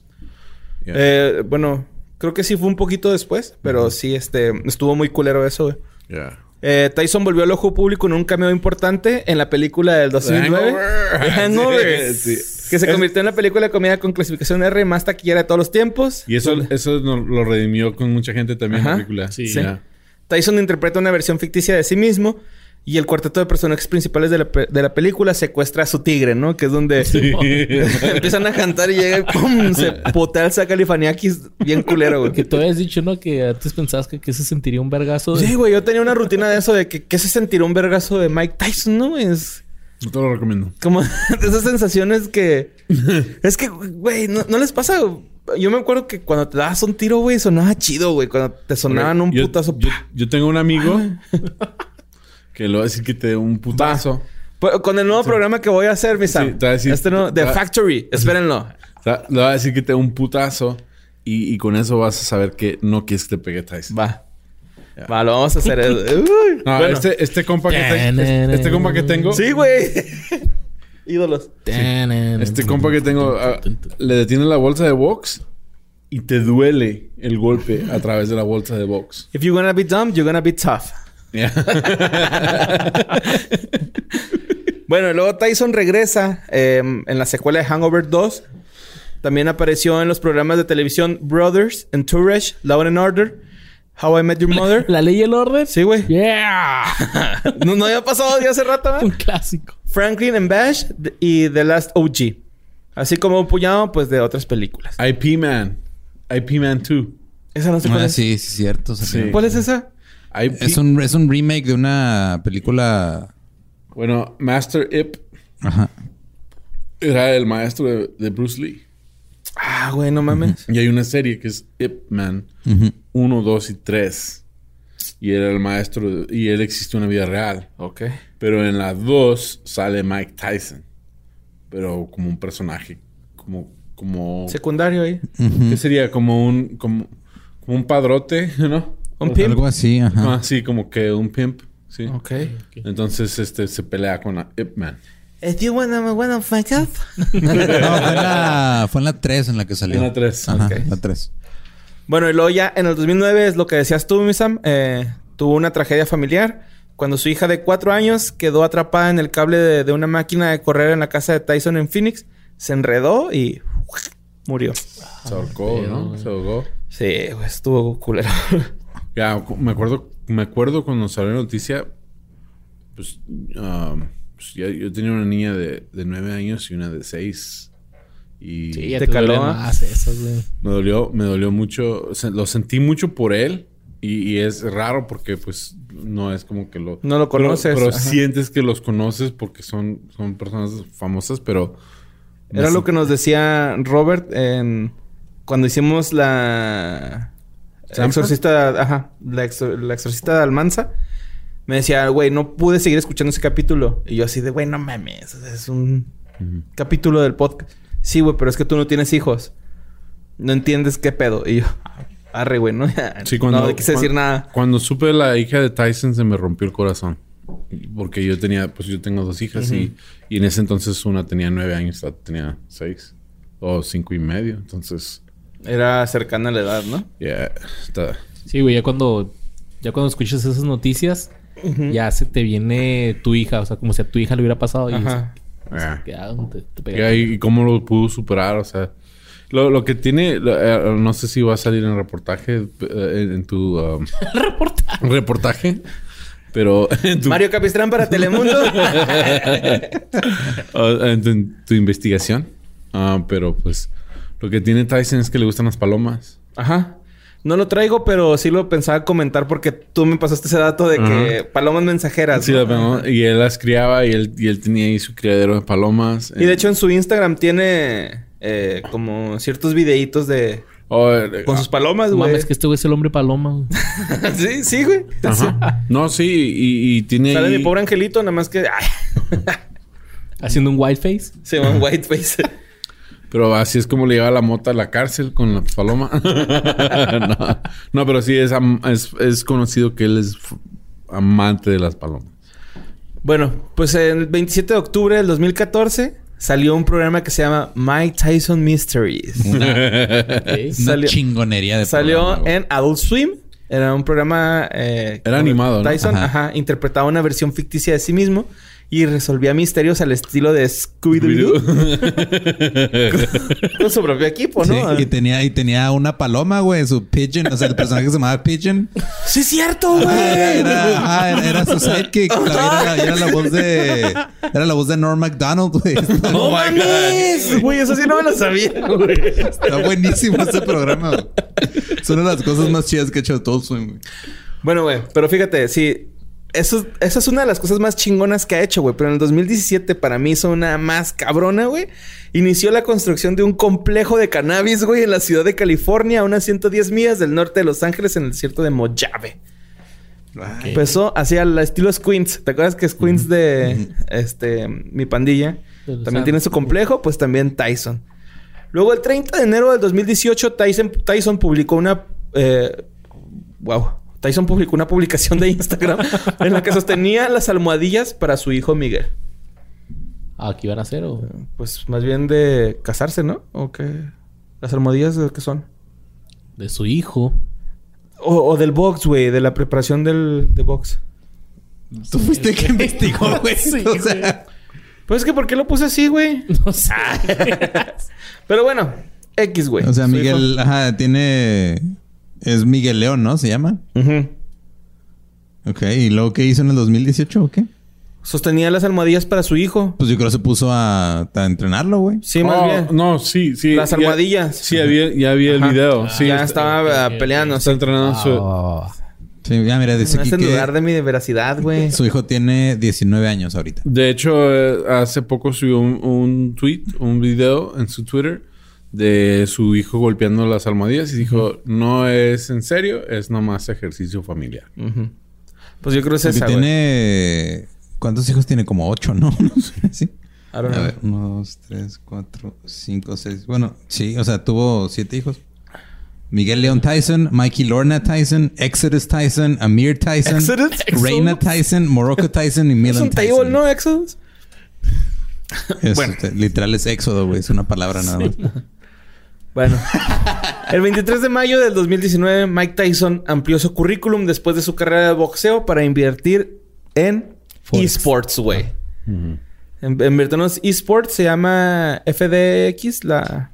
[SPEAKER 3] Yeah.
[SPEAKER 2] Eh, bueno, creo que sí fue un poquito después, pero sí, este, estuvo muy culero eso, güey.
[SPEAKER 3] Yeah.
[SPEAKER 2] Eh, Tyson volvió al ojo público en un cameo importante en la película del 2009.
[SPEAKER 3] Hangover. <laughs>
[SPEAKER 2] Hangover.
[SPEAKER 3] Sí,
[SPEAKER 2] Que se
[SPEAKER 3] Es-
[SPEAKER 2] convirtió en la película de comedia con clasificación R más taquillera de todos los tiempos.
[SPEAKER 3] Y eso, eso no- lo redimió con mucha gente también en
[SPEAKER 2] Ajá.
[SPEAKER 3] la película.
[SPEAKER 1] Sí.
[SPEAKER 3] Yeah.
[SPEAKER 2] Tyson interpreta una versión ficticia de sí mismo y el cuarteto de personajes principales de la, pe- de la película secuestra a su tigre, ¿no? Que es donde <laughs> empiezan a cantar y llega y ¡pum! Se potea el Sacalifaniakis bien culero, güey.
[SPEAKER 1] Que tú habías dicho, ¿no? Que antes pensabas que, que se sentiría un vergazo. de-
[SPEAKER 2] Sí, güey. Yo tenía una rutina de eso de que... ¿Qué se sentirá un vergazo de Mike Tyson, no? Es...
[SPEAKER 3] No te lo recomiendo.
[SPEAKER 2] Como <laughs> esas sensaciones que... <laughs> es que, güey, no, no les pasa... Yo me acuerdo que cuando te dabas un tiro, güey, sonaba chido, güey. Cuando te sonaban un
[SPEAKER 3] Yo-
[SPEAKER 2] putazo...
[SPEAKER 3] Yo, tengo un amigo que le va a decir que te dé un putazo.
[SPEAKER 2] Pues, Con el nuevo programa que voy a hacer, mi Sam.
[SPEAKER 3] Sí, te va a decir-
[SPEAKER 2] este no, The
[SPEAKER 3] va-
[SPEAKER 2] Factory. <laughs> Espérenlo.
[SPEAKER 3] Le va a decir que te dé un putazo y, y con eso vas a saber que no quieres que te pegue Tyson.
[SPEAKER 2] Va. Va, lo vamos a hacer. <laughs> Uy.
[SPEAKER 3] No,
[SPEAKER 2] Bueno.
[SPEAKER 3] este, este compa que te- este, este compa que tengo.
[SPEAKER 2] Sí, güey. <laughs> Ídolos.
[SPEAKER 3] Este compa que tengo ah, le detiene la bolsa de box y te duele el golpe a través de la bolsa de box.
[SPEAKER 2] If you're gonna be dumb, you're gonna be tough. <laughs> Bueno, luego Tyson regresa eh, en la secuela de Hangover 2. También apareció en los programas de televisión Brothers, Entourage, Law and Order, How I Met Your Mother.
[SPEAKER 1] ¿La ley y el orden?
[SPEAKER 2] Sí, güey.
[SPEAKER 1] Yeah.
[SPEAKER 2] No, no había pasado ya hace rato,
[SPEAKER 1] Un
[SPEAKER 2] ¿eh?
[SPEAKER 1] clásico.
[SPEAKER 2] Franklin and Bash y The Last OG. Así como un puñado, pues, de otras películas.
[SPEAKER 3] IP Man. IP Man 2.
[SPEAKER 2] Esa no sé cuál
[SPEAKER 4] Ah,
[SPEAKER 2] es.
[SPEAKER 4] sí, sí, cierto.
[SPEAKER 3] Sí.
[SPEAKER 2] ¿Cuál es esa?
[SPEAKER 4] Es un, es un remake de una película.
[SPEAKER 3] Bueno, Master Ip
[SPEAKER 4] Ajá.
[SPEAKER 3] era el maestro de, de Bruce Lee.
[SPEAKER 2] Ah, güey, no mames.
[SPEAKER 3] Y hay una serie que es Ip Man
[SPEAKER 4] Ujú.
[SPEAKER 3] 1, 2 y 3. Y era el maestro de- y él existe en una vida real.
[SPEAKER 2] Ok.
[SPEAKER 3] Pero en la 2 sale Mike Tyson. Pero como un personaje. Como. como
[SPEAKER 2] Secundario ahí.
[SPEAKER 3] ¿Qué sería? Como un. Como, como un padrote, <laughs> ¿no?
[SPEAKER 2] Un pimp.
[SPEAKER 4] Algo así, ajá.
[SPEAKER 3] Ah, sí, como que un pimp. Sí.
[SPEAKER 2] Ok.
[SPEAKER 3] Entonces este se pelea con Ip Man.
[SPEAKER 2] If you wanna, wanna fuck up.
[SPEAKER 4] No, fue en la, fue en la 3 en la que salió.
[SPEAKER 3] En la 3.
[SPEAKER 4] Ajá,
[SPEAKER 2] Ok.
[SPEAKER 4] la 3.
[SPEAKER 2] Bueno, y luego ya en el 2009 es lo que decías tú, mi Sam. eh, tuvo una tragedia familiar cuando su hija de cuatro años quedó atrapada en el cable de, de una máquina de correr en la casa de Tyson en Phoenix. Se enredó y murió.
[SPEAKER 3] Se ahorcó, ¿no? Se ahogó.
[SPEAKER 2] Sí, güey, estuvo culero. <laughs>
[SPEAKER 3] Ya, me acuerdo, me acuerdo cuando salió la noticia, pues, um, pues, ya- yo tenía una niña de, de nueve años y una de seis. Y
[SPEAKER 1] Sí, ya
[SPEAKER 2] ¿Te
[SPEAKER 1] te,
[SPEAKER 2] caló, ah?
[SPEAKER 1] más esas, güey.
[SPEAKER 3] me dolió, me dolió mucho. lo sentí mucho por él. Y, y es raro porque, pues, no es como que lo...
[SPEAKER 2] No lo
[SPEAKER 3] pero-
[SPEAKER 2] conoces,
[SPEAKER 3] Pero,
[SPEAKER 2] ajá.
[SPEAKER 3] sientes que los conoces porque son, son personas famosas, pero...
[SPEAKER 2] Era lo que nos decía Robert en cuando hicimos la
[SPEAKER 3] ¿Sampa?
[SPEAKER 2] exorcista, ajá, la, exor- la exorcista de Almanza. Me decía, güey, no pude seguir escuchando ese capítulo. Y yo así de, güey, no mames, es un capítulo del podcast. Sí, güey, pero es que tú no tienes hijos. no entiendes qué pedo. Y yo, arre, güey, ¿no?
[SPEAKER 3] Sí, cuando,
[SPEAKER 2] no quise decir nada.
[SPEAKER 3] Cuando supe la hija de Tyson se me rompió el corazón. Porque yo tenía, pues yo tengo dos hijas y, y en ese entonces una tenía nueve años, la otra tenía seis o cinco y medio. Entonces,
[SPEAKER 2] Era cercana a la edad, ¿no?
[SPEAKER 3] ya está.
[SPEAKER 1] Sí, güey, ya cuando, ya cuando escuchas esas noticias, ya se te viene tu hija, o sea, como si a tu hija le hubiera pasado y
[SPEAKER 2] Ajá.
[SPEAKER 1] ah, te- te pega.
[SPEAKER 3] Y cómo lo pudo superar, o sea. Lo, lo que tiene, lo- eh, no sé si va a salir en reportaje, eh, en, en tu um, <laughs>
[SPEAKER 1] Reportaje.
[SPEAKER 3] reportaje, pero <laughs> en tu,
[SPEAKER 2] Mario Capistrán para Telemundo. <laughs>
[SPEAKER 3] uh, en tu, en tu investigación. Ah, pero pues lo que tiene Tyson es que le gustan las palomas.
[SPEAKER 2] Ajá. No lo traigo, pero sí lo pensaba comentar porque tú me pasaste ese dato de que
[SPEAKER 3] Ajá.
[SPEAKER 2] palomas mensajeras.
[SPEAKER 3] Sí,
[SPEAKER 2] ¿no?
[SPEAKER 3] las palomas, y él las criaba y él, y él tenía ahí su criadero de palomas.
[SPEAKER 2] Y de hecho en su Instagram tiene eh, como ciertos videitos de...
[SPEAKER 3] Oh, eh,
[SPEAKER 2] Con sus palomas,
[SPEAKER 1] No
[SPEAKER 2] güey.
[SPEAKER 1] mames, que este güey es el hombre paloma. güey. <laughs>
[SPEAKER 2] sí, sí, güey.
[SPEAKER 3] ajá. No, sí, y, y tiene
[SPEAKER 2] Sale
[SPEAKER 3] ahí-
[SPEAKER 2] mi pobre angelito, nada más que... <laughs>
[SPEAKER 1] Haciendo un white face.
[SPEAKER 2] se llama Whiteface.
[SPEAKER 3] Pero así es como le lleva la mota a la cárcel con la paloma. <laughs> no, no, pero sí es, am- es, es conocido que él es amante de las palomas.
[SPEAKER 2] bueno, pues el 27 de octubre del 2014 salió un programa que se llama Mike Tyson Mysteries. <laughs>
[SPEAKER 4] Una,
[SPEAKER 2] Salió-
[SPEAKER 4] chingonería de
[SPEAKER 2] Salió
[SPEAKER 4] programa,
[SPEAKER 2] en Adult Swim. Era un programa... eh,
[SPEAKER 3] Era animado, ¿no?
[SPEAKER 2] Tyson,
[SPEAKER 4] Ajá.
[SPEAKER 2] ajá. interpretaba una versión ficticia de sí mismo y resolvía misterios al estilo de Scooby-Doo con su propio equipo, ¿no?
[SPEAKER 4] Sí, y tenía, y tenía una paloma, güey, su Pigeon. O sea, el personaje se llamaba Pigeon.
[SPEAKER 2] ¡Sí es cierto, güey!
[SPEAKER 4] Era, era, su sidekick. La- era, la, era la voz de... Era la voz de Norm MacDonald, güey.
[SPEAKER 2] ¡No mames! Güey, eso sí no me lo sabía, güey.
[SPEAKER 4] está buenísimo este programa, güey. Es una de las cosas más chidas que ha hecho todo Swim, güey.
[SPEAKER 2] Bueno, güey, pero fíjate, sí. Eso, esa es una de las cosas más chingonas que ha hecho, güey. Pero en el 2017 para mí hizo una más cabrona, güey. Inició la construcción de un complejo de cannabis, güey, en la ciudad de California, a unas 110 millas del norte de Los Ángeles, en el desierto de Mojave. Empezó hacia el estilo Squints. ¿Te acuerdas que Squints de este mi pandilla también tiene su complejo? Pues también Tyson. Luego, el 30 de enero del 2018, Tyson, Tyson publicó una. eh, wow. Tyson publicó una publicación de Instagram <laughs> en la que sostenía las almohadillas para su hijo Miguel.
[SPEAKER 1] Ah, ¿qué iban a hacer? O...
[SPEAKER 2] Pues más bien de casarse, ¿no? ¿O qué? ¿Las almohadillas de qué son?
[SPEAKER 1] De su hijo.
[SPEAKER 2] O, o del box, güey, de la preparación del de box.
[SPEAKER 4] Tú fuiste el que <laughs> investigó, güey.
[SPEAKER 1] Sí,
[SPEAKER 4] o sea,
[SPEAKER 2] Pues es que, ¿por qué lo puse así, güey? <laughs>
[SPEAKER 1] No sé.
[SPEAKER 2] Pero bueno, X, güey.
[SPEAKER 4] o sea, Miguel, ajá, tiene. Es Miguel León, ¿no? Se llama.
[SPEAKER 2] Ujú.
[SPEAKER 4] Ok, ¿y luego qué hizo en el 2018 o qué?
[SPEAKER 2] Sostenía las almohadillas para su hijo.
[SPEAKER 4] Pues yo creo que se puso a, a entrenarlo, güey.
[SPEAKER 2] Sí, más
[SPEAKER 3] Oh,
[SPEAKER 2] bien.
[SPEAKER 3] No, sí, sí.
[SPEAKER 2] Las
[SPEAKER 3] ya-
[SPEAKER 2] almohadillas.
[SPEAKER 3] sí, había, ya había el video. Sí,
[SPEAKER 2] ya
[SPEAKER 3] está,
[SPEAKER 2] estaba ah, peleando.
[SPEAKER 3] está entrenando su...
[SPEAKER 1] Ah.
[SPEAKER 4] Sí, ya mira, dice
[SPEAKER 2] dudar de mi veracidad, güey.
[SPEAKER 4] su hijo tiene 19 años ahorita.
[SPEAKER 3] De hecho, eh, hace poco subió un, un tweet, un video en su Twitter de su hijo golpeando las almohadillas y dijo, no es en serio, es nomás ejercicio familiar.
[SPEAKER 2] Pues yo creo que es
[SPEAKER 4] Porque
[SPEAKER 2] esa,
[SPEAKER 4] tiene... ¿Cuántos hijos tiene? Como ocho, ¿no? <laughs> No sé, sí. A ver, uno, dos, tres, cuatro, cinco, seis. Bueno, sí, o sea, tuvo siete hijos. Miguel León Tyson, Mikey Lorna Tyson, Exodus Tyson, Amir Tyson,
[SPEAKER 2] Exodus?
[SPEAKER 4] Reina Tyson, Morocco Tyson y
[SPEAKER 2] Es
[SPEAKER 4] Milan
[SPEAKER 2] un
[SPEAKER 4] Tyson.
[SPEAKER 2] table, ¿no? Exodus.
[SPEAKER 4] Es,
[SPEAKER 2] Bueno.
[SPEAKER 4] este, literal es éxodo, güey. Es una palabra nada más.
[SPEAKER 2] Bueno. El 23 de mayo del 2019, Mike Tyson amplió su currículum después de su carrera de boxeo para invertir en esports, güey. En- Invirtió en esports, se llama FDX, la...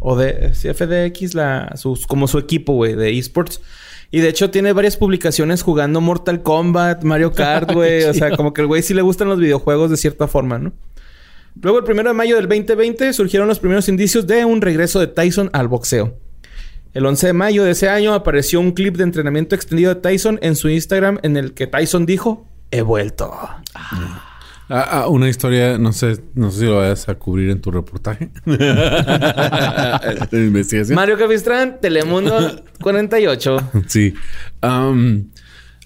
[SPEAKER 2] O de... Sí, FDX, la... Sus, como su equipo, güey, de esports. Y de hecho tiene varias publicaciones jugando Mortal Kombat, Mario Kart, <laughs> güey. o sea, como que el güey sí le gustan los videojuegos de cierta forma, ¿no? Luego, el 1 de mayo del 2020, surgieron los primeros indicios de un regreso de Tyson al boxeo. El 11 de mayo de ese año apareció un clip de entrenamiento extendido de Tyson en su Instagram en el que Tyson dijo, he vuelto.
[SPEAKER 3] Ah, ah, una historia, no sé, no sé si lo vayas a cubrir en tu reportaje. <laughs> de investigación.
[SPEAKER 2] Mario Capistrán, Telemundo 48.
[SPEAKER 3] Sí. Am,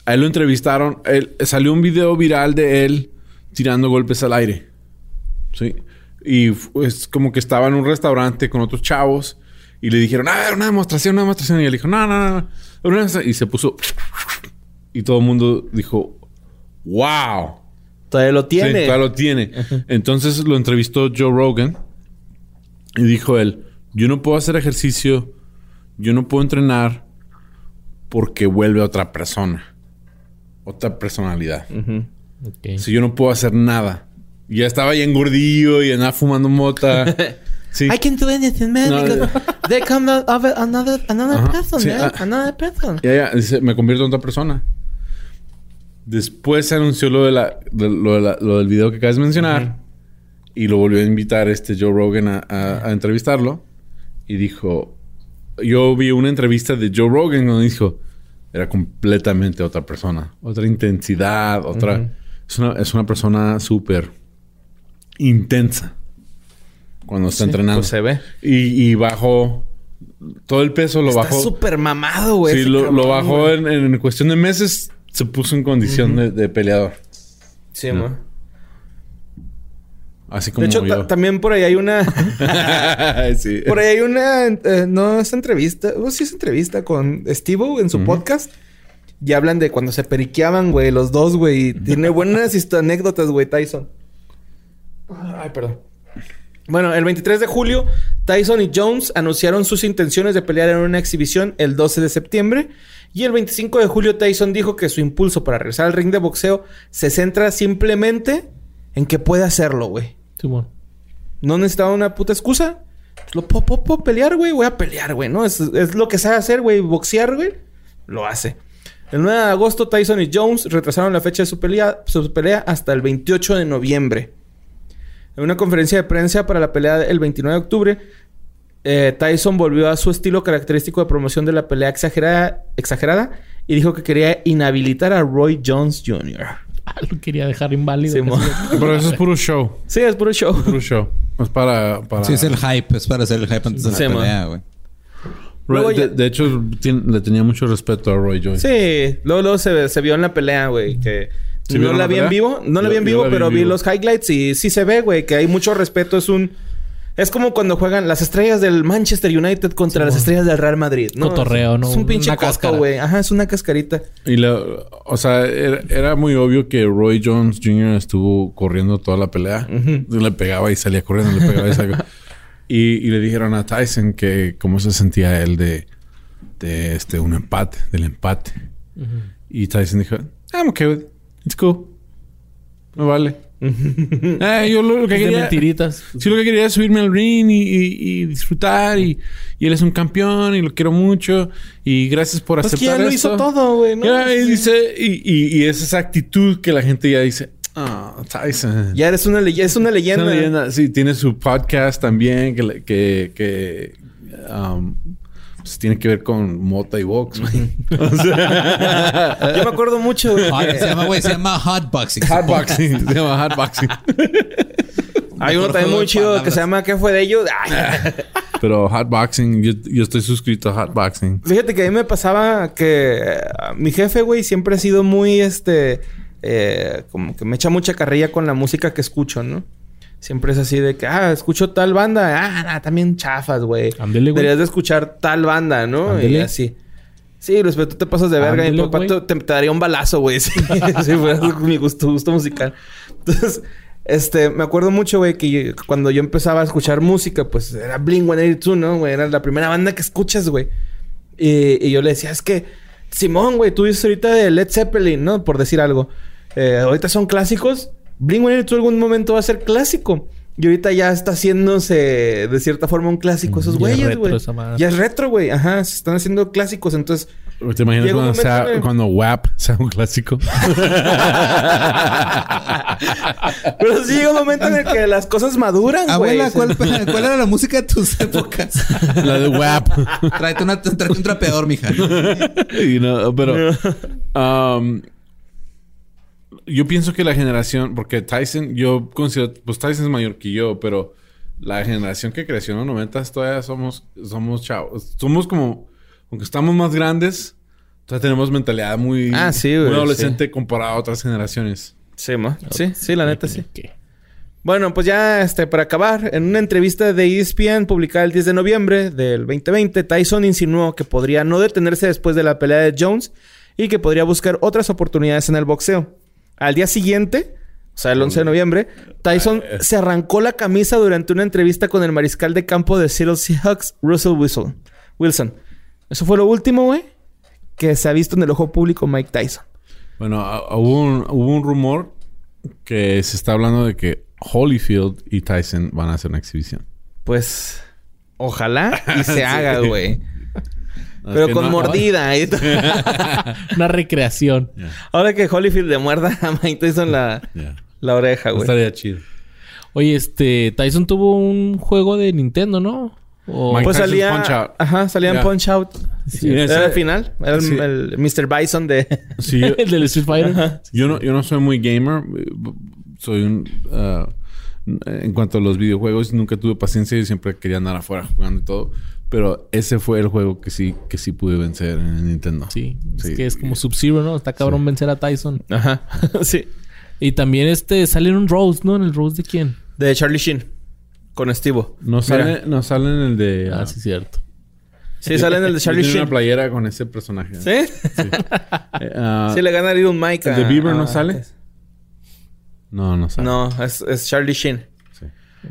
[SPEAKER 3] a él lo entrevistaron. Él, salió un video viral de él tirando golpes al aire. Sí. Y es como que estaba en un restaurante con otros chavos Y le dijeron, a ver, una demostración, una demostración. Y él dijo, no, no, no. Una demostración". Y se puso... Y todo el mundo dijo, wow.
[SPEAKER 2] Todavía lo
[SPEAKER 3] Sí,
[SPEAKER 2] tiene.
[SPEAKER 3] todavía lo tiene. Entonces lo entrevistó Joe Rogan y dijo él, yo no puedo hacer ejercicio, yo no puedo entrenar porque vuelve otra persona, otra personalidad. Si yo no puedo hacer nada. Ya estaba ahí engordillo y andaba fumando mota. <laughs> Sí.
[SPEAKER 2] I can do anything, man.
[SPEAKER 3] No,
[SPEAKER 2] because they come out of another, another
[SPEAKER 3] Ajá.
[SPEAKER 2] person,
[SPEAKER 3] Sí,
[SPEAKER 2] man.
[SPEAKER 3] ah.
[SPEAKER 2] Another person.
[SPEAKER 3] Ya, ya, dice, me convierto en otra persona. Después se anunció lo, de la, de- lo, de la- lo del video que acabas de mencionar. Y lo volvió a invitar este Joe Rogan a, a- a entrevistarlo. Y dijo... Yo vi una entrevista de Joe Rogan donde dijo... Era completamente otra persona. Otra intensidad, otra... es, una, es una persona súper intensa. Cuando está entrenando.
[SPEAKER 2] Pues se ve.
[SPEAKER 3] Y, y bajó... Todo el peso lo
[SPEAKER 2] Está
[SPEAKER 3] bajó...
[SPEAKER 2] súper mamado, güey.
[SPEAKER 3] Sí, lo,
[SPEAKER 2] cabrón,
[SPEAKER 3] lo bajó en, en cuestión de meses. Se puso en condición de, de peleador.
[SPEAKER 2] Sí, man.
[SPEAKER 3] Así como
[SPEAKER 2] De hecho,
[SPEAKER 3] yo.
[SPEAKER 2] también por ahí hay una... <laughs>
[SPEAKER 3] sí. <laughs>
[SPEAKER 2] por ahí hay una... eh, no es entrevista. Oh, sí es entrevista con Steve en su podcast. Y hablan de cuando se periqueaban, güey, los dos, güey. y Tiene <laughs> buenas anécdotas, güey, Tyson. Ay, perdón. Bueno, el 23 de julio, Tyson y Jones anunciaron sus intenciones de pelear en una exhibición el 12 de septiembre. Y el 25 de julio, Tyson dijo que su impulso para regresar al ring de boxeo se centra simplemente en que puede hacerlo, güey.
[SPEAKER 1] Simón.
[SPEAKER 2] No necesitaba una puta excusa. Pues Lo puedo, puedo- puedo pelear, güey. Voy a pelear, güey. ¿No? Es, es lo que sabe hacer, güey. Boxear, güey. Lo hace. El 9 de agosto, Tyson y Jones retrasaron la fecha de su pelea, su pelea hasta el 28 de noviembre. En una conferencia de prensa para la pelea del 29 de octubre, eh, Tyson volvió a su estilo característico de promoción de la pelea exagerada, exagerada y dijo que quería inhabilitar a Roy Jones Jr.
[SPEAKER 1] Ah, lo quería dejar inválido. <laughs>
[SPEAKER 3] Pero eso es puro show.
[SPEAKER 2] Sí, es puro show.
[SPEAKER 3] Puro show. Es para... para...
[SPEAKER 4] Sí, es el hype. Es para hacer el hype antes de la
[SPEAKER 2] Sí,
[SPEAKER 4] pelea, güey.
[SPEAKER 3] Roy-
[SPEAKER 2] Luego ya-
[SPEAKER 3] de, de hecho, le tenía mucho respeto a Roy Jones.
[SPEAKER 2] Sí, luego, luego se, se vio en la pelea, güey, que
[SPEAKER 3] ¿Sí
[SPEAKER 2] no la
[SPEAKER 3] la
[SPEAKER 2] vi en vivo, no la
[SPEAKER 3] Yo-
[SPEAKER 2] vi en vivo,
[SPEAKER 3] la vi
[SPEAKER 2] pero
[SPEAKER 3] en
[SPEAKER 2] vi los highlights y sí se ve, güey, que hay mucho respeto, es un es como cuando juegan las estrellas del Manchester United contra las estrellas del Real Madrid, ¿no?
[SPEAKER 1] Cotorreo, ¿no?
[SPEAKER 2] Es un pinche
[SPEAKER 1] cáscara.
[SPEAKER 2] güey. Ajá, es una cascarita.
[SPEAKER 3] Y lo- o sea, era, era muy obvio que Roy Jones Jr. estuvo corriendo toda la pelea. Le pegaba y salía corriendo, le pegaba y salía. <laughs> y, y le dijeron a Tyson que cómo se sentía él de, de este un empate, del empate. Y Tyson dijo, I'm okay with it. It's cool. Me vale. <laughs> Eh, yo lo, lo que
[SPEAKER 1] Es de
[SPEAKER 3] quería...
[SPEAKER 1] mentiritas.
[SPEAKER 3] Sí, lo que quería es subirme al ring y, y- y disfrutar. Y, y él es un campeón y lo quiero mucho. Y gracias por
[SPEAKER 2] Pues que
[SPEAKER 3] aceptar
[SPEAKER 2] ya lo
[SPEAKER 3] esto.
[SPEAKER 2] hizo todo, güey, ¿no?
[SPEAKER 3] Ya, y dice, y, y- y es esa actitud que la gente ya dice, ah, Tyson.
[SPEAKER 2] Ya eres una leyenda, es una
[SPEAKER 3] Es
[SPEAKER 2] leyenda.
[SPEAKER 3] una leyenda. Sí, tiene su podcast también que, le- que, que um, pues tiene que ver con mota y box, güey. <laughs> O sea, <laughs>
[SPEAKER 2] Yo me acuerdo mucho.
[SPEAKER 4] Hot- se llama, güey, se llama hotboxing.
[SPEAKER 3] hotboxing. Se llama hotboxing. <laughs>
[SPEAKER 2] Hay uno también muy chido que se llama ¿Qué fue de ellos? Ay.
[SPEAKER 3] Pero hotboxing, yo, yo estoy suscrito a hotboxing.
[SPEAKER 2] Fíjate que a mí me pasaba que eh, mi jefe, güey, siempre ha sido muy, este, eh, como que me echa mucha carrilla con la música que escucho, ¿no? Siempre es así de que, ah, escucho tal banda. Ah, nah, también chafas, güey. Deberías de escuchar tal banda, ¿no? Y así. Sí, Luis, pero tú te pasas de verga. Mi
[SPEAKER 1] Ándele,
[SPEAKER 2] papá te, daría un balazo, güey. <laughs> Sí, sí, mi gusto, gusto musical. Entonces, este, me acuerdo mucho, güey, que yo- cuando yo empezaba a escuchar música, pues era Blink 182, ¿no? Güey, era la primera banda que escuchas, güey. Y, y yo le decía, es que, Simón, güey, tú dices ahorita de Led Zeppelin, ¿no? Por decir algo. Eh, ahorita son clásicos. Blink 182 algún momento va a ser clásico. Y ahorita ya está haciéndose de cierta forma un clásico esos
[SPEAKER 1] Ya es
[SPEAKER 2] güeyes, güey. Ya es retro, güey. Ajá, se están haciendo clásicos. Entonces,
[SPEAKER 3] ¿Te imaginas
[SPEAKER 2] Llega un
[SPEAKER 3] cuando, sea-
[SPEAKER 2] momento, güey.
[SPEAKER 3] cuando WAP sea un clásico? <laughs>
[SPEAKER 2] pero sí llega un momento en el que las cosas maduran, güey.
[SPEAKER 4] Abuela, ¿cuál, ¿cuál era la música de tus <laughs> épocas?
[SPEAKER 3] La de WAP.
[SPEAKER 4] tráete, una, tráete un trapeador, mija. <laughs>
[SPEAKER 3] Y no, pero um, yo pienso que la generación, porque Tyson, yo considero, pues Tyson es mayor que yo, pero la generación que creció en los 90 todavía somos, somos chavos. Somos como, aunque estamos más grandes, todavía tenemos mentalidad muy,
[SPEAKER 2] Ah, sí,
[SPEAKER 3] muy adolescente comparado a otras generaciones.
[SPEAKER 2] Sí, ma. Sí, sí, la neta sí. Bueno, pues ya este, para acabar, en una entrevista de ESPN publicada el 10 de noviembre del 2020, Tyson insinuó que podría no detenerse después de la pelea de Jones y que podría buscar otras oportunidades en el boxeo. Al día siguiente, o sea, el 11 de noviembre, Tyson se arrancó la camisa durante una entrevista con el mariscal de campo de Seattle Seahawks, Russell Wilson. Wilson. Eso fue lo último, güey, que se ha visto en el ojo público Mike Tyson.
[SPEAKER 3] Bueno, hubo un, hubo un rumor que se está hablando de que Holyfield y Tyson van a hacer una exhibición.
[SPEAKER 2] Pues, ojalá y se <laughs> haga, güey. Pero con
[SPEAKER 3] no-
[SPEAKER 2] mordida. <laughs>
[SPEAKER 1] Una recreación.
[SPEAKER 2] Ahora que Holyfield le muerda a Mike Tyson la, oreja, güey.
[SPEAKER 3] estaría chido.
[SPEAKER 1] Oye, este... Tyson tuvo un juego de Nintendo, ¿no? O...
[SPEAKER 3] Mike
[SPEAKER 2] Pues salía...
[SPEAKER 3] Punch Out.
[SPEAKER 2] Ajá, salía en. Punch Out.
[SPEAKER 3] Sí,
[SPEAKER 2] Era
[SPEAKER 3] ese-
[SPEAKER 2] el final. Era el,
[SPEAKER 3] Sí.
[SPEAKER 2] el Mr. Bison de...
[SPEAKER 3] Sí, yo, <laughs>
[SPEAKER 1] el del Street Fighter.
[SPEAKER 3] yo no, yo no soy muy gamer. Soy un... ah, en cuanto a los videojuegos, nunca tuve paciencia y siempre quería andar afuera jugando y todo. Pero ese fue el juego que sí, que sí pude vencer en el Nintendo.
[SPEAKER 1] Sí.
[SPEAKER 3] Sí.
[SPEAKER 1] Es que es como Sub-Zero, ¿no? Está cabrón vencer a Tyson.
[SPEAKER 2] Ajá. <laughs> sí. <laughs>
[SPEAKER 1] Y también este... Sale en un Rose, ¿no? ¿En el Rose de quién?
[SPEAKER 2] De Charlie Sheen. Con Estivo.
[SPEAKER 3] No sale, no sale en el de...
[SPEAKER 1] Ah,
[SPEAKER 3] ah,
[SPEAKER 1] sí, cierto.
[SPEAKER 2] Sí, sale en el de Charlie
[SPEAKER 3] tiene
[SPEAKER 2] Sheen.
[SPEAKER 3] una playera con ese personaje.
[SPEAKER 2] ¿Sí? <laughs>
[SPEAKER 3] Eh, ah,
[SPEAKER 2] sí, le gana a Little Mike.
[SPEAKER 3] ¿El de Bieber no sale? No, no sale.
[SPEAKER 2] No, es, es Charlie Sheen.
[SPEAKER 3] Sí.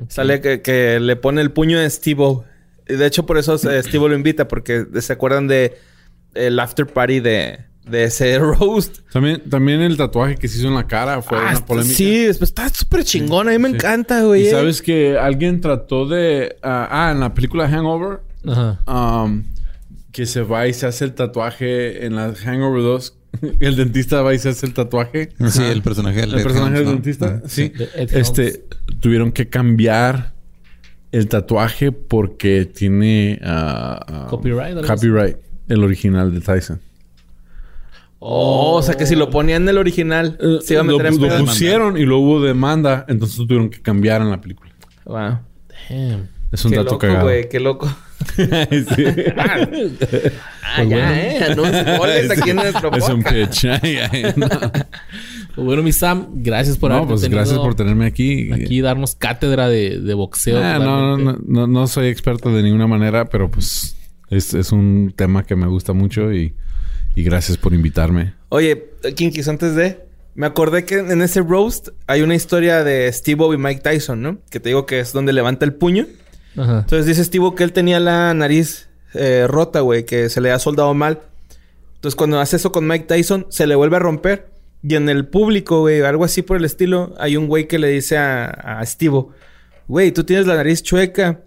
[SPEAKER 2] Sale que, que le pone el puño a Steve Y de hecho, por eso eh, Steve lo invita, porque se acuerdan de el after party de, de ese <laughs> roast.
[SPEAKER 3] También, también el tatuaje que se hizo en la cara fue
[SPEAKER 2] Ah,
[SPEAKER 3] una polémica.
[SPEAKER 2] Sí, después está súper chingón. A mí me
[SPEAKER 3] Sí.
[SPEAKER 2] encanta, güey.
[SPEAKER 3] Y sabes que alguien trató de... ah, ah, en la película Hangover,
[SPEAKER 1] Ajá.
[SPEAKER 3] um, que se va y se hace el tatuaje en la Hangover 2. <laughs> el dentista va y se hace el tatuaje.
[SPEAKER 4] Sí, el personaje del
[SPEAKER 3] El personaje del
[SPEAKER 4] ¿no?
[SPEAKER 3] dentista.
[SPEAKER 4] Ah,
[SPEAKER 3] Sí. Este, tuvieron que cambiar el tatuaje porque tiene... ah, ah,
[SPEAKER 1] Copyright.
[SPEAKER 3] Copyright. El original de Tyson.
[SPEAKER 2] Oh, o sea que si lo ponía en el original, se iba a
[SPEAKER 3] lo,
[SPEAKER 2] meter en
[SPEAKER 3] lo pusieron y luego hubo demanda. Entonces tuvieron que cambiar en la película.
[SPEAKER 2] Wow.
[SPEAKER 1] Damn.
[SPEAKER 3] Es un
[SPEAKER 2] Qué
[SPEAKER 3] dato
[SPEAKER 2] loco,
[SPEAKER 3] cagado.
[SPEAKER 2] güey. Qué loco. <laughs>
[SPEAKER 3] Sí.
[SPEAKER 2] Ah,
[SPEAKER 1] Pues
[SPEAKER 2] ya,
[SPEAKER 1] bueno.
[SPEAKER 2] eh. Anuncios goles <laughs> aquí en nuestro
[SPEAKER 3] Es un
[SPEAKER 2] podcast.
[SPEAKER 3] pitch. Ay, ay, no. <laughs>
[SPEAKER 1] Pues bueno, mi Sam, gracias por
[SPEAKER 3] No, pues gracias por tenerme aquí.
[SPEAKER 1] aquí darnos cátedra de, de boxeo.
[SPEAKER 3] Ah, no, no, no, no, no soy experto de ninguna manera, pero pues es, es un tema que me gusta mucho y, y gracias por invitarme.
[SPEAKER 2] Oye, Kinkis, antes de... Me acordé que en ese roast hay una historia de Steve y Mike Tyson, ¿no? Que te digo que es donde levanta el puño.
[SPEAKER 1] Ajá.
[SPEAKER 2] Entonces dice Steve que él tenía la nariz eh, rota, güey, que se le ha soldado mal. Entonces cuando hace eso con Mike Tyson, se le vuelve a romper. Y en el público, güey, algo así por el estilo, hay un güey que le dice a, a Steve, güey, tú tienes la nariz chueca,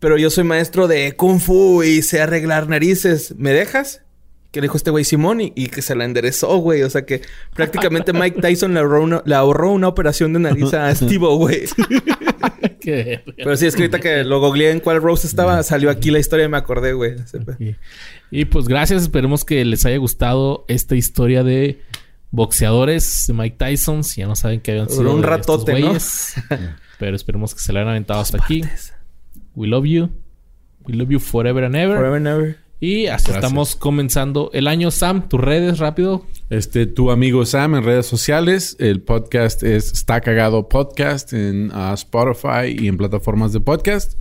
[SPEAKER 2] pero yo soy maestro de Kung Fu y sé arreglar narices. ¿Me dejas? Que le dijo este güey Simón y, y que se la enderezó, güey. O sea que prácticamente Mike Tyson le ahorró una, le ahorró una operación de nariz a Steve, güey. <laughs> Pero sí, es que lo googleé en cuál roast estaba, salió aquí la historia y me acordé, güey.
[SPEAKER 1] Y pues gracias, esperemos que les haya gustado esta historia de boxeadores de Mike Tyson. Si ya no saben que habían
[SPEAKER 2] Duró
[SPEAKER 1] sido
[SPEAKER 2] un
[SPEAKER 1] estos
[SPEAKER 2] ratote, ¿no?
[SPEAKER 1] güeyes. <laughs> Pero esperemos que se le hayan aventado hasta aquí. We love you. We love you forever and ever.
[SPEAKER 2] Forever and ever.
[SPEAKER 1] Y así
[SPEAKER 3] Gracias.
[SPEAKER 1] estamos comenzando el año. Sam, tus redes rápido.
[SPEAKER 3] Este, tu amigo Sam en redes sociales. El podcast es Está Cagado Podcast en ah, Spotify y en plataformas de podcast.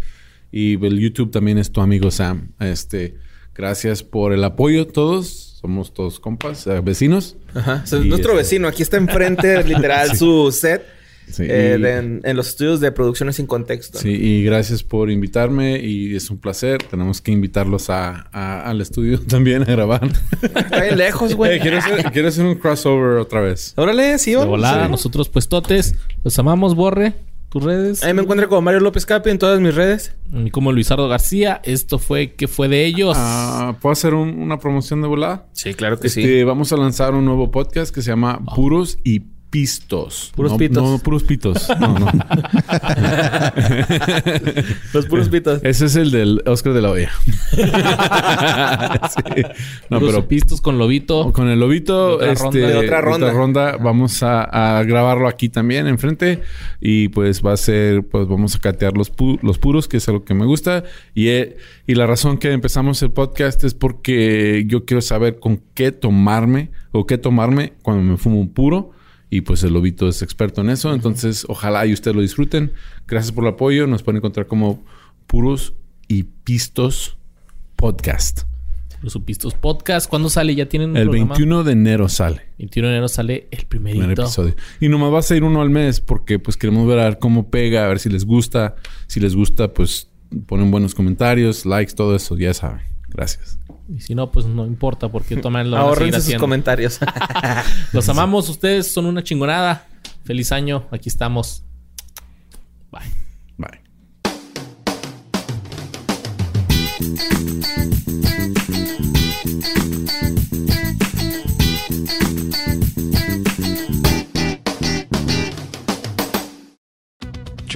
[SPEAKER 3] Y el YouTube también es tu amigo Sam. Este, gracias por el apoyo todos. Somos todos compas, eh, vecinos.
[SPEAKER 2] Ajá. O sea,
[SPEAKER 3] Y
[SPEAKER 2] nuestro
[SPEAKER 3] este-
[SPEAKER 2] vecino. Aquí está enfrente, <laughs> literal, su set.
[SPEAKER 3] Sí,
[SPEAKER 2] eh,
[SPEAKER 3] y-
[SPEAKER 2] de- en, en los estudios de producciones sin contexto.
[SPEAKER 3] Sí, y gracias por invitarme y es un placer. Tenemos que invitarlos a, a- al estudio <laughs> también a grabar.
[SPEAKER 2] Está bien lejos, güey.
[SPEAKER 3] Eh, quiero, hacer, quiero hacer un crossover otra vez.
[SPEAKER 2] Órale, sí,
[SPEAKER 1] De
[SPEAKER 2] vamos.
[SPEAKER 1] volada,
[SPEAKER 2] Sí.
[SPEAKER 1] nosotros puestotes. Los amamos, Borre. Tus redes.
[SPEAKER 2] Ahí me encuentro como Mario López Capi en todas mis redes.
[SPEAKER 1] Y Como Luisardo García. Esto fue ¿Qué fue de ellos?
[SPEAKER 3] Ah, ¿Puedo hacer un- una promoción de volada?
[SPEAKER 2] Sí, claro que
[SPEAKER 3] Este, Vamos a lanzar un nuevo podcast que se llama Puros y Pistos.
[SPEAKER 2] Puros
[SPEAKER 3] No-
[SPEAKER 2] pitos.
[SPEAKER 3] No, puros pitos. No, no. <laughs>
[SPEAKER 2] Los puros pitos.
[SPEAKER 3] Ese es el del Oscar de la Hoya. <laughs> Sí. No,
[SPEAKER 1] Puros
[SPEAKER 3] pero
[SPEAKER 1] pistos con lobito.
[SPEAKER 3] con el lobito
[SPEAKER 1] De otra
[SPEAKER 3] este,
[SPEAKER 1] ronda.
[SPEAKER 2] De otra ronda.
[SPEAKER 3] vamos a, a grabarlo aquí también enfrente y pues va a ser pues vamos a catear los, pu- los puros que es algo que me gusta y, eh, y la razón que empezamos el podcast es porque yo quiero saber con qué tomarme o qué tomarme cuando me fumo un puro Y pues el lobito es experto en eso. Entonces, ojalá y ustedes lo disfruten. Gracias por el apoyo. Nos pueden encontrar como Puros y Pistos Podcast.
[SPEAKER 1] Los Supistos Podcast. ¿Cuándo sale? ¿Ya tienen un
[SPEAKER 3] El
[SPEAKER 1] programa?
[SPEAKER 3] 21 de enero sale
[SPEAKER 1] 21 de enero sale el primerito.
[SPEAKER 3] primer episodio. Y nomás va a ser uno al mes porque pues queremos ver a ver cómo pega, a ver si les gusta. Si les gusta, pues ponen buenos comentarios, likes, todo eso. Ya saben. Gracias.
[SPEAKER 1] Y si no, pues no importa porque toman lo <laughs>
[SPEAKER 2] Ahorrense sus comentarios. <laughs>
[SPEAKER 1] Los amamos. Ustedes son una chingonada. Feliz año. Aquí estamos.
[SPEAKER 3] Bye.